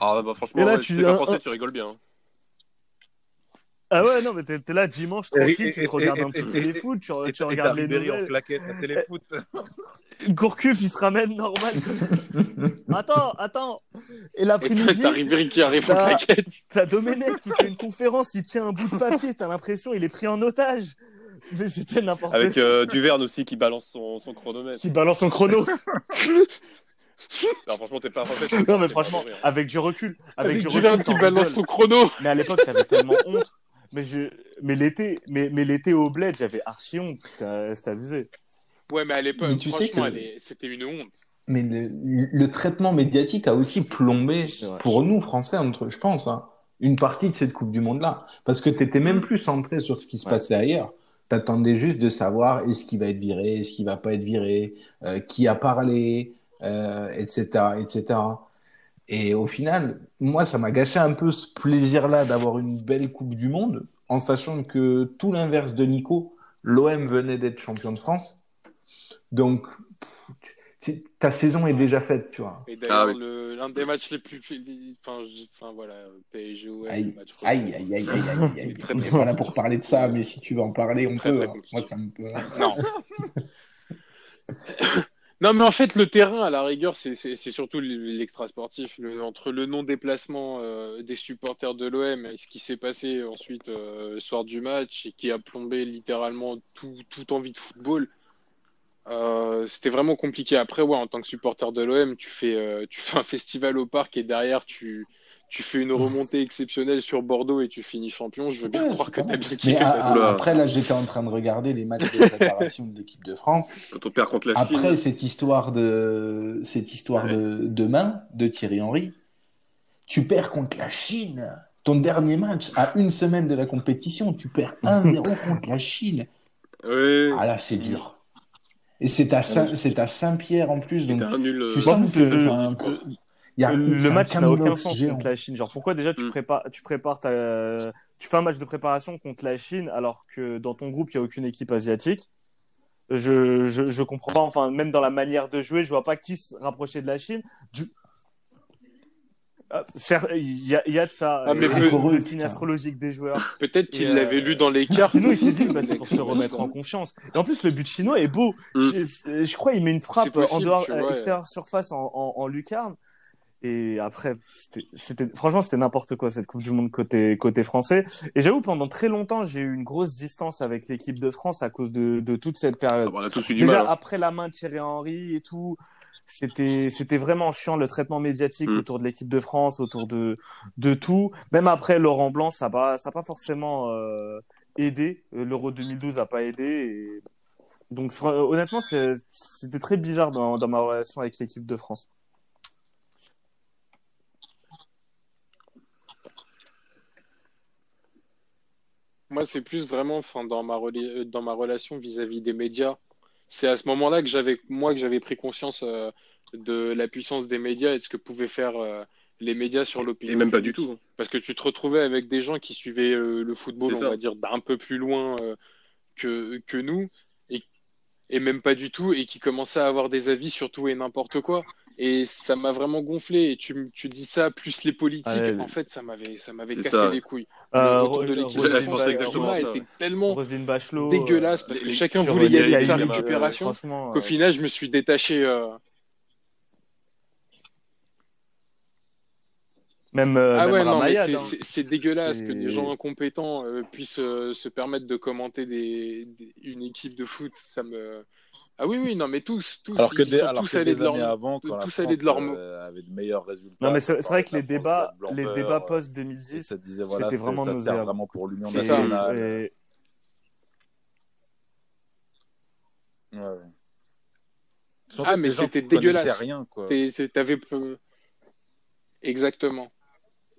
Ah, bah, franchement, Et là, ouais, tu- si t'es pas un- français, un- tu rigoles bien. Hein. Ah ouais, non, mais t'es t'es là dimanche tranquille, et- tu te regardes et- un petit et- téléfoot, tu, regardes les Ribéry en nouvelles. claquette à téléfoot. Gourcuff, il se ramène normal. attends, attends. Et Et l'après-midi, t'as Ribéry qui arrive en claquette. t'as Domenech qui fait une conférence, il tient un bout de papier, t'as l'impression il est pris en otage. Mais c'était n'importe Avec quoi. euh, Duverne aussi qui balance son, son chronomètre. Qui balance son chrono. Non, franchement, t'es pas français. t'es non, mais franchement, rire. avec du recul. Avec, Avec du Duverne recul, qui t'en balance son chrono. Mais à l'époque, t'avais tellement honte. Mais je, mais l'été, mais, mais l'été au bled, j'avais archi honte. C'était, c'était abusé. Ouais, mais à l'époque, tu sais franchement, que- c'était une honte. Mais le, le traitement médiatique a aussi plombé pour nous, Français, entre, je pense, hein, une partie de cette Coupe du Monde-là. Parce que tu étais même plus centré sur ce qui se Ouais. passait ailleurs. Tu attendais juste de savoir est-ce qu'il va être viré, est-ce qu'il va pas être viré, euh, qui a parlé, euh, etc., etc. Et au final, moi, ça m'a gâché un peu ce plaisir-là d'avoir une belle Coupe du Monde, en sachant que tout l'inverse de Nico, l'OM venait d'être champion de France. Donc, ta saison est déjà faite, tu vois. Et d'ailleurs, Ah oui. le- l'un des matchs les plus. Enfin, je- enfin voilà, PSG OM, Aïe, match aïe, aïe, aïe, aïe, aïe, On n'est pas là pour parler de ça, mais si tu veux en parler, on Très, peut. très hein. Moi, ça me peut. Non. non, mais en fait, le terrain, à la rigueur, c'est surtout l'extra sportif. Entre le non-déplacement euh, des supporters de l'OM et ce qui s'est passé ensuite euh, le soir du match et qui a plombé littéralement tout, toute envie de football, euh, c'était vraiment compliqué. Après, ouais, en tant que supporter de l'OM, tu euh, tu fais un festival au parc et derrière, tu, tu fais une remontée exceptionnelle sur Bordeaux et tu finis champion. Je veux bien Ouais, croire que t'as bien kiffé. Oula. après, là, j'étais en train de regarder les matchs de préparation de l'équipe de France. Quand on perd contre la Chine. Après cette histoire de cette histoire Ouais. de, de main de Thierry Henry, tu perds contre la Chine. Ton dernier match à une semaine de la compétition, tu perds 1-0 contre la Chine. Ah là, c'est dur. Et c'est à Saint, c'est à Saint-Pierre en plus, donc C'était un nul. tu euh, sens que y a le match n'a aucun sens géant. contre la Chine. Genre, pourquoi déjà tu Mm. prépares, tu prépares ta, tu fais un match de préparation contre la Chine alors que dans ton groupe il y a aucune équipe asiatique? Je, je, je comprends pas. Enfin, même dans la manière de jouer, je vois pas qui se rapprocher de la Chine. Du... Ah, certes, Il y a, il y a de ça. Ah, mais le signe astrologique des joueurs. Peut-être qu'il euh, l'avait lu dans les cartes. Sinon, il s'est dit, bah, c'est pour se remettre en confiance. Et en plus, le but chinois est beau. Mm. Je, je crois il met une frappe possible, en dehors, vois, ouais. extérieur surface en, en, en lucarne. Et après, c'était, franchement, c'était n'importe quoi cette Coupe du Monde côté côté français. Et j'avoue, pendant très longtemps, j'ai eu une grosse distance avec l'équipe de France à cause de, de toute cette période. ah, bon, on a tous eu du Déjà mal. hein. après la main de Thierry Henry et tout, c'était c'était vraiment chiant le traitement médiatique Mm. autour de l'équipe de France, autour de de tout. Même après Laurent Blanc, ça pas ça pas forcément euh, aidé. L'Euro 2012 a pas aidé. Et... Donc honnêtement, c'était très bizarre dans, dans ma relation avec l'équipe de France. Moi, c'est plus vraiment, enfin, dans ma euh, dans ma relation vis-à-vis des médias. C'est à ce moment-là que j'avais, moi, que j'avais pris conscience euh, de la puissance des médias et de ce que pouvaient faire euh, les médias sur l'opinion. Et même pas du tout. hein. Parce que tu te retrouvais avec des gens qui suivaient euh, le football, on ça. va dire, d'un peu plus loin que, que nous, et, et même pas du tout, et qui commençaient à avoir des avis sur tout et n'importe quoi. Et ça m'a vraiment gonflé. Et tu, tu dis ça, plus les politiques, en fait, ça m'avait, ça m'avait cassé ça. les couilles. Euh, le retour de l'équipe de je pensais France, exactement était tellement Bachelot, dégueulasse euh, parce que les- chacun voulait y aller euh, récupération. franchement, Qu'au euh, final, je me suis détaché. euh, même euh, Ah même ouais, non, mais c'est- hein. dégueulasse que des gens incompétents euh, puissent euh, se permettre de commenter des, des- une équipe de foot. Ça me. Ah oui, oui, non, mais tous, tous, Alors que ils des, sont alors tous que allés des de leur. années avant, quand la tous France allés de leur mot. euh, avait de meilleurs résultats. Non mais c'est vrai que la les débats, la les débats beurre, post et 2010, ça disait, voilà, c'était c'est- vraiment nauséabond. vraiment pour l'Union C'est ça. nationale. Et- Ouais, Ah, mais c'était dégueulasse. rien, quoi. T'avais peu. Exactement.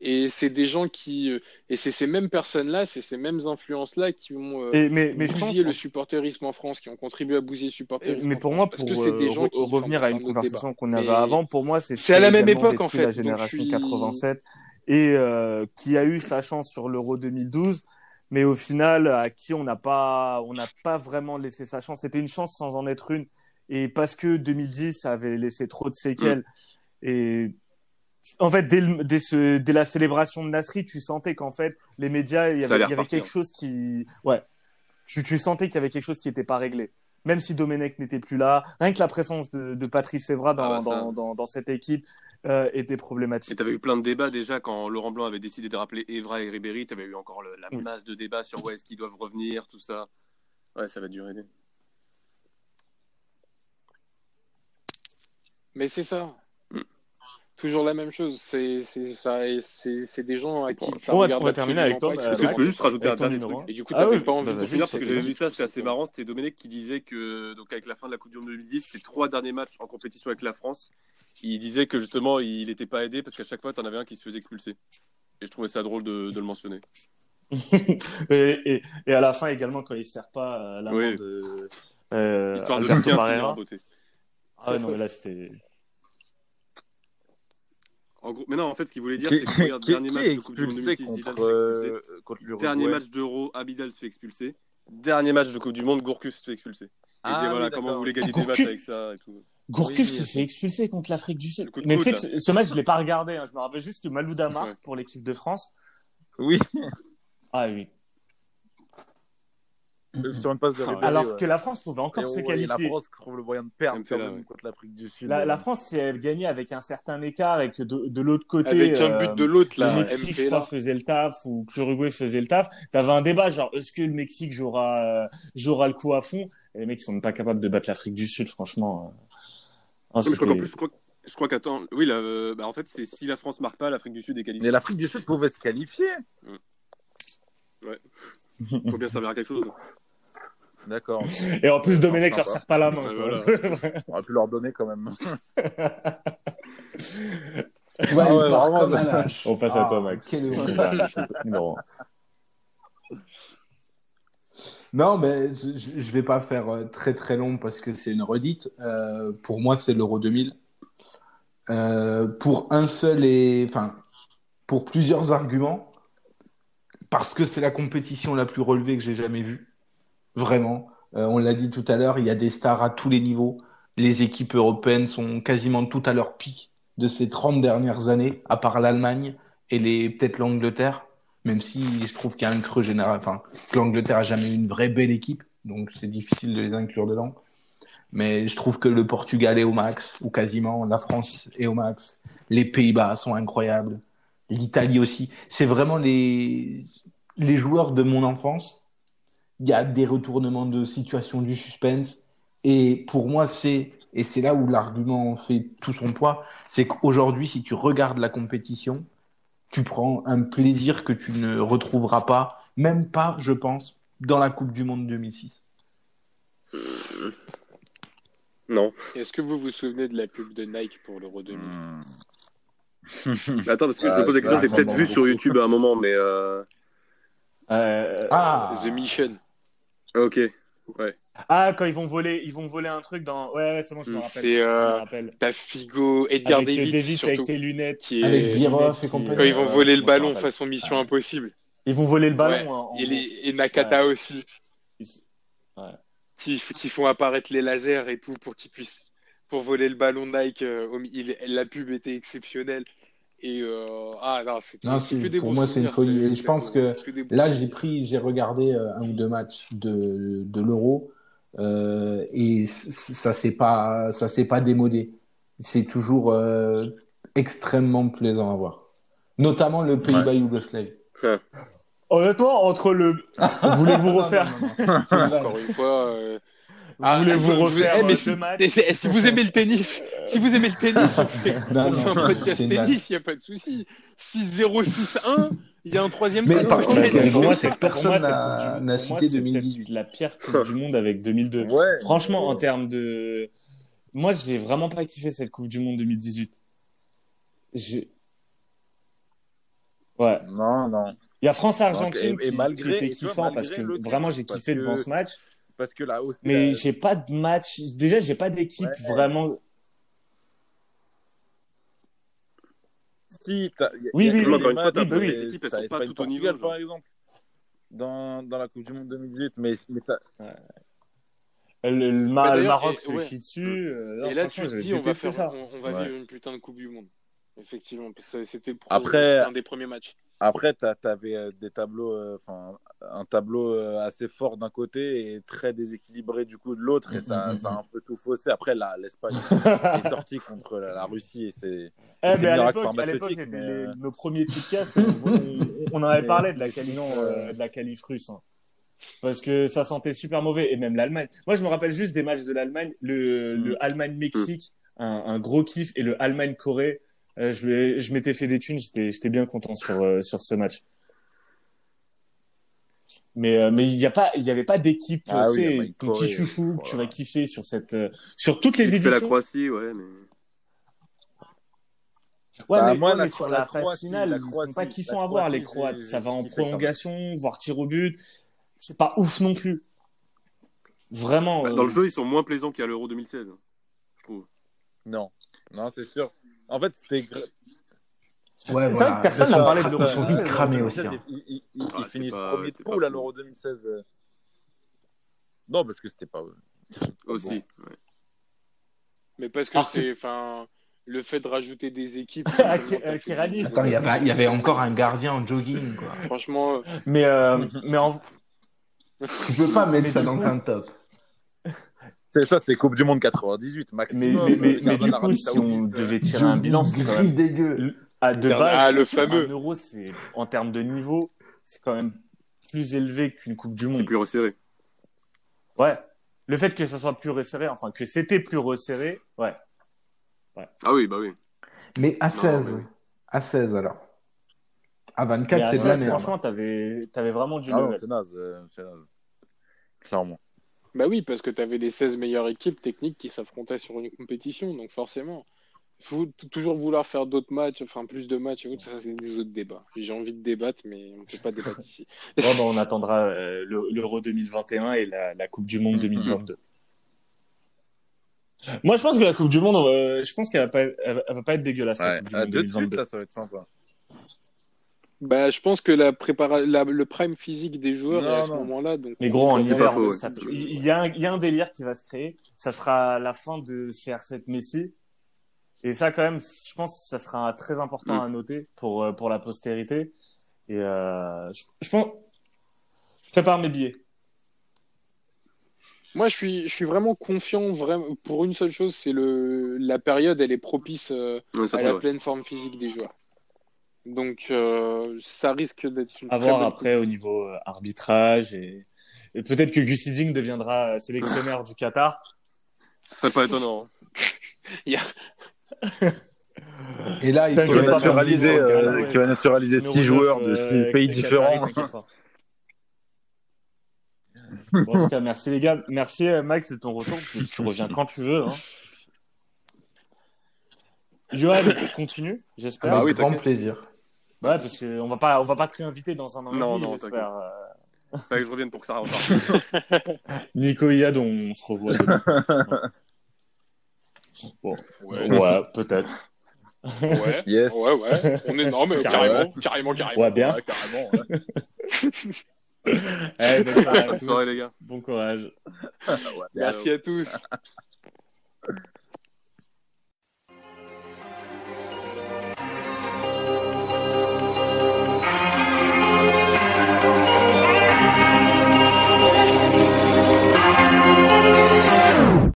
Et c'est des gens qui. euh, Et c'est ces mêmes personnes-là, c'est ces mêmes influences-là qui ont. euh, Et, mais, mais je pense, bousillé le supporterisme en France, qui ont contribué à bousiller le supporterisme mais en pour France, moi, parce pour que c'est des euh, gens re- qui revenir à une conversation qu'on avait Mais avant, pour moi, c'est ce c'est à la même époque, en fait, la génération je suis- 87 et euh, qui a eu sa chance sur l'Euro 2012, mais au final, à qui on n'a pas, on n'a pas vraiment laissé sa chance. C'était une chance sans en être une, et parce que 2010 avait laissé trop de séquelles. Et en fait, dès, le- dès, ce, dès la célébration de Nasri, tu sentais qu'en fait, les médias, il y avait, allait il y avait repartir. quelque chose qui, ouais, tu, tu sentais qu'il y avait quelque chose qui n'était pas réglé. Même si Domenech n'était plus là, rien que la présence de, de Patrice Evra dans, Ah bah ça. dans, dans, dans cette équipe euh, était Et problématique. t'avais eu plein de débats déjà quand Laurent Blanc avait décidé de rappeler Evra et Ribéry. T'avais eu encore le- la Oui. masse de débats sur ouais, est-ce qu'ils doivent revenir, tout ça. Ouais, ça va durer. Mais c'est ça. Toujours la même chose. C'est des gens à qui ça On regarde on va terminer avec toi, euh, Est-ce que je peux juste rajouter un dernier truc Et du coup, Ah t'avais oui, pas envie bah, de finis parce c'est que j'avais vu ça, c'était assez marrant. C'était Domenech qui disait que, donc avec la fin de la Coupe du Monde 2010, ses trois derniers matchs en compétition avec la France, il disait que justement il n'était pas aidé parce qu'à chaque fois, tu en avais un qui se faisait expulser. Et je trouvais ça drôle de, de le mentionner. et, et, et à la fin également quand il sert pas euh, la main Oui. de euh, Histoire de bien finir en beauté. Ah ouais, non mais là c'était En gros, mais non, en fait, ce qu'il voulait dire, c'est que regarde, dernier match de Coupe du Monde expulsé 2006, Zidane contre, se fait expulser. euh, Dernier match d'Euro, Abidal se fait expulser. Dernier match de Coupe du Monde, Gourcuff se fait expulser. Et Ah il disait, voilà, comment vous voulez gagner des matchs avec ça et tout. Gourcuff Oui, se oui. fait expulser contre l'Afrique du Sud. Mais tu sais que ce, ce match je l'ai pas regardé. Hein. Je me rappelle juste que Malouda marque Ouais. pour l'équipe de France. Oui, Ah oui. Sur une passe de Ah, Ribéry, Alors ouais. que la France pouvait Et encore se ouais, et la qualifier. France trouve le moyen de perdre quand même ouais. contre l'Afrique du Sud. La, la France, si elle gagnait avec un certain écart et que de, de l'autre côté, Avec un euh, but de l'autre, le là, Mexique, je crois, là. faisait le taf ou que l'Uruguay faisait le taf, t'avais un débat genre est-ce que le Mexique jouera, euh, jouera le coup à fond? Et les mecs ils sont même pas capables de battre l'Afrique du Sud, franchement. euh. Non, je crois qu'en plus, je crois, je crois qu'attends, oui, là, euh, bah, en fait, c'est si la France marque pas, l'Afrique du Sud est qualifiée. Mais l'Afrique du Sud pouvait se qualifier. Il faut bien servir à quelque chose. D'accord. Et en plus, Domenech leur serre pas la main. On aurait pu leur donner quand même. Ouais, Ah ouais, vraiment, ça-. On passe à Ah, toi, Max. Non, mais je vais pas faire euh, très très long parce que c'est une redite. Euh, pour moi, c'est l'Euro 2000. Euh, pour un seul et enfin pour plusieurs arguments, parce que c'est la compétition la plus relevée que j'ai jamais vue. Vraiment. Euh, on l'a dit tout à l'heure, il y a des stars à tous les niveaux. Les équipes européennes sont quasiment toutes à leur pic de ces 30 dernières années, à part l'Allemagne et les peut-être l'Angleterre, même si je trouve qu'il y a un creux général. Enfin, l'Angleterre a jamais eu une vraie belle équipe, donc c'est difficile de les inclure dedans. Mais je trouve que le Portugal est au max, ou quasiment, la France est au max, les Pays-Bas sont incroyables, l'Italie aussi. C'est vraiment les, les joueurs de mon enfance. Il y a des retournements de situation du suspense. Et pour moi, c'est, et c'est là où l'argument fait tout son poids, c'est qu'aujourd'hui, si tu regardes la compétition, tu prends un plaisir que tu ne retrouveras pas, même pas, je pense, dans la Coupe du Monde 2006. Non. Est-ce que vous vous souvenez de la pub de Nike pour l'Euro 2000 Hmm. Attends, parce que je me pose la question, j'ai peut-être vu sur. YouTube à un moment, mais. Euh... Euh, Ah, The Mission. Ok. Ah, quand ils vont voler, ils vont voler un truc dans. Ouais, ouais, c'est bon, je me Mm, rappelle. c'est, euh. T'as Figo, Edgar Avec Davids, Davis avec ses lunettes. qui est... avec Virov et qui- compagnie. Quand ils vont Euh, voler le ballon façon Mission Impossible. Ils vont voler le ballon. Ouais. en- Et, les... et Nakata aussi. Ils- Qui, qui font apparaître les lasers et tout pour qu'ils puissent pour voler le ballon Nike. euh, il- La pub était exceptionnelle. Et euh, ah non, c'est Non, c'est c'est- que des pour moi, c'est une folie. Et je pense que Là, j'ai pris, j'ai regardé euh, un ou deux matchs de, de l'Euro euh, et ça s'est pas, ça s'est pas démodé. C'est toujours euh, extrêmement plaisant à voir. Notamment le Pays-Bas Yougoslavie. Honnêtement, entre le. Voulez-vous refaire Encore une fois. Ah, Voulez-vous refaire eh, mais euh, si, eh, si vous aimez le tennis, si vous aimez le tennis, on fait, Non, on non, fait un podcast tennis, il n'y a pas de souci. 6-0, 6-1, il y a un troisième Mais par contre, pour moi, c'est Personne pour moi, c'est n'a- cité c'est 2018. peut-être la pire Coupe du Monde avec 2002. Ouais. Franchement, en termes de. Moi, j'ai vraiment pas kiffé cette Coupe du Monde 2018. J'ai. Ouais. Non, non. Il y a France-Argentine Donc, et- et qui, malgré- qui était kiffant parce que vraiment j'ai kiffé que- devant ce match. Parce que là aussi. Mais j'ai pas de match. Déjà, j'ai pas d'équipe Ouais. vraiment. Si, a- Oui, y a oui, oui, encore une fois, bah oui. les équipes, elles ça- sont pas toutes au niveau, genre. par exemple, dans, dans la Coupe du Monde 2018. Mais, mais ça- Le, le Ma- Bah, le Maroc et- se ouais. chie dessus. euh, Et là, tu te dis, on va, faire, ça. on, on va Ouais. vivre une putain de Coupe du Monde. Effectivement, le c'était un des premiers matchs. Après, tu avais des tableaux, euh, enfin, un tableau euh, assez fort d'un côté et très déséquilibré du coup de l'autre, et ça, Mm, mm, ça a un peu tout faussé. Après, l'Espagne est sortie contre la, la Russie et c'est. Eh, à l'époque, à l'époque, pharmaceutique, c'était mais, euh, nos premiers podcasts. on, en avait parlé de la qualif, euh, euh, de la qualif russe. hein. Parce que ça sentait super mauvais. Et même l'Allemagne. Moi, je me rappelle juste des matchs de l'Allemagne. Le, Mm. le Allemagne-Mexique, un, un gros kiff. Et le Allemagne-Corée. Euh, je m'étais fait des thunes, j'étais bien content sur euh, sur ce match. Mais euh, mais il y a pas il y avait pas d'équipe Ah tu oui, sais ton petit chouchou que tu vas voilà. kiffer sur cette euh, sur toutes les fais la éditions. Croatie, ouais, mais. Ouais, Bah, mais, moi, ouais, mais sur la la phase Croatie, finale, la ils sont Croatie, pas kiffants à voir les Croatie, Croates. Ça va en même. prolongation, voire tir au but. C'est pas ouf non plus. Vraiment. Bah, euh, Dans le jeu, ils sont moins plaisants qu'à l'Euro 2016, je trouve. Non, non, c'est sûr. En fait, c'était. Ouais, C'est vrai que personne n'a parlé de l'Euro sont vite 2016, cramés l'Euro aussi. 2016, hein. Ils, ils- ils- Ah, ils c'était finissent pas- premier de poule à l'Euro 2016. euh. Non, parce que c'était pas. Aussi. ouais. Mais parce que Ah, c'est, enfin, le fait de rajouter des équipes. T'as euh. Attends, il y avait, il y avait encore un gardien en jogging. Quoi. Franchement, euh, Mais, euh, mais en, Tu peux pas mettre Mais ça dans coup- un top. C'est ça, c'est Coupe du Monde 98, mais, maximum. mais, mais, euh, mais du coup, si on euh. devait tirer un bilan, c'est quand gris même, dégueu. à de Ah, base, le fameux. un euro, c'est, en termes de niveau, c'est quand même plus élevé qu'une Coupe du C'est Monde. plus resserré. Ouais. Le fait que ça soit plus resserré, enfin, que c'était plus resserré, ouais. Ah oui, bah oui. Mais à 16. mais oui. À 16 alors. À Mais 24, à c'est de la 16, merde. franchement, t'avais, t'avais vraiment du Ah c'est naze, euh, c'est naze. Clairement. Bah oui, parce que tu avais les 16 meilleures équipes techniques qui s'affrontaient sur une compétition, donc forcément. Faut toujours vouloir faire d'autres matchs, enfin plus de matchs, et ça c'est des autres débats. J'ai envie de débattre, mais on ne peut pas débattre ici. Bon, ben, on attendra euh, le- l'Euro 2021 et la, la Coupe du Monde Mhm. 2022. Moi, je pense que la Coupe du Monde, euh, je pense qu'elle va pas, elle, va- elle va pas être dégueulasse. la Ouais, Coupe du à Monde deux de suite, 2022. là, ça va être sympa. Bah, je pense que la prépara... la- le prime physique des joueurs Non, est à ce moment-là. Donc Mais gros, en C'est hiver, pas faux, ça- ouais. il y, a un, il y a un délire qui va se créer. Ça sera la fin de CR7 Messi. Et ça, quand même, je pense que ça sera très important Mm. à noter pour, euh, pour la postérité. Et euh, je, je pense, je prépare mes billets. Moi, je suis, je suis vraiment confiant vraiment, pour une seule chose, c'est le la période, elle est propice euh, Ouais, ça, à la vrai. pleine forme physique des joueurs. Donc, euh, ça risque d'être une À voir bonne après au niveau euh, arbitrage et, et peut-être que Gus Hiddink deviendra euh, sélectionneur du Qatar. Ce serait pas étonnant. hein. Et là, il faut naturaliser, euh, ouais. qui va naturaliser six joueurs de euh, pays différents. Bon, en tout cas, merci les gars. Merci Max de ton retour. Tu, tu reviens quand tu veux. Hein. Johan, tu continues, j'espère. Bah Avec oui, grand plaisir. Ouais, parce qu'on va pas, on va pas te réinviter dans un an Non, non, j'espère. Euh, Fallait que je revienne pour que ça reparte. Nico Yad, on se revoit. Bon, Ouais, ouais, peut-être. ouais, Yes. ouais, ouais. On est non, mais Carrément. carrément, carrément, carrément. Ouais, bien. Ouais, carrément. ouais. Allez, bonne soirée à Bonne tous. soirée, les gars. Bon courage. Ouais. Merci à tous.